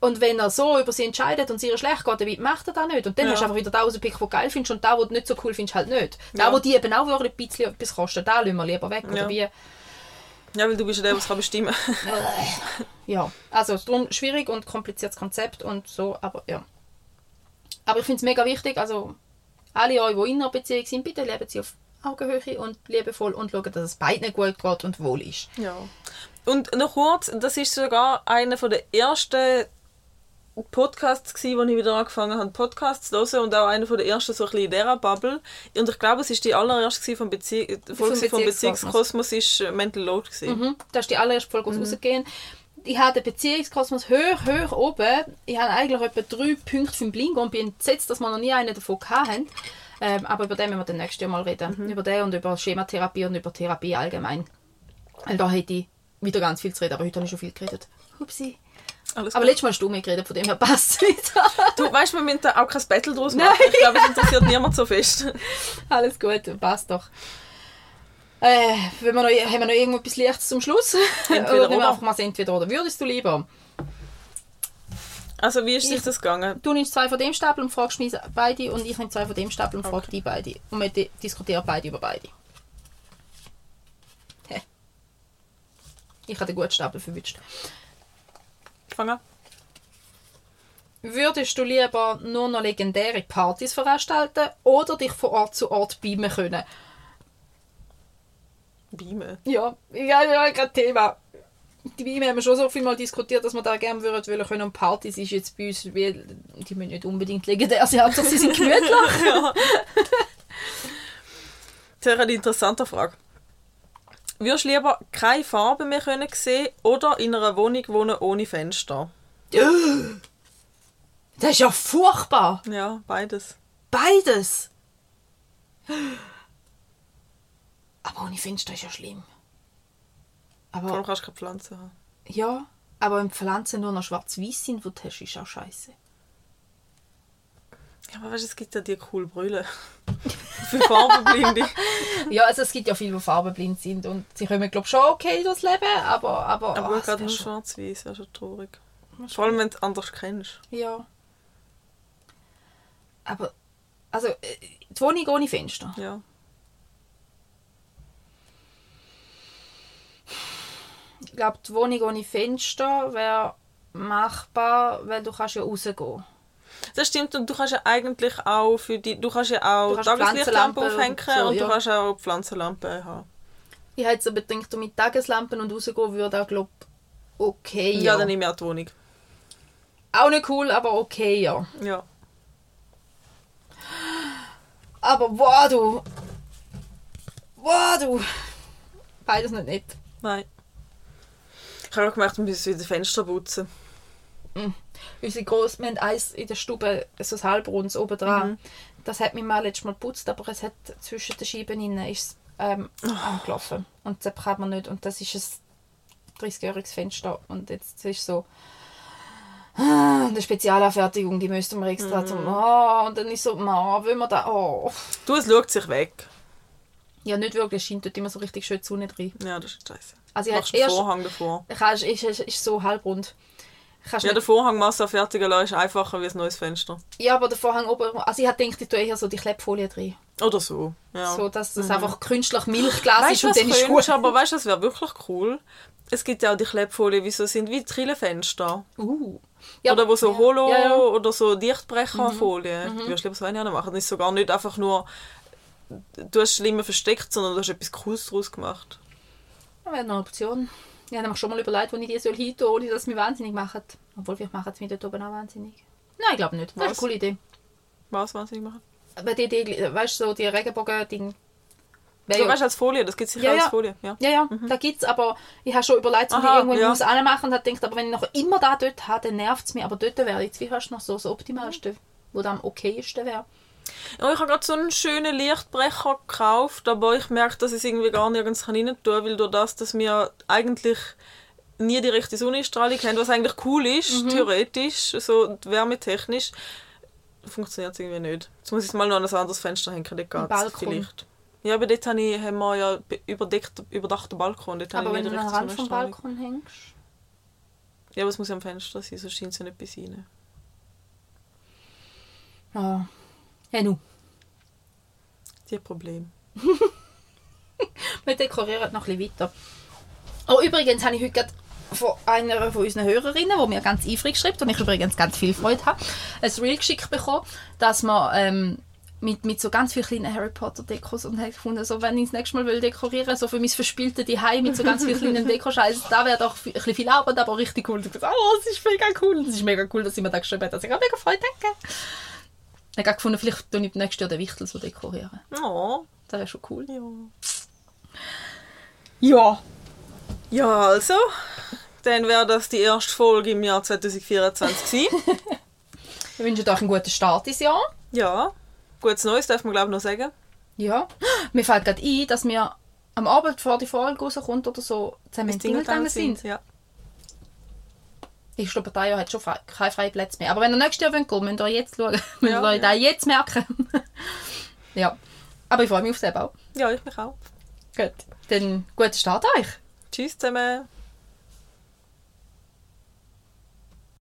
Und wenn er so über sie entscheidet und es ihr schlecht geht, dann macht er das nicht. Und dann Ja. hast du einfach wieder da rausgepickt, die du geil findest und da, wo du nicht so cool findest, halt nicht. Da, Ja. wo die eben auch wirklich ein bisschen etwas kosten, da lassen wir lieber weg. Ja. Oder wie? Ja, weil du bist ja der, der es kann bestimmen Ja, also darum schwierig und kompliziertes Konzept und so, aber ja. Aber ich finde es mega wichtig, also alle euch, die in einer Beziehung sind, bitte leben sie auf Augenhöhe und liebevoll und schauen, dass es beiden gut geht und wohl ist. Ja. Und noch kurz, das ist sogar einer von der ersten Podcasts gsi, wo ich wieder angefangen habe, Podcasts zu hören und auch einer von der ersten so ein bisschen in dieser Bubble. Und ich glaube, es ist die allererste gsi vom Bezie Folge vom Beziehungskosmos. Beziehungskosmos ist äh, Mental Load gsi. Mhm. Das ist die allererste Folge, die rausgehen. Ich habe den Beziehungskosmos hoch, hoch oben. Ich habe eigentlich etwa drei Punkte für den Blingo und bin entsetzt, dass wir noch nie einen davon hatten. Ähm, aber über den müssen wir dann nächstes Jahr mal reden. Über den und über Schematherapie und über Therapie allgemein. Weil da hätte ich wieder ganz viel zu reden, aber heute habe ich schon viel geredet. Hupsi. Alles Aber gut. letztes Mal hast du mir geredet, von dem her passt es wieder. Du weißt, wir müssen da auch kein Battle draus machen. Ich glaube, es interessiert niemand so fest. Alles gut, passt doch. Äh, wenn wir noch, haben wir noch irgendetwas Leichtes zum Schluss? Entweder oder oder. einfach mal entweder oder. Würdest du lieber? Also, wie ist sich Ich- das gegangen? Du nimmst zwei von dem Stapel und fragst mich beide und ich nehme zwei von dem Stapel und frage Okay. die beide. Und wir di- diskutieren beide über beide. Hä? Ich habe den guten Stapel verwünscht. Fang an. Würdest du lieber nur noch legendäre Partys veranstalten oder dich von Ort zu Ort beamen können? Beamen. Ja, ja, ja, gerade Thema. Die Beamen haben wir schon so viel mal diskutiert, dass wir da gerne würden wollen können. Und Partys ist jetzt bei uns, wie, die müssen nicht unbedingt legendär sein, Hauptsache sie sind gemütlich. Sehr eine interessante Frage. Würdest du lieber keine Farbe mehr können sehen oder in einer Wohnung wohnen ohne Fenster? Das ist ja furchtbar. Ja, beides. Beides. Aber ohne Fenster ist ja schlimm. Vor allem Aber kannst du keine Pflanzen haben. ja, aber wenn Pflanzen nur noch schwarz-weiß sind, wo du hast, ist auch scheiße. Aber weißt du, es gibt ja die cool Brille. Für Farbenblinde. Ja, also es gibt ja viele, die farbenblind sind und sie kommen, glaube ich, schon okay durchs Leben, aber... Aber, Aber oh, gerade nur schon- schwarz-weiß, wäre schon traurig. Vor allem, wenn du es anders kennst. Ja. Aber, also, äh, die Wohnung ohne Fenster. Ja. Ich glaube, die Wohnung ohne Fenster wäre machbar, weil du kannst ja rausgehen. Das stimmt und du kannst ja eigentlich auch für die, du kannst ja auch Du kannst Tageslichtlampe Pflanzenlampe aufhängen und so, und ja. du kannst auch Pflanzenlampe haben. Ich habe jetzt aber gedacht, mit Tageslampen und rausgehen würde auch, glaube okay, Ja, ja. dann nehme ich auch die Wohnung. auch nicht cool, aber okay, ja. Ja. Aber wow, du... Wow, du... Beides nicht nett. Nein. Ich habe auch gemerkt, wir müssen wieder Fenster putzen. Unsere Gross, wir haben eins in der Stube, so ein halbrundes oben dran. Mhm. Das hat mich mal letztes Mal geputzt, aber es hat zwischen den Scheiben innen ist ähm, Oh. angelaufen. Und das kann man nicht. Und das ist ein 30-jähriges Fenster. Und jetzt ist so ah, eine Spezialanfertigung, die müssten wir extra Mhm. zum... Oh, und dann ist so, ma, will wir da... Oh. Du, es schaut sich weg. Ja, nicht wirklich. Es scheint dort immer so richtig schön die Sonne drin. Ja, das ist scheiße. Also ich Machst einen. Vorhang davor. Kannst, ist, ist, ist so halbrund. Kannst Ja, den Vorhang Masse fertigen lassen ist einfacher wie ein neues Fenster. ja, aber der Vorhang oben... Also ich hätte gedacht, ich tue eher so die Klebfolie drin. Oder so. Ja. So, dass das einfach künstlich Milchglas weißt ist und dann ist gut. aber weißt du, das wäre wirklich cool. Es gibt ja auch die Klebfolien, wie so sind wie Trillenfenster. Uh. Ja, oder wo so ja. Holo Ja, oder so Dichtbrecherfolie. Du wirst lieber so eine machen. Das ist sogar nicht einfach nur, du hast schlimmer versteckt, sondern du hast etwas Cooles daraus gemacht. Das wäre eine Option. Ich habe mir schon mal überlegt, wo ich die soll hin tun, ohne dass sie mich wahnsinnig machen. Obwohl, vielleicht machen sie mich dort oben auch wahnsinnig. Nein, ich glaube nicht. Das ist eine coole Idee. Was wahnsinnig machen? Aber die, die weißt du, so die Regenbogen-Ding. Du weißt als Folie, das gibt es sicher Ja, als ja. Folie. Ja. Ja, ja, da gibt es, aber ich habe schon überlegt, ob ich irgendwo ja. muss anmachen und habe gedacht, aber wenn ich noch immer da dort habe, dann nervt es mich. Aber dort wäre jetzt wie fast noch so das Optimalste, wo dann am okaysten wäre. Ja, ich habe gerade so einen schönen Lichtbrecher gekauft, aber ich merke, dass ich es irgendwie gar nirgends rein tun kann, weil durch das, dass wir eigentlich nie die rechte Sonnenstrahlung haben, was eigentlich cool ist, Mhm. theoretisch, so wärmetechnisch, funktioniert es irgendwie nicht. Jetzt muss ich mal noch an ein anderes Fenster hängen, dort geht's Balkon. vielleicht. Ja, aber dort habe ich, haben wir ja be- überdeckt, überdachten Balkon. Dort Aber wenn du an den Rand vom. Balkon hängst. Ja, aber es muss ja am Fenster sein, sonst scheint es ja nicht bis rein. Ja. Hey, nu. Die Problem. Wir dekorieren noch ein bisschen weiter. Oh, übrigens habe ich heute gerade von einer von unseren Hörerinnen, die mir ganz eifrig schreibt und ich übrigens ganz viel Freude habe, ein Reel geschickt bekommen, dass man ähm, mit, mit so ganz vielen kleinen Harry Potter Dekos und habe gefunden, so, wenn ich das nächste Mal will dekorieren so für mein verspieltes Zuhause mit so ganz vielen kleinen Dekoscheißen, da wäre doch fi- ein bisschen viel Arbeit, aber richtig cool. Und ich dachte, oh, das ist mega cool. Es ist mega cool, dass sie mir da geschrieben hat, dass ich auch mega Freude danke. Ich habe gefunden, vielleicht tue ich nächstes Jahr den Wichtel so dekorieren. Oh, Das wäre schon cool. ja. Ja. Ja, also, dann wäre das die erste Folge im Jahr 2024 gewesen. Wir wünschen euch einen guten Start ins Jahr. ja, gutes Neues darf man glaube ich noch sagen. Ja. Mir fällt gerade ein, dass wir am Abend vor die Folge rauskommt oder so zusammen in Dingle gegangen sind. Ja. Ich glaube, dieses Jahr hat schon frei, keine freien Plätze mehr. Aber wenn ihr nächstes Jahr wollt, müsst ihr jetzt schauen. Müsst Ja, ihr ja. das jetzt merken. ja. Aber ich freue mich auf den auch. ja, ich mich auch. Gut. Dann guten Start euch. Tschüss zusammen.